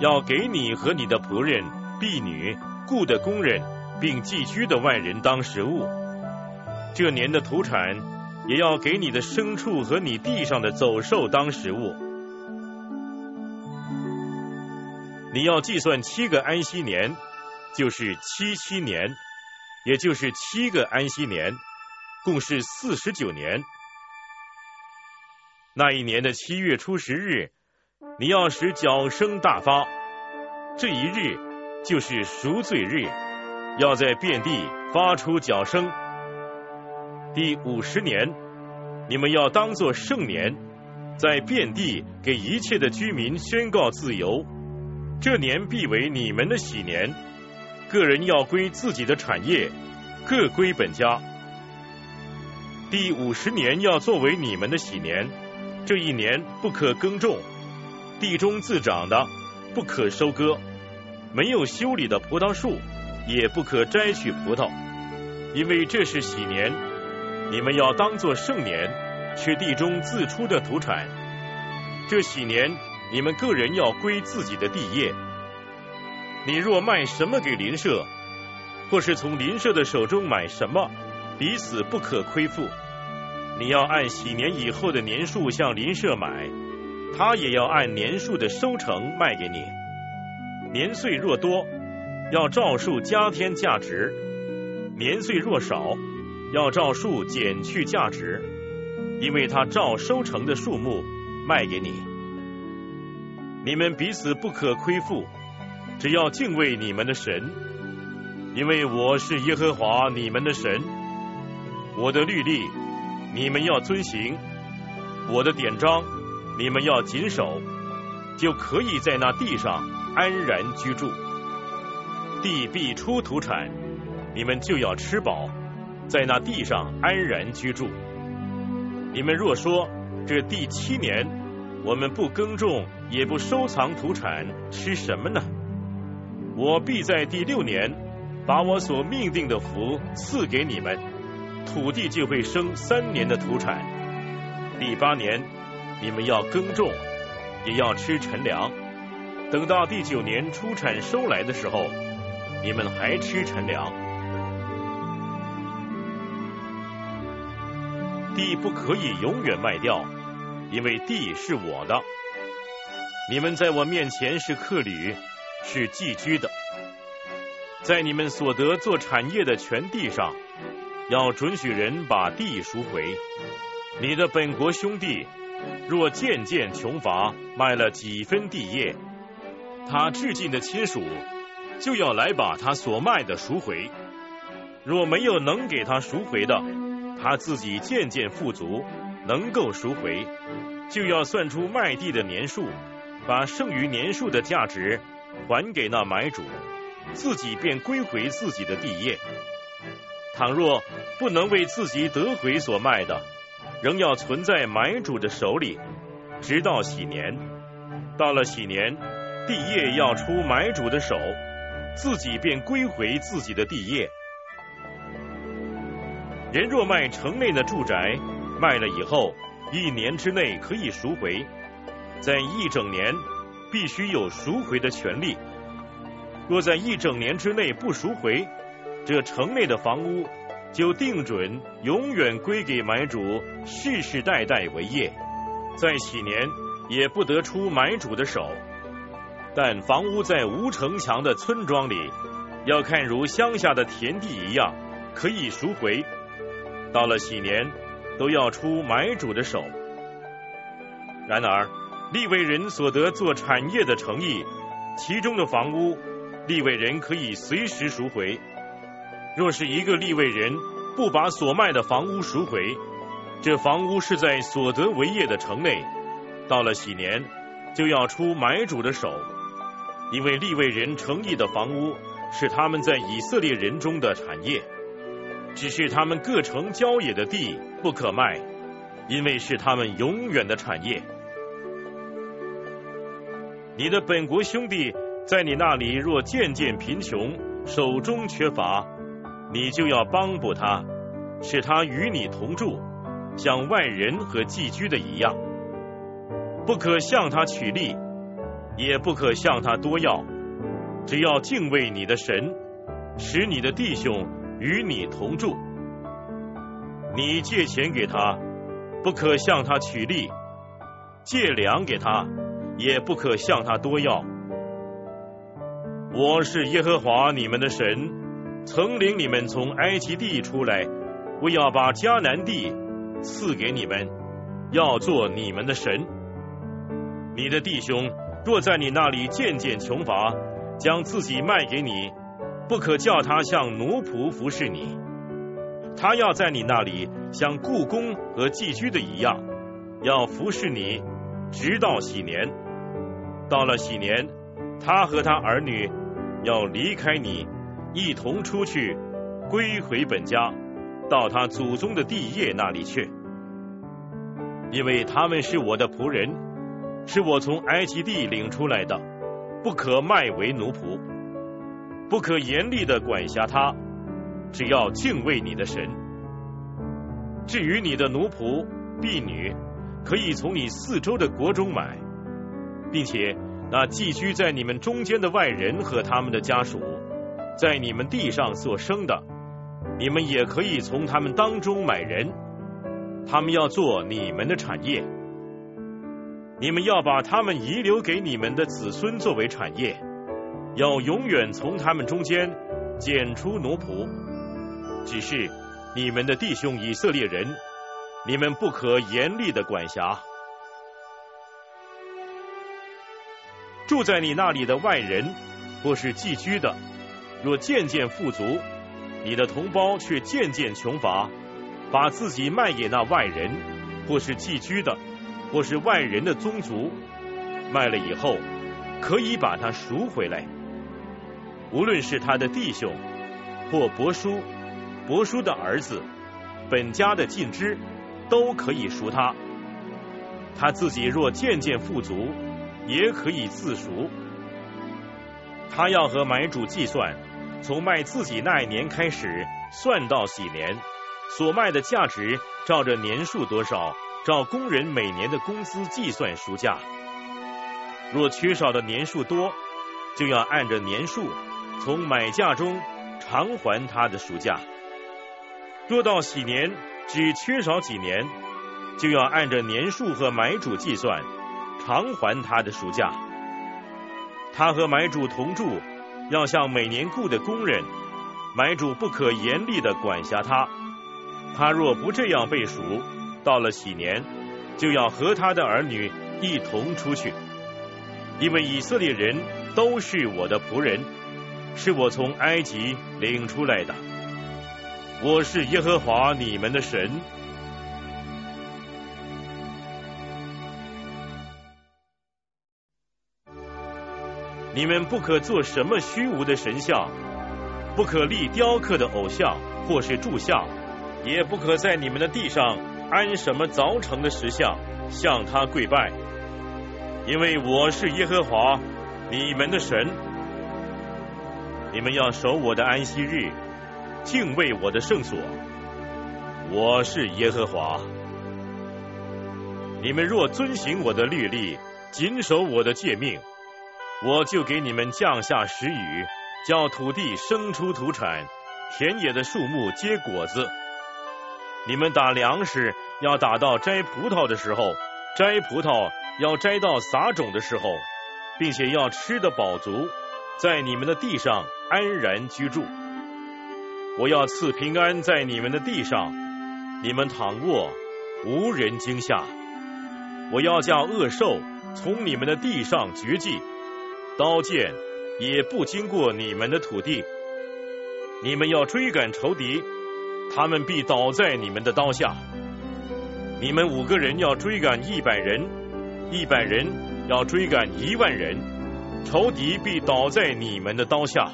要给你和你的仆人。婢女、雇的工人，并寄居的外人当食物。这年的土产也要给你的牲畜和你地上的走兽当食物。你要计算七个安息年，就是七七年，也就是七个安息年，共是四十九年。那一年的七月初十日，你要使脚声大发。这一日。就是赎罪日，要在遍地发出脚声。第五十年，你们要当作圣年，在遍地给一切的居民宣告自由。这年必为你们的喜年，个人要归自己的产业，各归本家。第五十年要作为你们的喜年，这一年不可耕种，地中自长的不可收割。没有修理的葡萄树，也不可摘取葡萄，因为这是喜年。你们要当作圣年，去地中自出的土产。这喜年，你们个人要归自己的地业。你若卖什么给邻舍，或是从邻舍的手中买什么，彼此不可亏负。你要按喜年以后的年数向邻舍买，他也要按年数的收成卖给你。年岁若多，要照数加添价值；年岁若少，要照数减去价值，因为他照收成的数目卖给你。你们彼此不可亏负，只要敬畏你们的神，因为我是耶和华你们的神。我的律例你们要遵行，我的典章你们要谨守，就可以在那地上。安然居住，地必出土产，你们就要吃饱，在那地上安然居住。你们若说这第七年我们不耕种，也不收藏土产，吃什么呢？我必在第六年把我所命定的福赐给你们，土地就会生三年的土产。第八年你们要耕种，也要吃陈粮。等到第九年出产收来的时候，你们还吃陈粮。地不可以永远卖掉，因为地是我的。你们在我面前是客旅，是寄居的。在你们所得做产业的全地上，要准许人把地赎回。你的本国兄弟若渐渐穷乏，卖了几分地业，他至近的亲属就要来把他所卖的赎回。若没有能给他赎回的，他自己渐渐富足，能够赎回，就要算出卖地的年数，把剩余年数的价值还给那买主。自己便归回自己的地业。倘若不能为自己得回所卖的，仍要存在买主的手里，直到喜年。到了喜年，地业要出买主的手，自己便归回自己的地业。人若卖城内的住宅，卖了以后，一年之内可以赎回，在一整年必须有赎回的权利。若在一整年之内不赎回，这城内的房屋就定准永远归给买主，世世代代为业，在喜年也不得出买主的手。但房屋在无城墙的村庄里，要看如乡下的田地一样，可以赎回。到了喜年，都要出买主的手。然而，利未人所得做产业的诚意，其中的房屋。立位人可以随时赎回。若是一个立位人不把所卖的房屋赎回，这房屋是在所得为业的城内，到了喜年就要出买主的手，因为立位人诚意的房屋是他们在以色列人中的产业，只是他们各城郊野的地不可卖，因为是他们永远的产业。你的本国兄弟。在你那里若渐渐贫穷，手中缺乏，你就要帮补他，使他与你同住，像外人和寄居的一样。不可向他取利，也不可向他多要，只要敬畏你的神，使你的弟兄与你同住。你借钱给他，不可向他取利；借粮给他，也不可向他多要。我是耶和华你们的神，曾领你们从埃及地出来，我要把迦南地赐给你们，要做你们的神。你的弟兄若在你那里渐渐穷乏，将自己卖给你，不可叫他像奴仆服侍你，他要在你那里像故宫和寄居的一样，要服侍你，直到喜年。到了喜年，他和他儿女。要离开你，一同出去，归回本家，到他祖宗的地业那里去，因为他们是我的仆人，是我从埃及地领出来的，不可卖为奴仆，不可严厉的管辖他，只要敬畏你的神。至于你的奴仆婢女，可以从你四周的国中买，并且。那寄居在你们中间的外人和他们的家属，在你们地上所生的，你们也可以从他们当中买人，他们要做你们的产业，你们要把他们遗留给你们的子孙作为产业，要永远从他们中间拣出奴仆，只是你们的弟兄以色列人，你们不可严厉的管辖。住在你那里的外人，或是寄居的，若渐渐富足，你的同胞却渐渐穷乏，把自己卖给那外人，或是寄居的，或是外人的宗族，卖了以后，可以把他赎回来。无论是他的弟兄，或伯叔、伯叔的儿子，本家的近支，都可以赎他。他自己若渐渐富足。也可以自赎。他要和买主计算，从卖自己那一年开始算到几年，所卖的价值照着年数多少，照工人每年的工资计算赎价。若缺少的年数多，就要按着年数从买价中偿还他的赎价。若到喜年只缺少几年，就要按着年数和买主计算偿还他的赎价。他和买主同住，要像每年雇的工人，买主不可严厉的管辖他。他若不这样被赎，到了喜年，就要和他的儿女一同出去，因为以色列人都是我的仆人，是我从埃及领出来的。我是耶和华你们的神。你们不可做什么虚无的神像，不可立雕刻的偶像或是柱像。也不可在你们的地上安什么凿成的石像，向他跪拜，因为我是耶和华你们的神。你们要守我的安息日，敬畏我的圣所。我是耶和华。你们若遵行我的律例，谨守我的诫命，我就给你们降下时雨，叫土地生出土产，田野的树木结果子。你们打粮食要打到摘葡萄的时候，摘葡萄要摘到撒种的时候，并且要吃的饱足，在你们的地上安然居住。我要赐平安在你们的地上，你们躺卧无人惊吓。我要叫恶兽从你们的地上绝迹，刀剑也不经过你们的土地。你们要追赶仇敌。他们必倒在你们的刀下。你们五个人要追赶一百人，一百人要追赶一万人，仇敌必倒在你们的刀下。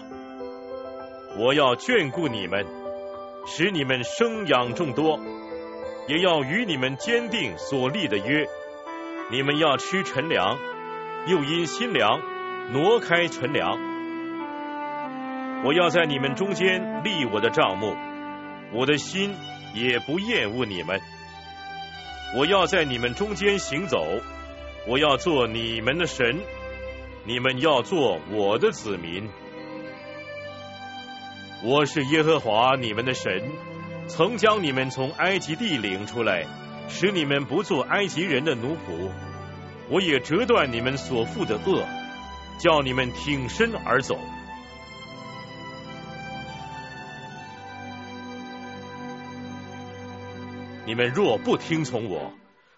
我要眷顾你们，使你们生养众多，也要与你们坚定所立的约。你们要吃陈粮，又因新粮挪开陈粮。我要在你们中间立我的帐目。我的心也不厌恶你们，我要在你们中间行走，我要做你们的神，你们要做我的子民。我是耶和华你们的神，曾将你们从埃及地领出来，使你们不做埃及人的奴仆。我也折断你们所负的恶，叫你们挺身而走。你们若不听从我，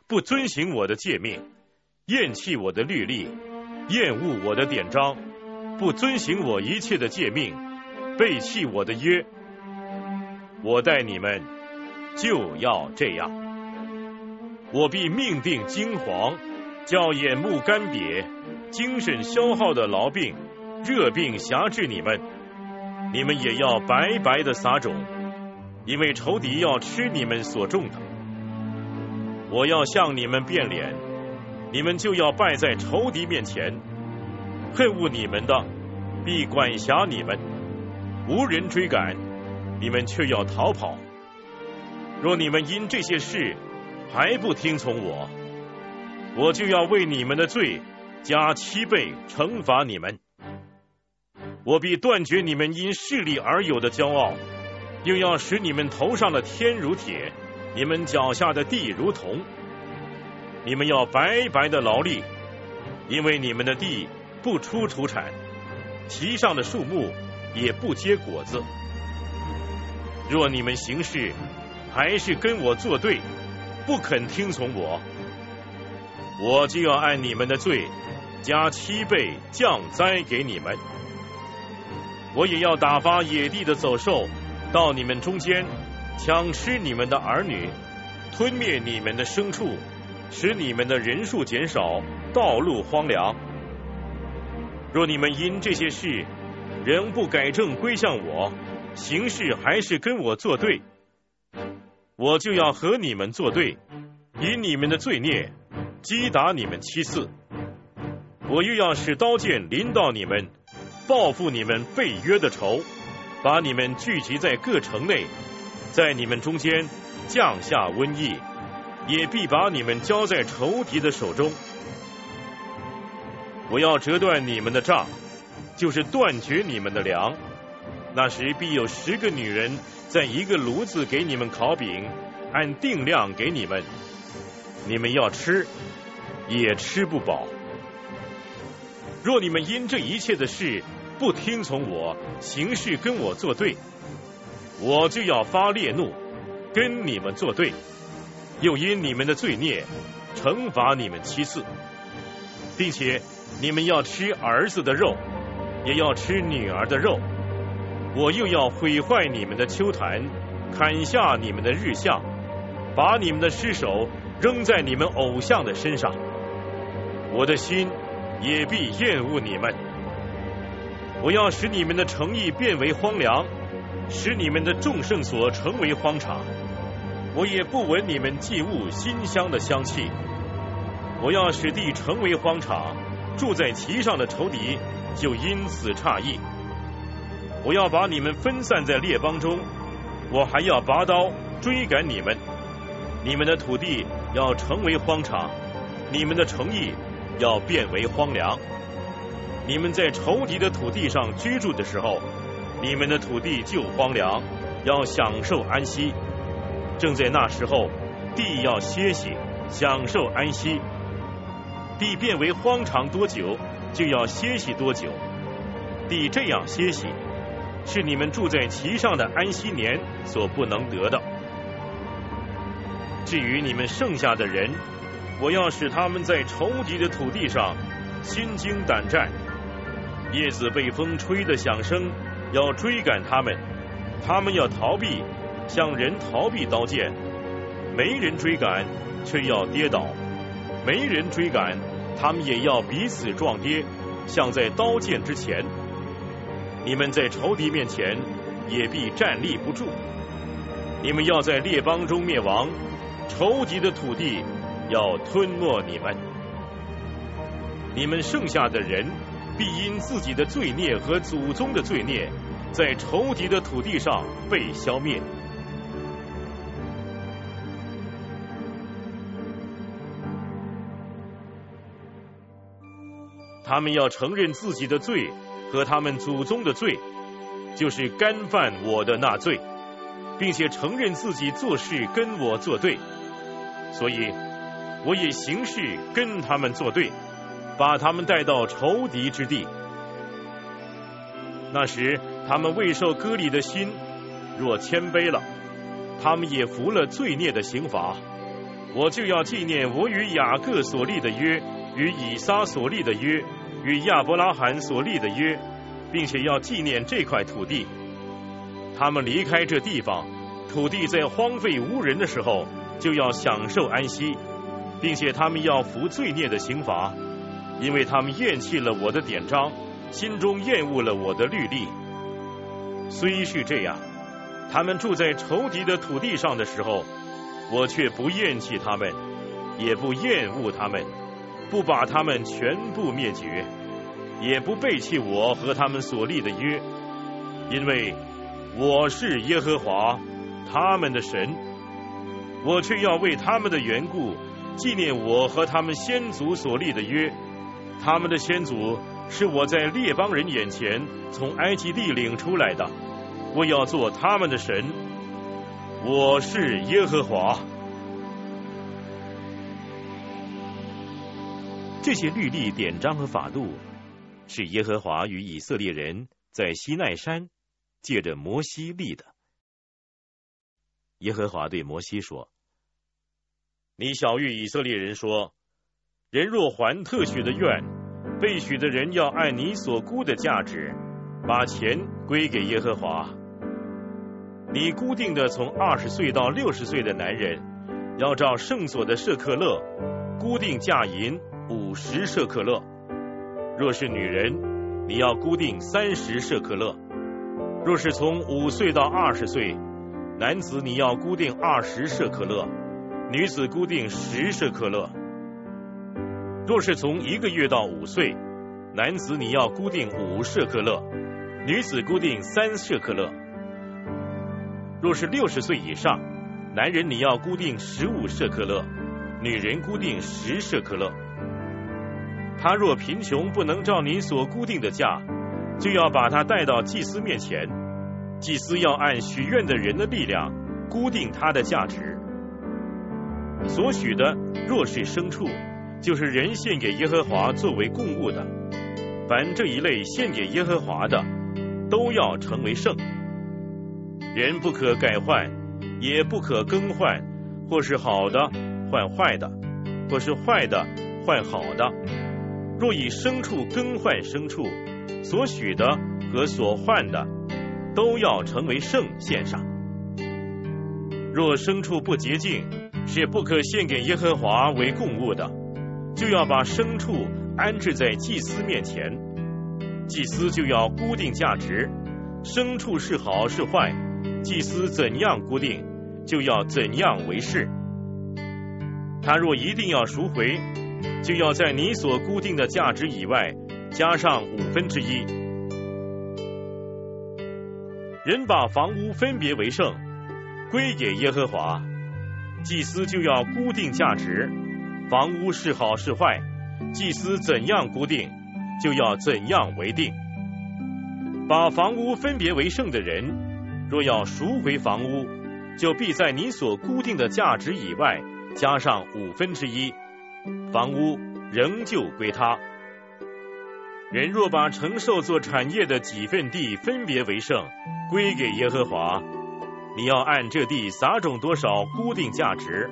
不遵行我的诫命，厌弃我的律例，厌恶我的典章，不遵行我一切的诫命，背弃我的约，我待你们就要这样。我必命定惊惶，叫眼目干瘪、精神消耗的痨病、热病辖制你们，你们也要白白的撒种。因为仇敌要吃你们所种的，我要向你们变脸，你们就要败在仇敌面前。恨恶你们的，必管辖你们；无人追赶，你们却要逃跑。若你们因这些事还不听从我，我就要为你们的罪加七倍惩罚你们。我必断绝你们因势力而有的骄傲。又要使你们头上的天如铁，你们脚下的地如铜。你们要白白的劳力，因为你们的地不出土产，其上的树木也不结果子。若你们行事还是跟我作对，不肯听从我，我就要按你们的罪加七倍降灾给你们。我也要打发野地的走兽。到你们中间，抢吃你们的儿女，吞灭你们的牲畜，使你们的人数减少，道路荒凉。若你们因这些事仍不改正归向我，行事还是跟我作对，我就要和你们作对，以你们的罪孽击打你们七次。我又要使刀剑临到你们，报复你们被约的仇。把你们聚集在各城内，在你们中间降下瘟疫，也必把你们交在仇敌的手中。我要折断你们的杖，就是断绝你们的粮。那时必有十个女人在一个炉子给你们烤饼，按定量给你们，你们要吃，也吃不饱。若你们因这一切的事不听从我，行事跟我作对，我就要发烈怒，跟你们作对，又因你们的罪孽惩罚你们七次，并且你们要吃儿子的肉，也要吃女儿的肉。我又要毁坏你们的秋坛，砍下你们的日像，把你们的尸首扔在你们偶像的身上。我的心也必厌恶你们。我要使你们的诚意变为荒凉，使你们的众圣所成为荒场。我也不闻你们祭物馨香的香气。我要使地成为荒场，住在其上的仇敌就因此诧异。我要把你们分散在列邦中，我还要拔刀追赶你们。你们的土地要成为荒场，你们的诚意要变为荒凉。你们在仇敌的土地上居住的时候，你们的土地就荒凉，要享受安息。正在那时候，地要歇息，享受安息。地变为荒场多久，就要歇息多久。地这样歇息。是你们住在其上的安息年所不能得的。至于你们剩下的人，我要使他们在仇敌的土地上心惊胆战。叶子被风吹的响声，要追赶他们，他们要逃避，像人逃避刀剑。没人追赶，却要跌倒；没人追赶，他们也要彼此撞跌，像在刀剑之前。你们在仇敌面前也必站立不住。你们要在列邦中灭亡，仇敌的土地要吞没你们。你们剩下的人必因自己的罪孽和祖宗的罪孽，在仇敌的土地上被消灭。他们要承认自己的罪。和他们祖宗的罪，就是干犯我的那罪，并且承认自己做事跟我作对，所以我也行事跟他们作对，把他们带到仇敌之地。那时他们未受割礼的心，若谦卑了，他们也服了罪孽的刑罚，我就要纪念我与雅各所立的约，与以撒所立的约。与亚伯拉罕所立的约，并且要纪念这块土地。他们离开这地方，土地在荒废无人的时候，就要享受安息，并且他们要服罪孽的刑罚，因为他们厌弃了我的典章，心中厌恶了我的律例。虽是这样，他们住在仇敌的土地上的时候，我却不厌弃他们，也不厌恶他们。不把他们全部灭绝，也不背弃我和他们所立的约，因为我是耶和华他们的神，我却要为他们的缘故纪念我和他们先祖所立的约。他们的先祖是我在列邦人眼前从埃及地领出来的，我要做他们的神。我是耶和华。这些律例、典章和法度，是耶和华与以色列人在西奈山借着摩西立的。耶和华对摩西说：“你小谕以色列人说：人若还特许的愿，被许的人要按你所估的价值，把钱归给耶和华。你固定的从二十岁到六十岁的男人，要照圣所的舍克勒固定价银。”五十摄克勒，若是女人，你要固定三十摄克勒；若是从五岁到二十岁，男子你要固定二十摄克勒，女子固定十摄克勒；若是从一个月到五岁，男子你要固定五摄克勒，女子固定三摄克勒；若是六十岁以上，男人你要固定十五摄克勒，女人固定十摄克勒。他若贫穷，不能照你所固定的价，就要把他带到祭司面前，祭司要按许愿的人的力量固定他的价值。所许的若是牲畜，就是人献给耶和华作为供物的。凡这一类献给耶和华的，都要成为圣。人不可改换，也不可更换，或是好的换坏的，或是坏的换好的。若以牲畜更换牲畜，所许的和所换的，都要成为圣献上。若牲畜不洁净，是不可献给耶和华为供物的，就要把牲畜安置在祭司面前，祭司就要固定价值，牲畜是好是坏，祭司怎样固定，就要怎样为是。他若一定要赎回，就要在你所固定的价值以外加上五分之一。人把房屋分别为圣，归给耶和华。祭司就要固定价值，房屋是好是坏，祭司怎样固定，就要怎样为定。把房屋分别为圣的人，若要赎回房屋，就必在你所固定的价值以外加上五分之一，房屋仍旧归他。人若把承受做产业的几份地分别为圣，归给耶和华。你要按这地撒种多少固定价值，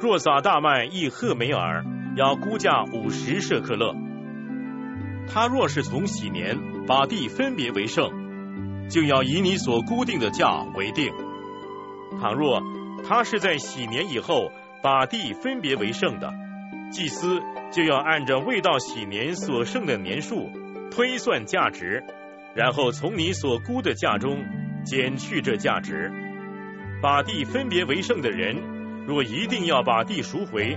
若撒大麦一赫梅尔，要估价五十舍克勒。他若是从喜年把地分别为圣，就要以你所固定的价为定。倘若他是在喜年以后把地分别为圣的，祭司就要按着未到喜年所剩的年数推算价值，然后从你所估的价中。减去这价值，把地分别为圣的人，若一定要把地赎回，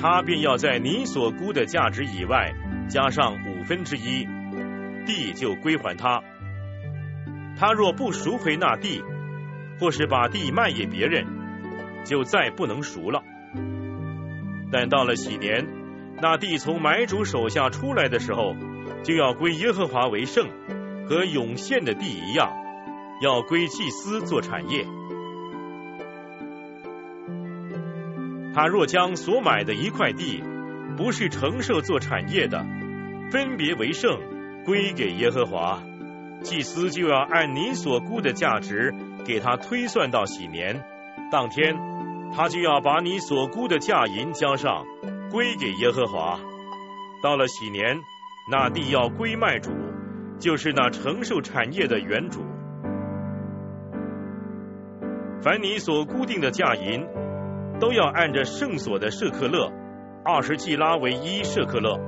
他便要在你所估的价值以外加上五分之一，地就归还他。他若不赎回那地，或是把地卖给别人，就再不能赎了。但到了喜年，那地从买主手下出来的时候，就要归耶和华为圣，和永现的地一样。要归祭司做产业。他若将所买的一块地，不是承受做产业的，分别为圣，归给耶和华，祭司就要按你所估的价值给他推算到喜年当天，他就要把你所估的价银交上，归给耶和华。到了喜年，那地要归卖主，就是那承受产业的原主。凡你所固定的价银，都要按着圣所的舍克勒，二十季拉为一舍克勒。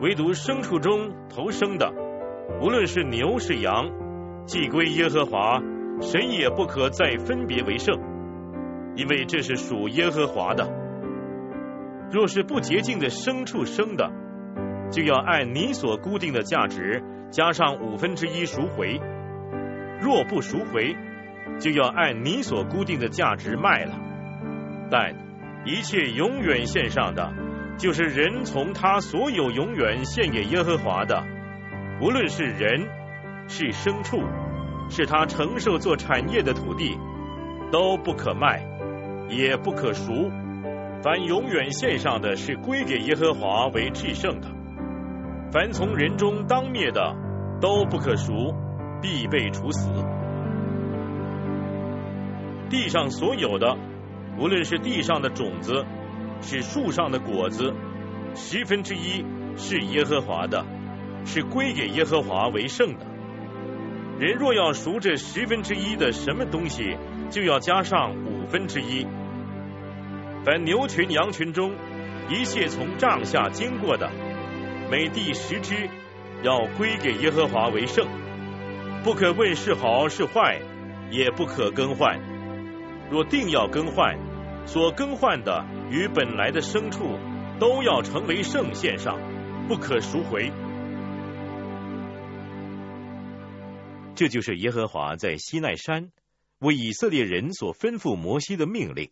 唯独牲畜中头生的，无论是牛是羊，既归耶和华，神也不可再分别为圣，因为这是属耶和华的。若是不洁净的牲畜生的，就要按你所固定的价值加上五分之一赎回；若不赎回，就要按你所固定的价值卖了，但一切永远献上的，就是人从他所有永远献给耶和华的，无论是人是牲畜，是他承受做产业的土地，都不可卖，也不可赎。凡永远献上的是归给耶和华为至圣的，凡从人中当灭的，都不可赎，必被处死。地上所有的，无论是地上的种子，是树上的果子，十分之一是耶和华的，是归给耶和华为圣的。人若要赎这十分之一的什么东西，就要加上五分之一。凡牛群、羊群中一切从帐下经过的，每第十只，要归给耶和华为圣，不可问是好是坏，也不可更换。若定要更换，所更换的与本来的牲畜都要成为圣献上，不可赎回。这就是耶和华在西奈山为以色列人所吩咐摩西的命令。